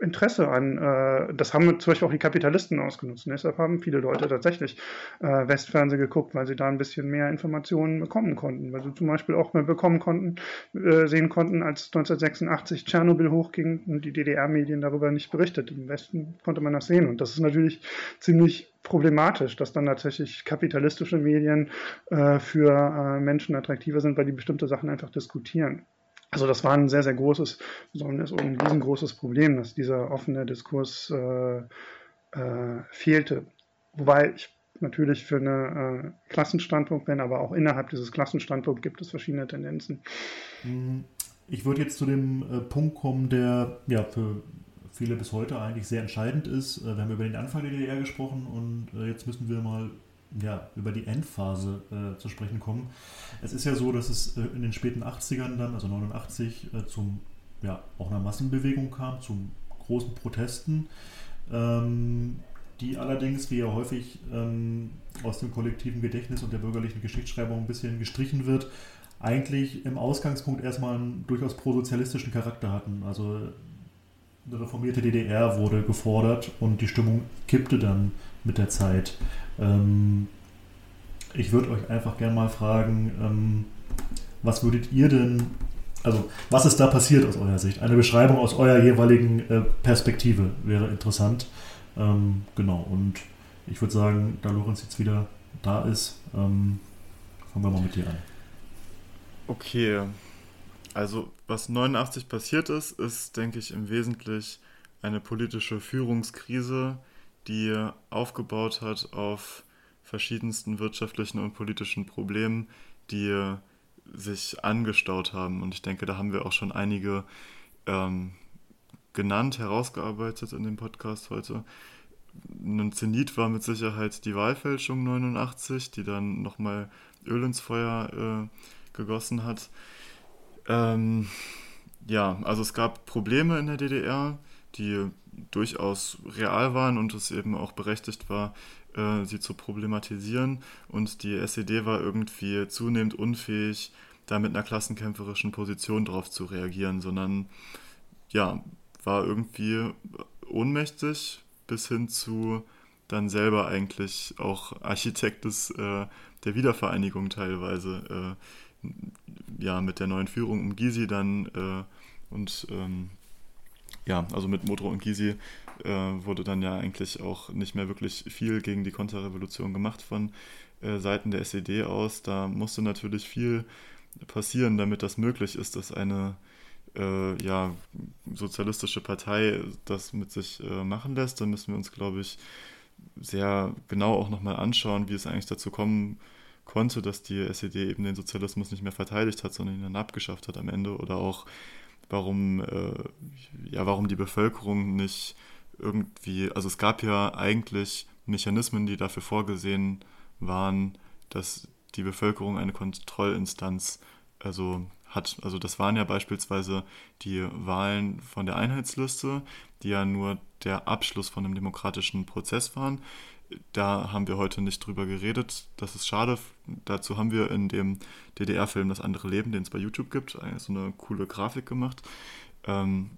Interesse an, äh, das haben zum Beispiel auch die Kapitalisten ausgenutzt. Und deshalb haben viele Leute tatsächlich äh, Westfernsehen geguckt, weil sie da ein bisschen mehr Informationen bekommen konnten. Weil sie zum Beispiel auch mehr bekommen konnten, äh, sehen konnten, als 1986 Tschernobyl hochging und die DDR-Medien darüber nicht berichtet. Im Westen konnte man das sehen. Und das ist natürlich ziemlich problematisch, dass dann tatsächlich kapitalistische Medien äh, für äh, Menschen attraktiver sind, weil die bestimmte Sachen einfach diskutieren. Also das war ein sehr, sehr großes, besonders ein riesengroßes Problem, dass dieser offene Diskurs äh, äh, fehlte. Wobei ich natürlich für einen äh, Klassenstandpunkt bin, aber auch innerhalb dieses Klassenstandpunkts gibt es verschiedene Tendenzen. Hm, ich würde jetzt zu dem äh, Punkt kommen, der ja für viele bis heute eigentlich sehr entscheidend ist. Äh, wir haben über den Anfang der DDR gesprochen und äh, jetzt müssen wir mal ja, über die Endphase äh, zu sprechen kommen. Es ist ja so, dass es äh, in den späten 80ern dann, also 89, äh, zum, ja, auch einer Massenbewegung kam, zu großen Protesten, ähm, die allerdings, wie ja häufig ähm, aus dem kollektiven Gedächtnis und der bürgerlichen Geschichtsschreibung ein bisschen gestrichen wird, eigentlich im Ausgangspunkt erstmal einen durchaus prosozialistischen Charakter hatten. Also eine reformierte DDR wurde gefordert und die Stimmung kippte dann mit der Zeit. Ähm, ich würde euch einfach gerne mal fragen, ähm, was würdet ihr denn, also was ist da passiert aus eurer Sicht? Eine Beschreibung aus eurer jeweiligen äh, Perspektive wäre interessant. Ähm, genau, und ich würde sagen, da Lorenz jetzt wieder da ist, ähm, fangen wir mal mit dir an. Okay, also was 89 passiert ist, ist, denke ich, im Wesentlichen eine politische Führungskrise, die aufgebaut hat auf verschiedensten wirtschaftlichen und politischen Problemen, die sich angestaut haben. Und ich denke, da haben wir auch schon einige ähm, genannt, herausgearbeitet in dem Podcast heute. Ein Zenit war mit Sicherheit die Wahlfälschung 89, die dann nochmal Öl ins Feuer äh, gegossen hat. Ähm, ja, also es gab Probleme in der DDR, die durchaus real waren und es eben auch berechtigt war, äh, sie zu problematisieren. Und die SED war irgendwie zunehmend unfähig, da mit einer klassenkämpferischen Position drauf zu reagieren, sondern ja, war irgendwie ohnmächtig bis hin zu dann selber eigentlich auch Architekt des, äh, der Wiedervereinigung teilweise. Äh, ja, mit der neuen Führung um Gysi dann äh, und ähm, ja, also mit Modro und Gysi äh, wurde dann ja eigentlich auch nicht mehr wirklich viel gegen die Konterrevolution gemacht von äh, Seiten der SED aus. Da musste natürlich viel passieren, damit das möglich ist, dass eine äh, ja, sozialistische Partei das mit sich äh, machen lässt. Da müssen wir uns, glaube ich, sehr genau auch nochmal anschauen, wie es eigentlich dazu kommen konnte, dass die SED eben den Sozialismus nicht mehr verteidigt hat, sondern ihn dann abgeschafft hat am Ende oder auch warum, äh, ja, warum die Bevölkerung nicht irgendwie, also es gab ja eigentlich Mechanismen, die dafür vorgesehen waren, dass die Bevölkerung eine Kontrollinstanz also hat. Also das waren ja beispielsweise die Wahlen von der Einheitsliste, die ja nur der Abschluss von einem demokratischen Prozess waren. Da haben wir heute nicht drüber geredet. Das ist schade. Dazu haben wir in dem DDR-Film Das andere Leben, den es bei YouTube gibt, so eine coole Grafik gemacht. Ähm,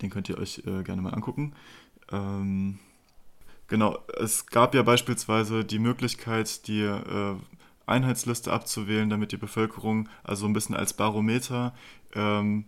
den könnt ihr euch äh, gerne mal angucken. Ähm, genau, es gab ja beispielsweise die Möglichkeit, die äh, Einheitsliste abzuwählen, damit die Bevölkerung also ein bisschen als Barometer ähm,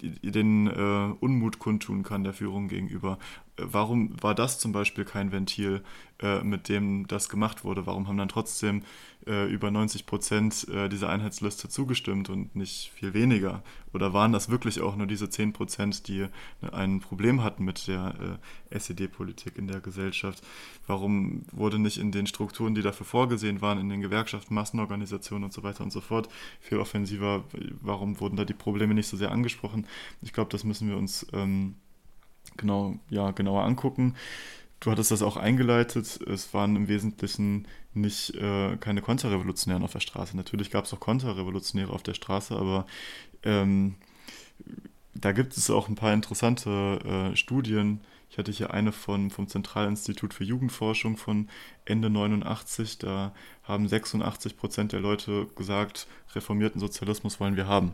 den äh, Unmut kundtun kann der Führung gegenüber. Warum war das zum Beispiel kein Ventil, äh, mit dem das gemacht wurde? Warum haben dann trotzdem äh, über 90 Prozent äh, dieser Einheitsliste zugestimmt und nicht viel weniger? Oder waren das wirklich auch nur diese 10 Prozent, die äh, ein Problem hatten mit der äh, SED-Politik in der Gesellschaft? Warum wurde nicht in den Strukturen, die dafür vorgesehen waren, in den Gewerkschaften, Massenorganisationen und so weiter und so fort, viel offensiver? Warum wurden da die Probleme nicht so sehr angesprochen? Ich glaube, das müssen wir uns ähm, genau, ja, genauer angucken. du hattest das auch eingeleitet. Es waren im Wesentlichen nicht äh, keine Konterrevolutionären auf der Straße. Natürlich gab es auch Konterrevolutionäre auf der Straße, aber ähm, da gibt es auch ein paar interessante äh, Studien. Ich hatte hier eine von, vom Zentralinstitut für Jugendforschung von Ende 89. Da haben 86 Prozent der Leute gesagt, reformierten Sozialismus wollen wir haben.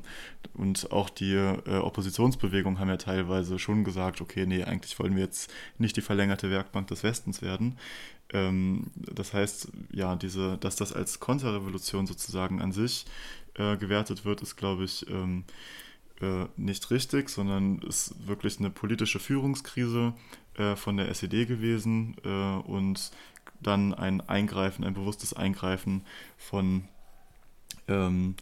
Und auch die äh, Oppositionsbewegung haben ja teilweise schon gesagt, okay, nee, eigentlich wollen wir jetzt nicht die verlängerte Werkbank des Westens werden. Ähm, das heißt, ja, diese, dass das als Konterrevolution sozusagen an sich äh, gewertet wird, ist, glaube ich, ähm, äh, nicht richtig, sondern ist wirklich eine politische Führungskrise äh, von der SED gewesen äh, und dann ein Eingreifen, ein bewusstes Eingreifen von ähm,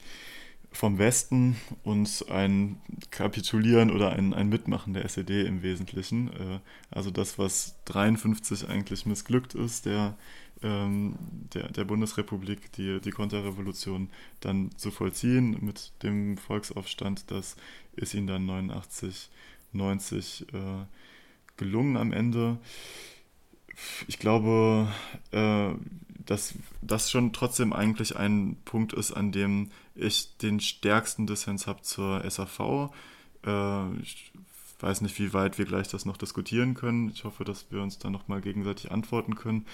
vom Westen und ein Kapitulieren oder ein, ein Mitmachen der SED im Wesentlichen. Äh, also das, was 53 eigentlich missglückt ist, der ähm, der, der Bundesrepublik die, die Konterrevolution dann zu vollziehen mit dem Volksaufstand. Das ist ihnen dann 89, 90 äh, gelungen am Ende. Ich glaube, äh, dass das schon trotzdem eigentlich ein Punkt ist, an dem ich den stärksten Dissens habe zur SAV. Äh, ich weiß nicht, wie weit wir gleich das noch diskutieren können. Ich hoffe, dass wir uns dann nochmal gegenseitig antworten können.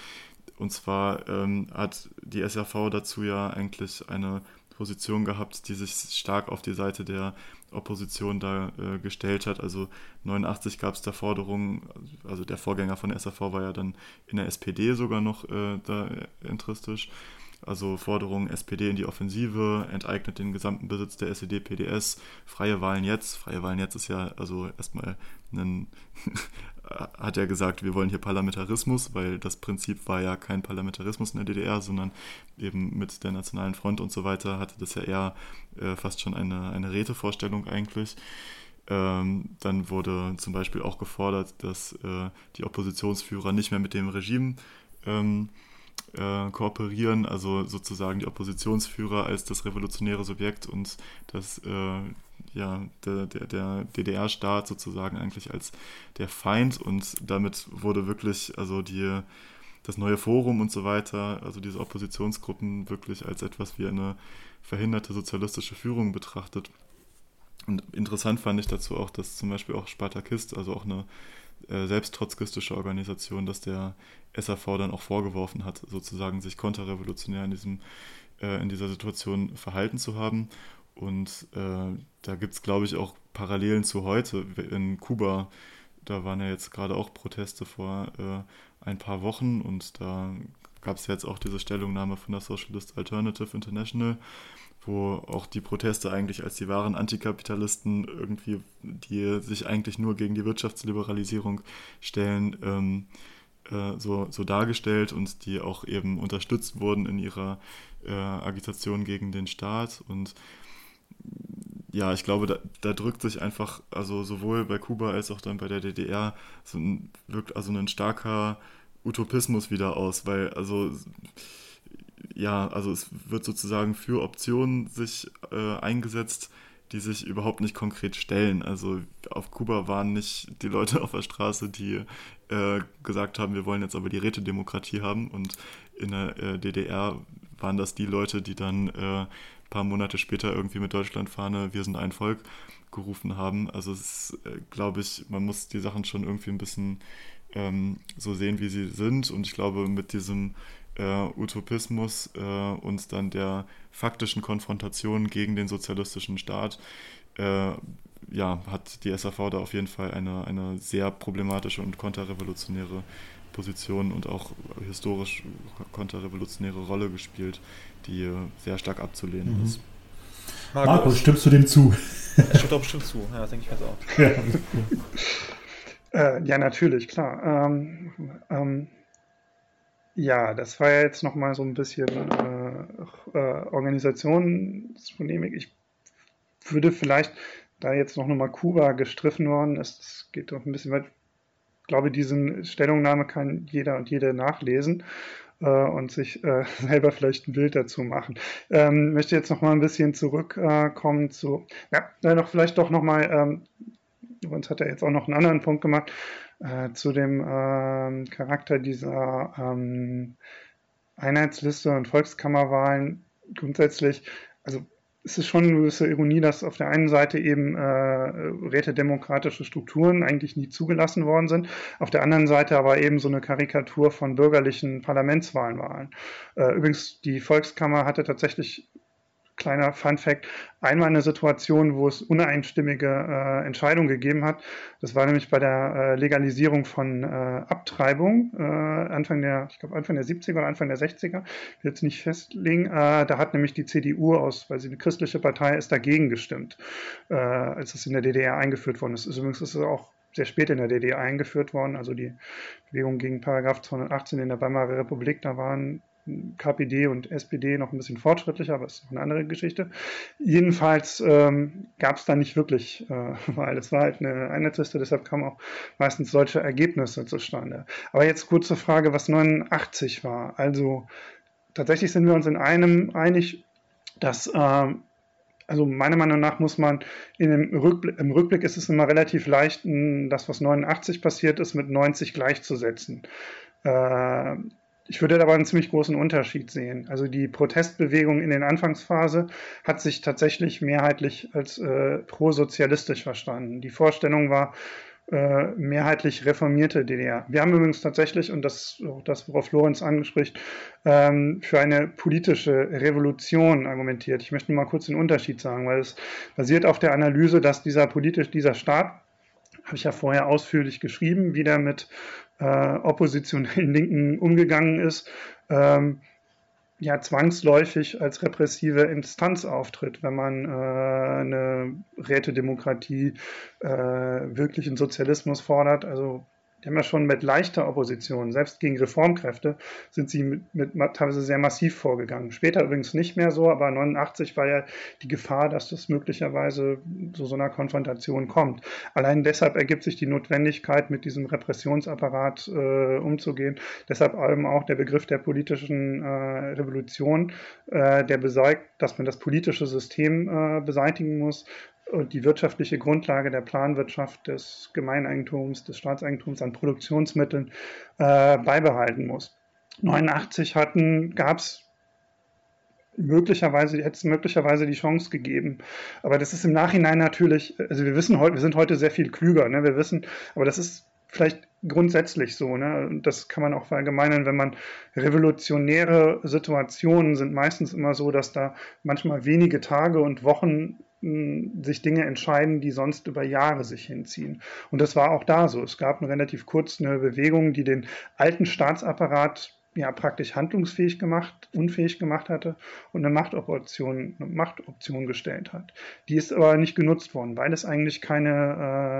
Und zwar ähm, hat die SAV dazu ja eigentlich eine Position gehabt, die sich stark auf die Seite der Opposition da äh, gestellt hat. Also 89 gab es da Forderungen, also der Vorgänger von der SAV war ja dann in der SPD sogar noch äh, da entristisch. Also Forderungen SPD in die Offensive, enteignet den gesamten Besitz der SED-PDS, freie Wahlen jetzt. Freie Wahlen jetzt ist ja also erstmal ein hat er gesagt, wir wollen hier Parlamentarismus, weil das Prinzip war ja kein Parlamentarismus in der DDR, sondern eben mit der Nationalen Front und so weiter hatte das ja eher äh, fast schon eine, eine Rätevorstellung eigentlich. Ähm, dann wurde zum Beispiel auch gefordert, dass äh, die Oppositionsführer nicht mehr mit dem Regime ähm, äh, kooperieren, also sozusagen die Oppositionsführer als das revolutionäre Subjekt und das äh, ja, der, der, der DDR-Staat sozusagen eigentlich als der Feind und damit wurde wirklich, also die, das neue Forum und so weiter, also diese Oppositionsgruppen wirklich als etwas wie eine verhinderte sozialistische Führung betrachtet. Und interessant fand ich dazu auch, dass zum Beispiel auch Spartakist, also auch eine äh, selbsttrotzkistische Organisation, dass der SAV dann auch vorgeworfen hat, sozusagen sich konterrevolutionär in, diesem, äh, in dieser Situation verhalten zu haben. Und äh, da gibt es, glaube ich, auch Parallelen zu heute. In Kuba, da waren ja jetzt gerade auch Proteste vor äh, ein paar Wochen und da gab es jetzt auch diese Stellungnahme von der Socialist Alternative International, wo auch die Proteste eigentlich als die wahren Antikapitalisten irgendwie, die sich eigentlich nur gegen die Wirtschaftsliberalisierung stellen, ähm, äh, so, so dargestellt und die auch eben unterstützt wurden in ihrer äh, Agitation gegen den Staat und ja, ich glaube, da, da, drückt sich einfach, also sowohl bei Kuba als auch dann bei der DDR, so ein, wirkt also ein starker Utopismus wieder aus, weil also ja, also es wird sozusagen für Optionen sich äh, eingesetzt, die sich überhaupt nicht konkret stellen. Also auf Kuba waren nicht die Leute auf der Straße, die äh, gesagt haben, wir wollen jetzt aber die Rätedemokratie haben und in der äh, DDR waren das die Leute, die dann äh, paar Monate später irgendwie mit Deutschlandfahne Wir sind ein Volk gerufen haben. Also es ist, äh, glaube ich, man muss die Sachen schon irgendwie ein bisschen ähm, so sehen, wie sie sind. Und ich glaube, mit diesem äh, Utopismus äh, und dann der faktischen Konfrontation gegen den sozialistischen Staat, äh, ja, hat die SAV da auf jeden Fall eine, eine sehr problematische und konterrevolutionäre Position und auch historisch konterrevolutionäre Rolle gespielt, die sehr stark abzulehnen mhm. ist. Markus, Markus, stimmst du dem zu? Ich stimme doch bestimmt zu, ja, denke ich mir auch. Ja, äh, ja natürlich, klar. Ähm, ähm, ja, das war ja jetzt nochmal so ein bisschen äh, äh, Organisationspolemik. Ich würde vielleicht, da jetzt noch nochmal Kuba gestriffen worden ist, das geht doch ein bisschen weit, glaube, diese Stellungnahme kann jeder und jede nachlesen und sich äh, selber vielleicht ein Bild dazu machen. Ähm, möchte jetzt noch mal ein bisschen zurückkommen äh, zu, ja, noch vielleicht doch noch mal, ähm, Lorenz hat ja jetzt auch noch einen anderen Punkt gemacht äh, zu dem äh, Charakter dieser ähm, Einheitsliste und Volkskammerwahlen grundsätzlich. Also es ist schon eine gewisse Ironie, dass auf der einen Seite eben äh, rätedemokratische Strukturen eigentlich nie zugelassen worden sind, auf der anderen Seite aber eben so eine Karikatur von bürgerlichen Parlamentswahlen waren. Äh, übrigens, die Volkskammer hatte tatsächlich kleiner Fun Fact, einmal eine Situation, wo es uneinstimmige äh, Entscheidungen gegeben hat. Das war nämlich bei der äh, Legalisierung von äh, Abtreibung, äh, Anfang der, ich glaube Anfang der 70er oder Anfang der 60er, ich will jetzt nicht festlegen. Äh, da hat nämlich die CDU aus, weil sie eine christliche Partei ist, dagegen gestimmt, äh, als es in der DDR eingeführt worden ist. Übrigens ist es auch sehr spät in der DDR eingeführt worden, also die Bewegung gegen Paragraph 218 in der Weimarer Republik, da waren KPD und SPD noch ein bisschen fortschrittlicher, aber ist noch eine andere Geschichte. Jedenfalls ähm, gab es da nicht wirklich äh, weil Es war halt eine Einheitsliste, deshalb kamen auch meistens solche Ergebnisse zustande. Aber jetzt kurze Frage, was 89 war. Also tatsächlich sind wir uns in einem einig, dass äh, also meiner Meinung nach muss man Rückblick, im Rückblick ist es immer relativ leicht, das, was 89 passiert ist, mit 90 gleichzusetzen. Äh, ich würde aber einen ziemlich großen Unterschied sehen. Also die Protestbewegung in der Anfangsphase hat sich tatsächlich mehrheitlich als äh, prosozialistisch verstanden. Die Vorstellung war, äh, mehrheitlich reformierte DDR. Wir haben übrigens tatsächlich, und das das, worauf Lorenz anspricht, ähm, für eine politische Revolution argumentiert. Ich möchte mal kurz den Unterschied sagen, weil es basiert auf der Analyse, dass dieser politisch, dieser Staat habe ich ja vorher ausführlich geschrieben, wie der mit äh, oppositionellen Linken umgegangen ist, ähm, ja zwangsläufig als repressive Instanz auftritt, wenn man äh, eine Rätedemokratie, äh, wirklichen Sozialismus fordert. Also die haben ja schon mit leichter Opposition, selbst gegen Reformkräfte, sind sie mit, mit, teilweise sehr massiv vorgegangen. Später übrigens nicht mehr so, aber 89 war ja die Gefahr, dass das möglicherweise zu so einer Konfrontation kommt. Allein deshalb ergibt sich die Notwendigkeit, mit diesem Repressionsapparat äh, umzugehen. Deshalb eben auch der Begriff der politischen äh, Revolution, äh, der besagt, dass man das politische System äh, beseitigen muss, die wirtschaftliche Grundlage der Planwirtschaft, des Gemeineigentums, des Staatseigentums an Produktionsmitteln äh, beibehalten muss. 89 gab es möglicherweise, hätte es möglicherweise die Chance gegeben. Aber das ist im Nachhinein natürlich, also wir wissen heute, wir sind heute sehr viel klüger, ne? wir wissen, aber das ist vielleicht grundsätzlich so, ne? Das kann man auch verallgemeinern, wenn man revolutionäre Situationen sind meistens immer so, dass da manchmal wenige Tage und Wochen sich Dinge entscheiden, die sonst über Jahre sich hinziehen. Und das war auch da so. Es gab eine relativ kurz eine Bewegung, die den alten Staatsapparat ja praktisch handlungsfähig gemacht, unfähig gemacht hatte und eine Machtoption, eine Machtoption gestellt hat. Die ist aber nicht genutzt worden, weil es eigentlich keine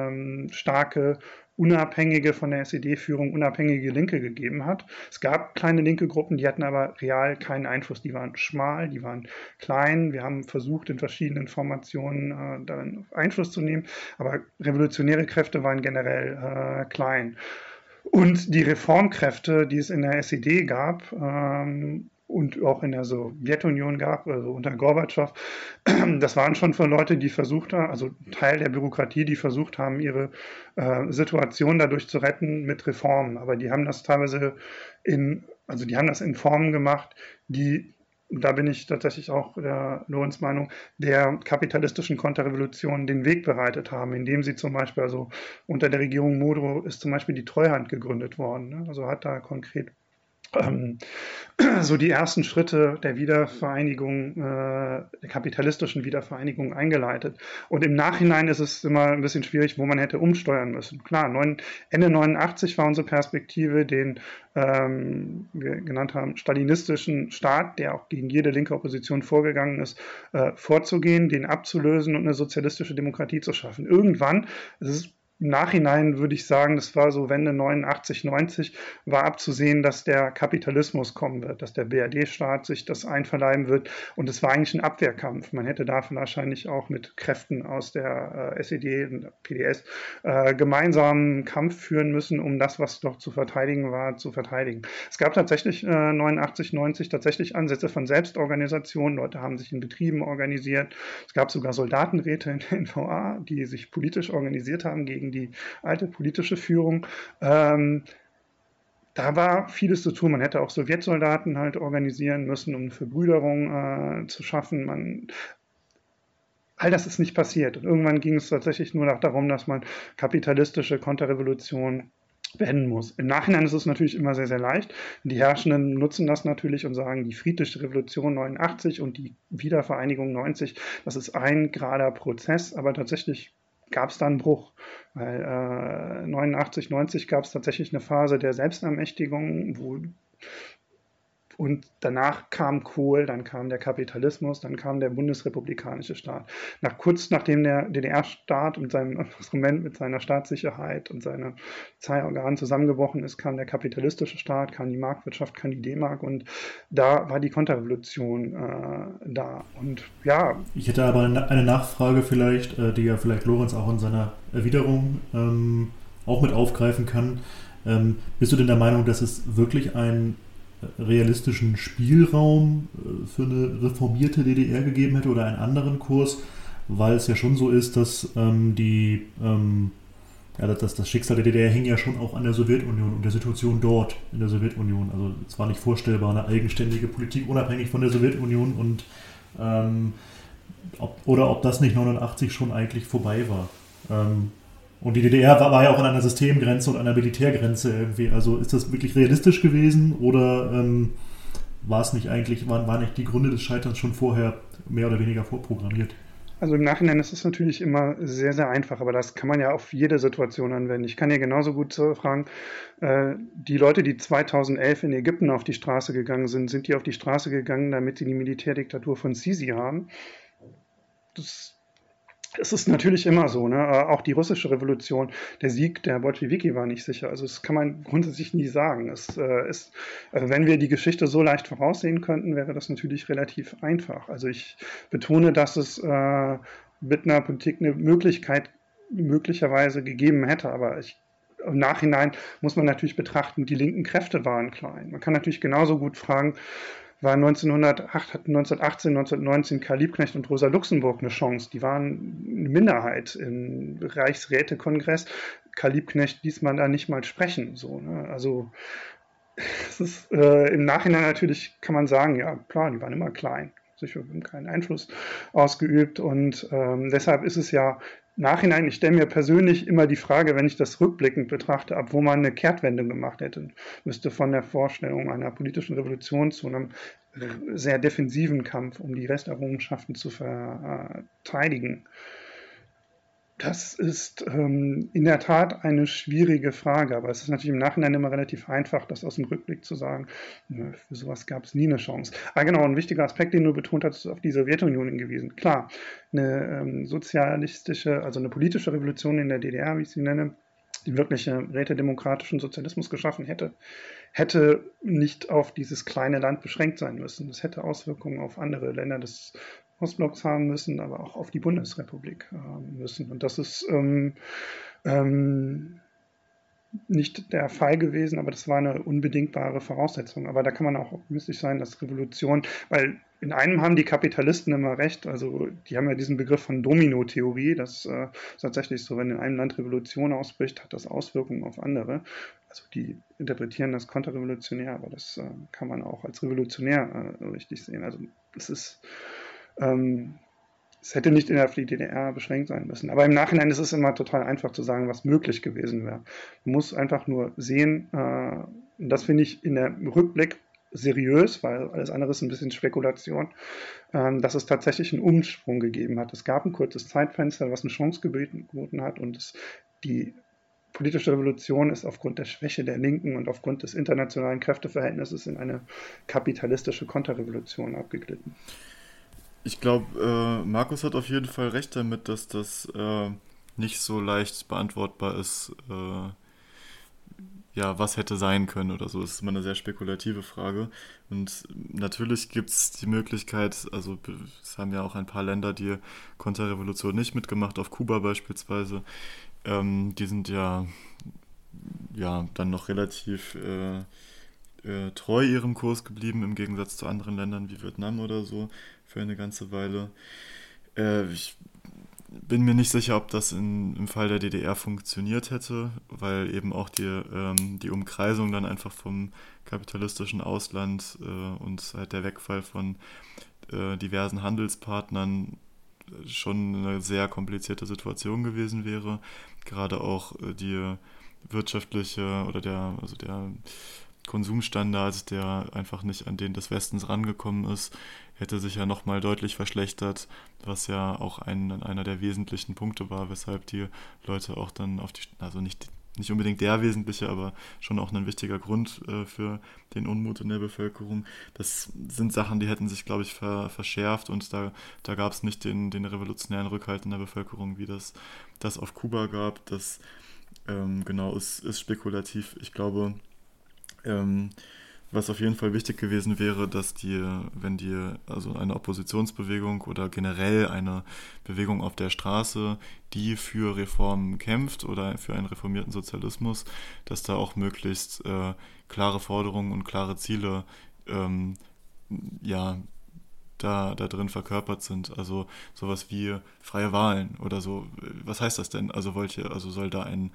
ähm, starke unabhängige von der SED-Führung unabhängige Linke gegeben hat. Es gab kleine linke Gruppen, die hatten aber real keinen Einfluss. Die waren schmal, die waren klein. Wir haben versucht, in verschiedenen Formationen äh, darin Einfluss zu nehmen, aber revolutionäre Kräfte waren generell äh, klein. Und die Reformkräfte, die es in der SED gab, ähm, und auch in der Sowjetunion gab, also unter Gorbatschow, das waren schon für Leute, die versucht haben, also Teil der Bürokratie, die versucht haben, ihre äh, Situation dadurch zu retten mit Reformen. Aber die haben das teilweise in, also die haben das in Formen gemacht, die da bin ich tatsächlich auch der Lorenz Meinung, der kapitalistischen Konterrevolution den Weg bereitet haben, indem sie zum Beispiel, also unter der Regierung Modrow ist zum Beispiel die Treuhand gegründet worden. Ne? Also hat da konkret so die ersten Schritte der Wiedervereinigung, äh, der kapitalistischen Wiedervereinigung eingeleitet. Und im Nachhinein ist es immer ein bisschen schwierig, wo man hätte umsteuern müssen. Klar, Ende 89 war unsere Perspektive, den ähm, wir genannt haben, stalinistischen Staat, der auch gegen jede linke Opposition vorgegangen ist, äh, vorzugehen, den abzulösen und eine sozialistische Demokratie zu schaffen. Irgendwann, es ist im Nachhinein würde ich sagen, das war so Wende 89, 90, war abzusehen, dass der Kapitalismus kommen wird, dass der BRD-Staat sich das einverleiben wird. Und es war eigentlich ein Abwehrkampf. Man hätte da wahrscheinlich auch mit Kräften aus der äh, SED und PDS äh, gemeinsamen Kampf führen müssen, um das, was doch zu verteidigen war, zu verteidigen. Es gab tatsächlich äh, 89, 90 tatsächlich Ansätze von Selbstorganisation. Leute haben sich in Betrieben organisiert. Es gab sogar Soldatenräte in der NVA, die sich politisch organisiert haben gegen gegen die alte politische Führung. Ähm, da war vieles zu tun. Man hätte auch Sowjetsoldaten halt organisieren müssen, um eine Verbrüderung äh, zu schaffen. Man, all das ist nicht passiert. Und irgendwann ging es tatsächlich nur noch darum, dass man kapitalistische Konterrevolution beenden muss. Im Nachhinein ist es natürlich immer sehr, sehr leicht. Die Herrschenden nutzen das natürlich und sagen, die friedliche Revolution 89 und die Wiedervereinigung 90, das ist ein gerader Prozess, aber tatsächlich gab es da einen Bruch. Weil äh, 89, 90 gab es tatsächlich eine Phase der Selbstermächtigung, wo und danach kam Kohl, dann kam der Kapitalismus, dann kam der bundesrepublikanische Staat. Nach, kurz nachdem der DDR-Staat mit seinem Instrument, mit seiner Staatssicherheit und seinen Zeitorganen zusammengebrochen ist, kam der kapitalistische Staat, kam die Marktwirtschaft, kam die D-Mark und da war die Konterrevolution äh, da. Und ja. Ich hätte aber eine Nachfrage vielleicht, äh, die ja vielleicht Lorenz auch in seiner Erwiderung ähm, auch mit aufgreifen kann. Ähm, bist du denn der Meinung, dass es wirklich ein realistischen Spielraum äh, für eine reformierte DDR gegeben hätte oder einen anderen Kurs, weil es ja schon so ist, dass ähm, die ähm, ja, das, das Schicksal der DDR hing ja schon auch an der Sowjetunion und der Situation dort in der Sowjetunion. Also es war nicht vorstellbar, eine eigenständige Politik unabhängig von der Sowjetunion und ähm, ob, oder ob das nicht 89 schon eigentlich vorbei war. Ähm, und die DDR war, war, ja auch an einer Systemgrenze und einer Militärgrenze irgendwie. Also ist das wirklich realistisch gewesen oder ähm, war es nicht eigentlich, waren, waren nicht die Gründe des Scheiterns schon vorher mehr oder weniger vorprogrammiert? Also im Nachhinein ist es natürlich immer sehr, sehr einfach, aber das kann man ja auf jede Situation anwenden. Ich kann ja genauso gut fragen, äh, die Leute, die 2011 in Ägypten auf die Straße gegangen sind, sind die auf die Straße gegangen, damit sie die Militärdiktatur von Sisi haben? Das es ist natürlich immer so, ne? Äh, auch die russische Revolution, der Sieg der Bolschewiki war nicht sicher. Also das kann man grundsätzlich nie sagen. Es äh, ist, also wenn wir die Geschichte so leicht voraussehen könnten, wäre das natürlich relativ einfach. Also ich betone, dass es äh, mit einer Politik eine Möglichkeit möglicherweise gegeben hätte, aber ich im Nachhinein muss man natürlich betrachten, die linken Kräfte waren klein. Man kann natürlich genauso gut fragen, war 1908, hatten 1918, 1919 Karl Liebknecht und Rosa Luxemburg eine Chance. Die waren eine Minderheit im Reichsrätekongress. Karl Liebknecht ließ man da nicht mal sprechen. So, ne? Also es ist äh, im Nachhinein natürlich kann man sagen, ja klar, die waren immer klein. Sicher haben keinen Einfluss ausgeübt und ähm, deshalb ist es ja Nachhinein, ich stelle mir persönlich immer die Frage, wenn ich das rückblickend betrachte, ab wo man eine Kehrtwende gemacht hätte, müsste von der Vorstellung einer politischen Revolution zu einem sehr defensiven Kampf um die Resterrungenschaften zu verteidigen. Das ist ähm, in der Tat eine schwierige Frage, aber es ist natürlich im Nachhinein immer relativ einfach, das aus dem Rückblick zu sagen. Für sowas gab es nie eine Chance. Ah, genau, ein wichtiger Aspekt, den du betont hast, ist auf die Sowjetunion hingewiesen. Klar, eine ähm, sozialistische, also eine politische Revolution in der DDR, wie ich sie nenne, die wirkliche rätedemokratischen Sozialismus geschaffen hätte, hätte nicht auf dieses kleine Land beschränkt sein müssen. Es hätte Auswirkungen auf andere Länder des Ostblocks haben müssen, aber auch auf die Bundesrepublik haben müssen. Und das ist ähm, ähm, nicht der Fall gewesen, aber das war eine unbedingbare Voraussetzung. Aber da kann man auch optimistisch sein, dass Revolution, weil in einem haben die Kapitalisten immer recht, also die haben ja diesen Begriff von Domino-Theorie, das äh, tatsächlich so, wenn in einem Land Revolution ausbricht, hat das Auswirkungen auf andere. Also die interpretieren das konterrevolutionär, aber das äh, kann man auch als revolutionär äh, richtig sehen. Also es ist ähm, es hätte nicht innerhalb der DDR beschränkt sein müssen. Aber im Nachhinein ist es immer total einfach zu sagen, was möglich gewesen wäre. Man muss einfach nur sehen, äh, und das finde ich in der Rückblick seriös, weil alles andere ist ein bisschen Spekulation, ähm, dass es tatsächlich einen Umsprung gegeben hat. Es gab ein kurzes Zeitfenster, was eine Chance geboten hat und es, die politische Revolution ist aufgrund der Schwäche der Linken und aufgrund des internationalen Kräfteverhältnisses in eine kapitalistische Konterrevolution abgeglitten. Ich glaube, äh, Markus hat auf jeden Fall recht damit, dass das äh, nicht so leicht beantwortbar ist, äh, ja, was hätte sein können oder so. Das ist immer eine sehr spekulative Frage. Und natürlich gibt es die Möglichkeit, also es haben ja auch ein paar Länder die Konterrevolution nicht mitgemacht, auf Kuba beispielsweise. Ähm, die sind ja, ja dann noch relativ äh, äh, treu ihrem Kurs geblieben, im Gegensatz zu anderen Ländern wie Vietnam oder so, für eine ganze Weile. Äh, ich bin mir nicht sicher, ob das in, im Fall der DDR funktioniert hätte, weil eben auch die, ähm, die Umkreisung dann einfach vom kapitalistischen Ausland äh, und halt der Wegfall von äh, diversen Handelspartnern schon eine sehr komplizierte Situation gewesen wäre. Gerade auch äh, die wirtschaftliche oder der, also der Konsumstandard, der einfach nicht an den des Westens rangekommen ist, hätte sich ja nochmal deutlich verschlechtert, was ja auch ein, einer der wesentlichen Punkte war, weshalb die Leute auch dann auf die, also nicht, nicht unbedingt der wesentliche, aber schon auch ein wichtiger Grund äh, für den Unmut in der Bevölkerung. Das sind Sachen, die hätten sich, glaube ich, ver, verschärft und da, da gab es nicht den, den revolutionären Rückhalt in der Bevölkerung, wie das, das auf Kuba gab. Das ähm, genau ist, ist spekulativ. Ich glaube, ähm, was auf jeden Fall wichtig gewesen wäre, dass die, wenn die, also eine Oppositionsbewegung oder generell eine Bewegung auf der Straße, die für Reformen kämpft oder für einen reformierten Sozialismus, dass da auch möglichst äh, klare Forderungen und klare Ziele ähm, ja, da, da drin verkörpert sind. Also sowas wie freie Wahlen oder so. Was heißt das denn? Also wollt ihr, also soll da ein,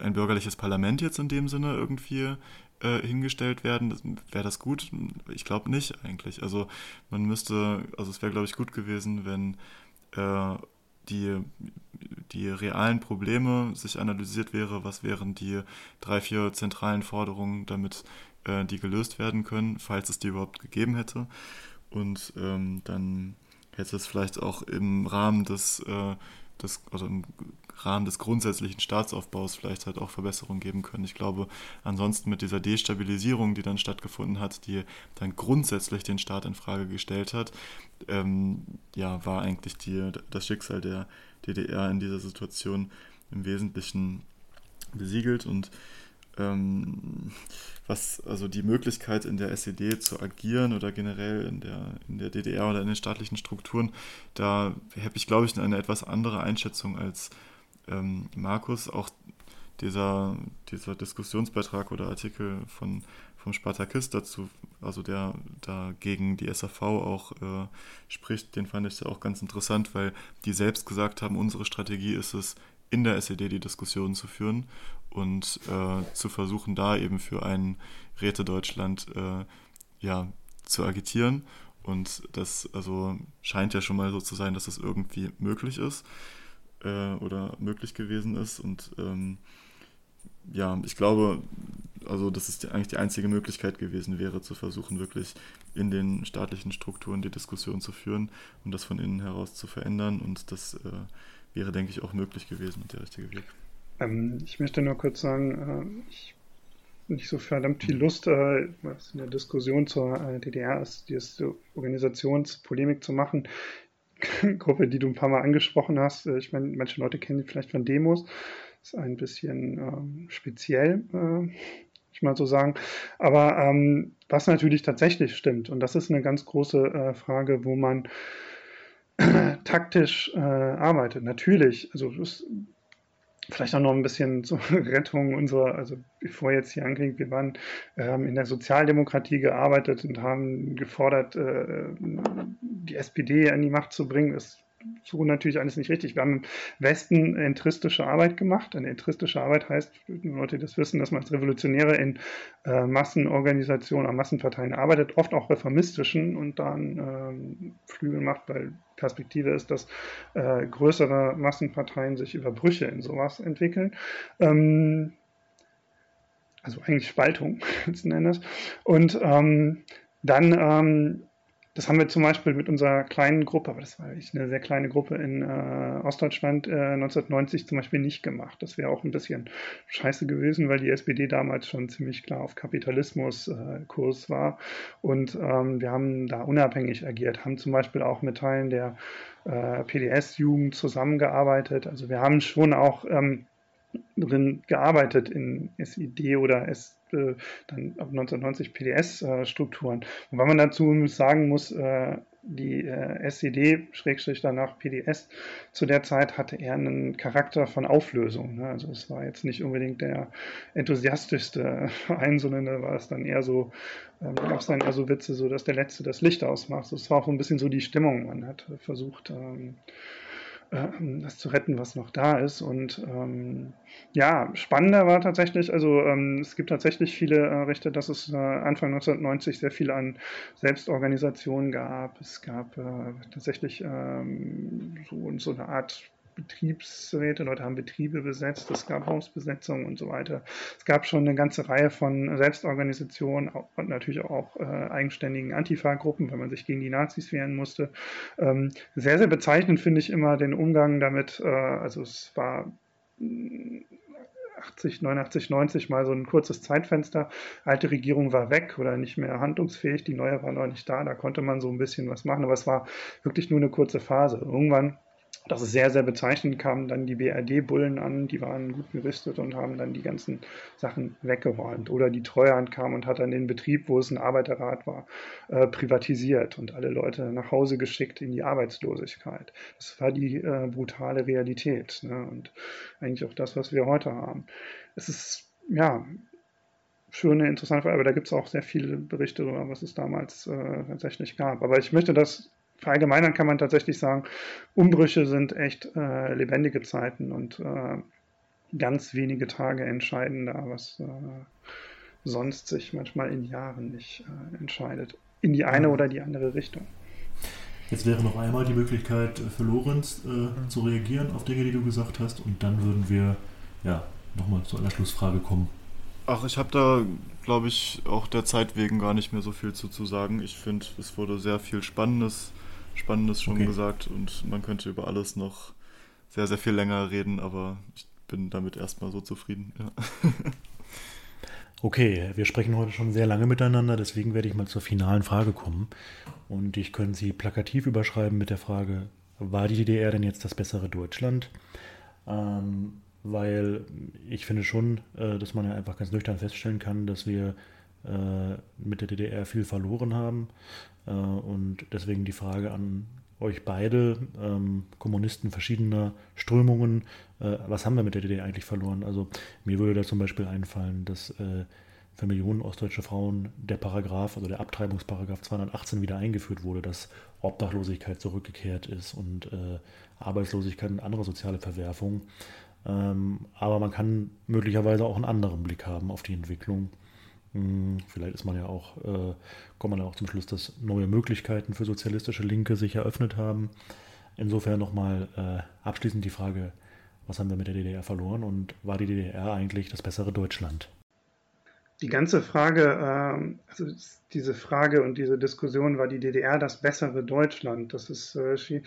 ein bürgerliches Parlament jetzt in dem Sinne irgendwie äh, hingestellt werden, wäre das gut? Ich glaube nicht eigentlich. Also man müsste, also es wäre glaube ich gut gewesen, wenn äh, die, die realen Probleme sich analysiert wäre, was wären die drei, vier zentralen Forderungen, damit äh, die gelöst werden können, falls es die überhaupt gegeben hätte. Und ähm, dann hätte es vielleicht auch im Rahmen des, äh, des also im Rahmen des grundsätzlichen Staatsaufbaus vielleicht halt auch Verbesserungen geben können. Ich glaube, ansonsten mit dieser Destabilisierung, die dann stattgefunden hat, die dann grundsätzlich den Staat in Frage gestellt hat, ähm, ja, war eigentlich die, das Schicksal der DDR in dieser Situation im Wesentlichen besiegelt und ähm, was also die Möglichkeit in der SED zu agieren oder generell in der, in der DDR oder in den staatlichen Strukturen, da habe ich, glaube ich, eine etwas andere Einschätzung als ähm, Markus, auch dieser, dieser Diskussionsbeitrag oder Artikel von, vom Spartakist dazu, also der da gegen die SAV auch äh, spricht, den fand ich ja auch ganz interessant, weil die selbst gesagt haben, unsere Strategie ist es, in der SED die Diskussionen zu führen und äh, zu versuchen, da eben für ein Räte Deutschland äh, ja, zu agitieren. Und das also scheint ja schon mal so zu sein, dass das irgendwie möglich ist äh, oder möglich gewesen ist. Und ähm, ja, ich glaube, also dass es eigentlich die einzige Möglichkeit gewesen wäre, zu versuchen, wirklich in den staatlichen Strukturen die Diskussion zu führen und das von innen heraus zu verändern. Und das äh, wäre, denke ich, auch möglich gewesen und der richtige Weg. Ähm, ich möchte nur kurz sagen, äh, ich nicht so verdammt viel Lust, äh, was in der Diskussion zur äh, DDR ist, diese Organisationspolemik zu machen. Gruppe, die du ein paar Mal angesprochen hast. Äh, ich meine, manche Leute kennen die vielleicht von Demos. Ist ein bisschen ähm, speziell, äh, ich mal so sagen. Aber ähm, was natürlich tatsächlich stimmt, und das ist eine ganz große äh, Frage, wo man taktisch äh, arbeitet. Natürlich, also es Vielleicht auch noch ein bisschen zur Rettung unserer, also bevor jetzt hier anklingt, wir waren ähm, in der Sozialdemokratie gearbeitet und haben gefordert, äh, die SPD an die Macht zu bringen. Das so natürlich alles nicht richtig. Wir haben im Westen entristische Arbeit gemacht. Eine entristische Arbeit heißt, Leute, die das wissen, dass man als Revolutionäre in äh, Massenorganisationen, an Massenparteien arbeitet, oft auch reformistischen und dann ähm, Flügel macht, weil Perspektive ist, dass äh, größere Massenparteien sich über Brüche in sowas entwickeln. Ähm, also eigentlich Spaltung letzten Endes. Und ähm, dann ähm, das haben wir zum Beispiel mit unserer kleinen Gruppe, aber das war wirklich eine sehr kleine Gruppe in äh, Ostdeutschland äh, 1990 zum Beispiel nicht gemacht. Das wäre auch ein bisschen scheiße gewesen, weil die SPD damals schon ziemlich klar auf Kapitalismus äh, war. Und ähm, wir haben da unabhängig agiert, haben zum Beispiel auch mit Teilen der äh, PDS-Jugend zusammengearbeitet. Also wir haben schon auch ähm, drin gearbeitet in SID oder S, äh, dann ab 1990 PDS-Strukturen. Und weil man dazu sagen muss, äh, die äh, SED, Schrägstrich danach PDS, zu der Zeit hatte eher einen Charakter von Auflösung. Ne? Also es war jetzt nicht unbedingt der enthusiastischste Verein, sondern da war es dann eher so, ähm, gab es dann eher so Witze, so dass der Letzte das Licht ausmacht. Das war auch ein bisschen so die Stimmung. Man hat versucht, ähm, das zu retten, was noch da ist. Und ähm, ja, spannender war tatsächlich, also ähm, es gibt tatsächlich viele äh, Rechte, dass es äh, Anfang 1990 sehr viel an Selbstorganisationen gab. Es gab äh, tatsächlich ähm, so, so eine Art Betriebsräte, Leute haben Betriebe besetzt, es gab Hausbesetzungen und so weiter. Es gab schon eine ganze Reihe von Selbstorganisationen und natürlich auch äh, eigenständigen Antifa-Gruppen, weil man sich gegen die Nazis wehren musste. Ähm, sehr, sehr bezeichnend finde ich immer den Umgang damit, äh, also es war 80, 89, 90 mal so ein kurzes Zeitfenster. Alte Regierung war weg oder nicht mehr handlungsfähig, die neue war noch nicht da, da konnte man so ein bisschen was machen, aber es war wirklich nur eine kurze Phase. Irgendwann das ist sehr, sehr bezeichnend, kamen dann die BRD-Bullen an, die waren gut gerüstet und haben dann die ganzen Sachen weggeräumt. Oder die Treuhand kam und hat dann den Betrieb, wo es ein Arbeiterrat war, äh, privatisiert und alle Leute nach Hause geschickt in die Arbeitslosigkeit. Das war die äh, brutale Realität ne? und eigentlich auch das, was wir heute haben. Es ist, ja, schöne, interessante Frage, aber da gibt es auch sehr viele Berichte darüber, was es damals äh, tatsächlich gab. Aber ich möchte das verallgemeinern kann man tatsächlich sagen, Umbrüche sind echt äh, lebendige Zeiten und äh, ganz wenige Tage entscheiden da, was äh, sonst sich manchmal in Jahren nicht äh, entscheidet. In die eine oder die andere Richtung. Jetzt wäre noch einmal die Möglichkeit für Lorenz äh, mhm. zu reagieren auf Dinge, die du gesagt hast, und dann würden wir ja nochmal zu einer Schlussfrage kommen. Ach, ich habe da, glaube ich, auch der Zeit wegen gar nicht mehr so viel zu, zu sagen. Ich finde, es wurde sehr viel Spannendes Spannendes schon okay. gesagt und man könnte über alles noch sehr, sehr viel länger reden, aber ich bin damit erstmal so zufrieden. Ja. Okay, wir sprechen heute schon sehr lange miteinander, deswegen werde ich mal zur finalen Frage kommen. Und ich könnte sie plakativ überschreiben mit der Frage, war die DDR denn jetzt das bessere Deutschland? Ähm, weil ich finde schon, äh, dass man ja einfach ganz nüchtern feststellen kann, dass wir mit der DDR viel verloren haben. Äh, und deswegen die Frage an euch beide, ähm, Kommunisten verschiedener Strömungen, äh, was haben wir mit der DDR eigentlich verloren? Also mir würde da zum Beispiel einfallen, dass äh, für Millionen ostdeutsche Frauen der Paragraph, also der Abtreibungsparagraph 218 wieder eingeführt wurde, dass Obdachlosigkeit zurückgekehrt ist und äh, Arbeitslosigkeit und andere soziale Verwerfungen. Ähm, aber man kann möglicherweise auch einen anderen Blick haben auf die Entwicklung. Hm, vielleicht ist man ja auch, äh, kommt man ja auch zum Schluss, dass neue Möglichkeiten für sozialistische Linke sich eröffnet haben. Insofern nochmal äh, abschließend die Frage, was haben wir mit der DDR verloren und war die DDR eigentlich das bessere Deutschland? Die ganze Frage, äh, also diese Frage und diese Diskussion, war die DDR das bessere Deutschland? Das ist, äh, ich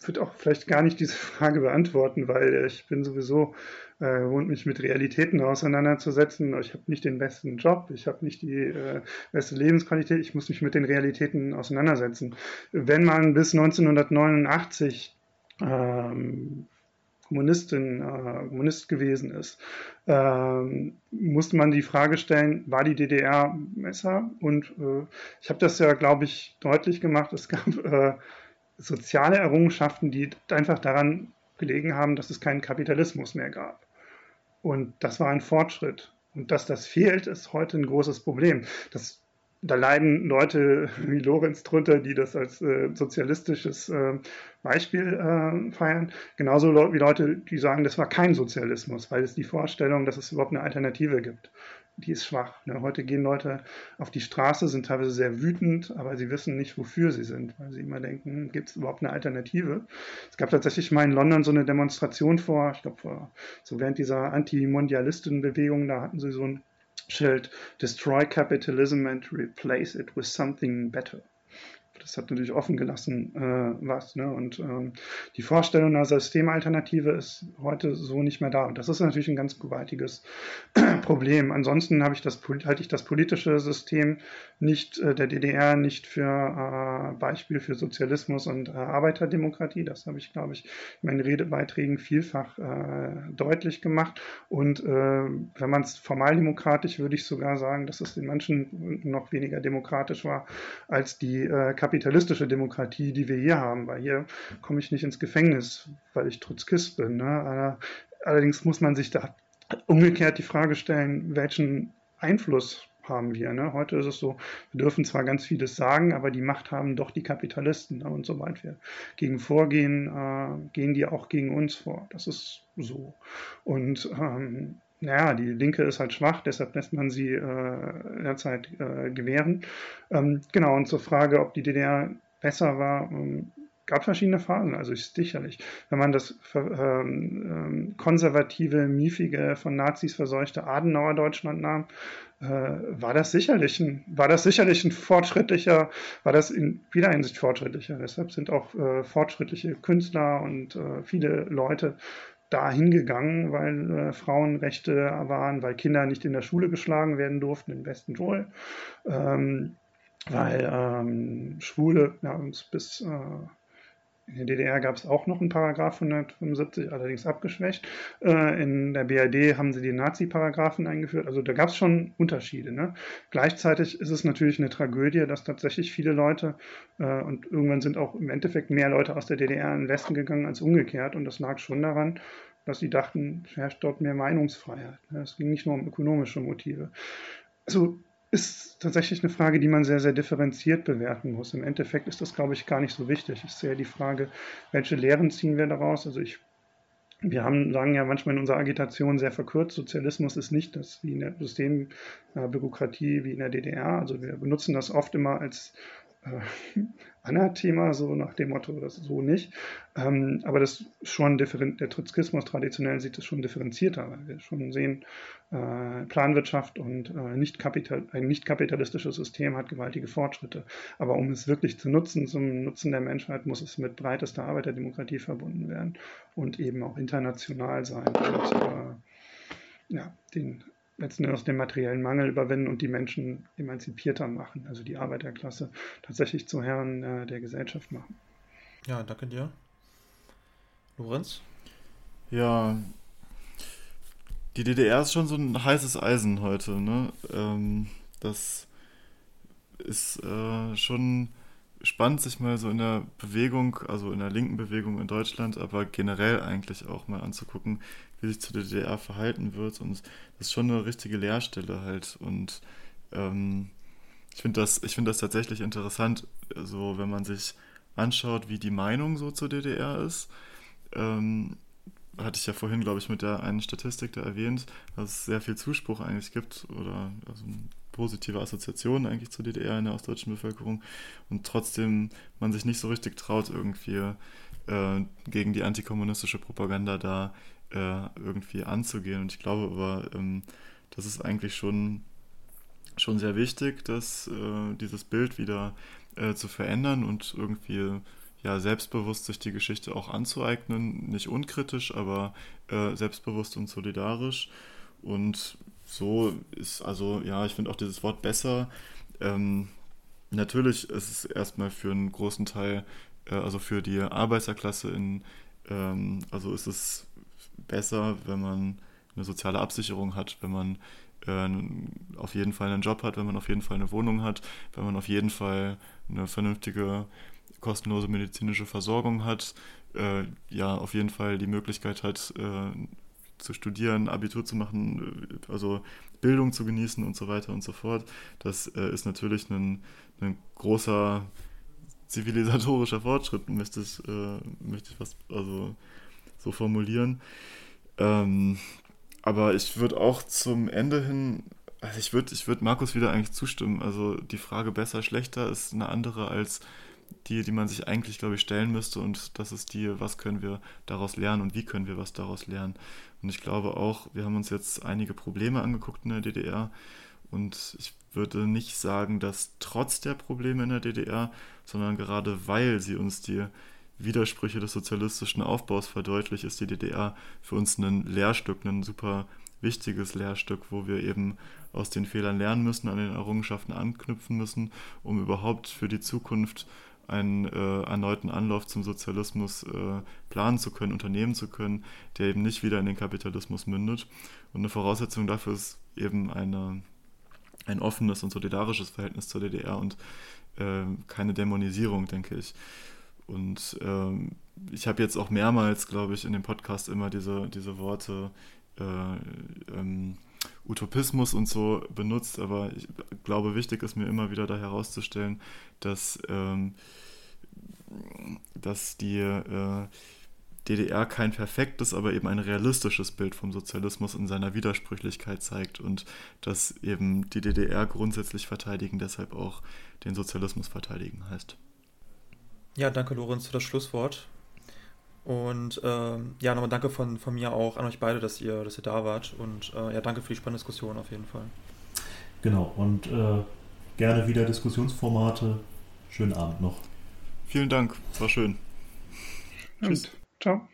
würde auch vielleicht gar nicht diese Frage beantworten, weil ich bin sowieso äh, und mich mit Realitäten auseinanderzusetzen. Ich habe nicht den besten Job, ich habe nicht die äh, beste Lebensqualität, ich muss mich mit den Realitäten auseinandersetzen. Wenn man bis 1989 ähm, Kommunistin, äh, Kommunist gewesen ist, ähm, musste man die Frage stellen, war die DDR besser? Und äh, ich habe das ja, glaube ich, deutlich gemacht. Es gab äh, soziale Errungenschaften, die einfach daran gelegen haben, dass es keinen Kapitalismus mehr gab. Und das war ein Fortschritt. Und dass das fehlt, ist heute ein großes Problem. Das, da leiden Leute wie Lorenz drunter, die das als äh, sozialistisches äh, Beispiel äh, feiern. Genauso wie Leute, die sagen, das war kein Sozialismus, weil es die Vorstellung, dass es überhaupt eine Alternative gibt die ist schwach. Ne? Heute gehen Leute auf die Straße, sind teilweise sehr wütend, aber sie wissen nicht, wofür sie sind, weil sie immer denken, gibt es überhaupt eine Alternative? Es gab tatsächlich mal in London so eine Demonstration vor, ich glaube, so während dieser Anti-Mondialisten-Bewegung, da hatten sie so ein Schild, Destroy Capitalism and Replace it with something better. Das hat natürlich offen gelassen, äh, was. Ne? Und ähm, die Vorstellung einer Systemalternative ist heute so nicht mehr da. Und das ist natürlich ein ganz gewaltiges Problem. Ansonsten ich das, halte ich das politische System nicht äh, der DDR nicht für äh, Beispiel für Sozialismus und äh, Arbeiterdemokratie. Das habe ich, glaube ich, in meinen Redebeiträgen vielfach äh, deutlich gemacht. Und äh, wenn man es formal demokratisch, würde ich sogar sagen, dass es in manchen noch weniger demokratisch war als die äh, kapitalistische Demokratie, die wir hier haben. Weil hier komme ich nicht ins Gefängnis, weil ich Trotzkist bin. Ne? Allerdings muss man sich da umgekehrt die Frage stellen, welchen Einfluss haben wir. Ne? Heute ist es so, wir dürfen zwar ganz vieles sagen, aber die Macht haben doch die Kapitalisten. Ne? Und sobald wir gegen vorgehen, äh, gehen die auch gegen uns vor. Das ist so. Und ähm, naja, die Linke ist halt schwach, deshalb lässt man sie äh, derzeit äh, gewähren. Ähm, genau, und zur Frage, ob die DDR besser war, ähm, gab verschiedene Phasen, also sicherlich. Wenn man das ähm, ähm, konservative, miefige, von Nazis verseuchte Adenauer Deutschland nahm, äh, war das sicherlich ein, war das sicherlich ein fortschrittlicher, war das in vieler Hinsicht fortschrittlicher. Deshalb sind auch äh, fortschrittliche Künstler und äh, viele Leute da hingegangen, weil äh, Frauenrechte waren, weil Kinder nicht in der Schule geschlagen werden durften, im Westen wohl. Ähm, weil ähm, Schwule ja, bis äh, in der DDR gab es auch noch einen Paragraph 175, allerdings abgeschwächt. Äh, in der BRD haben sie die Nazi-Paragraphen eingeführt. Also da gab es schon Unterschiede. Ne? Gleichzeitig ist es natürlich eine Tragödie, dass tatsächlich viele Leute äh, und irgendwann sind auch im Endeffekt mehr Leute aus der DDR in den Westen gegangen als umgekehrt. Und das lag schon daran, dass sie dachten, es herrscht dort mehr Meinungsfreiheit. Ne? Es ging nicht nur um ökonomische Motive. Also ist tatsächlich eine Frage, die man sehr, sehr differenziert bewerten muss. Im Endeffekt ist das, glaube ich, gar nicht so wichtig. Ich sehe die Frage, welche Lehren ziehen wir daraus? Also ich, wir haben, sagen ja manchmal in unserer Agitation sehr verkürzt, Sozialismus ist nicht das wie in der Systembürokratie wie in der DDR. Also wir benutzen das oft immer als äh, Anathema, so nach dem Motto, das so nicht. Ähm, aber das schon der Trotzkismus traditionell sieht es schon differenzierter, weil wir schon sehen, äh, Planwirtschaft und äh, nicht kapital, ein nicht kapitalistisches System hat gewaltige Fortschritte. Aber um es wirklich zu nutzen, zum Nutzen der Menschheit, muss es mit breitester Arbeiterdemokratie verbunden werden und eben auch international sein und äh, ja, den letzten Endes den materiellen Mangel überwinden und die Menschen emanzipierter machen, also die Arbeiterklasse tatsächlich zu Herren äh, der Gesellschaft machen. Ja, danke dir. Lorenz? Ja, die DDR ist schon so ein heißes Eisen heute, ne? Ähm, das ist äh, schon spannend, sich mal so in der Bewegung, also in der linken Bewegung in Deutschland, aber generell eigentlich auch mal anzugucken, wie sich zur DDR verhalten wird. Und das ist schon eine richtige Leerstelle halt. Und ähm, ich finde das, find das tatsächlich interessant, so wenn man sich anschaut, wie die Meinung so zur DDR ist. Ähm, hatte ich ja vorhin, glaube ich, mit der einen Statistik da erwähnt, dass es sehr viel Zuspruch eigentlich gibt oder also positive Assoziationen eigentlich zur DDR in der ostdeutschen Bevölkerung und trotzdem man sich nicht so richtig traut, irgendwie äh, gegen die antikommunistische Propaganda da äh, irgendwie anzugehen. Und ich glaube aber, ähm, das ist eigentlich schon, schon sehr wichtig, dass äh, dieses Bild wieder äh, zu verändern und irgendwie ja, selbstbewusst sich die Geschichte auch anzueignen. Nicht unkritisch, aber äh, selbstbewusst und solidarisch. Und so ist, also ja, ich finde auch dieses Wort besser. Ähm, natürlich ist es erstmal für einen großen Teil, äh, also für die Arbeiterklasse in, ähm, also ist es besser, wenn man eine soziale Absicherung hat, wenn man äh, auf jeden Fall einen Job hat, wenn man auf jeden Fall eine Wohnung hat, wenn man auf jeden Fall eine vernünftige, kostenlose medizinische Versorgung hat, äh, ja, auf jeden Fall die Möglichkeit hat, äh, zu studieren, Abitur zu machen, äh, also Bildung zu genießen und so weiter und so fort. Das äh, ist natürlich ein, ein großer zivilisatorischer Fortschritt, möchte ich, äh, möchte was also so formulieren. Ähm, aber ich würde auch zum Ende hin, also ich würde ich würd Markus wieder eigentlich zustimmen. Also die Frage besser, schlechter ist eine andere als die, die man sich eigentlich, glaube ich, stellen müsste. Und das ist die, was können wir daraus lernen und wie können wir was daraus lernen. Und ich glaube auch, wir haben uns jetzt einige Probleme angeguckt in der DDR. Und ich würde nicht sagen, dass trotz der Probleme in der DDR, sondern gerade weil sie uns die Widersprüche des sozialistischen Aufbaus verdeutlicht, ist die DDR für uns ein Lehrstück, ein super wichtiges Lehrstück, wo wir eben aus den Fehlern lernen müssen, an den Errungenschaften anknüpfen müssen, um überhaupt für die Zukunft einen äh, erneuten Anlauf zum Sozialismus äh, planen zu können, unternehmen zu können, der eben nicht wieder in den Kapitalismus mündet. Und eine Voraussetzung dafür ist eben eine, ein offenes und solidarisches Verhältnis zur DDR und äh, keine Dämonisierung, denke ich. Und ähm, ich habe jetzt auch mehrmals, glaube ich, in dem Podcast immer diese, diese Worte äh, ähm, Utopismus und so benutzt, aber ich glaube, wichtig ist mir immer wieder da herauszustellen, dass, ähm, dass die äh, DDR kein perfektes, aber eben ein realistisches Bild vom Sozialismus in seiner Widersprüchlichkeit zeigt und dass eben die DDR grundsätzlich verteidigen, deshalb auch den Sozialismus verteidigen heißt. Ja, danke Lorenz für das Schlusswort. Und ähm, ja, nochmal danke von, von mir auch an euch beide, dass ihr, dass ihr da wart. Und äh, ja, danke für die spannende Diskussion auf jeden Fall. Genau, und äh, gerne wieder Diskussionsformate. Schönen Abend noch. Vielen Dank, war schön. Und, Tschüss. Ciao.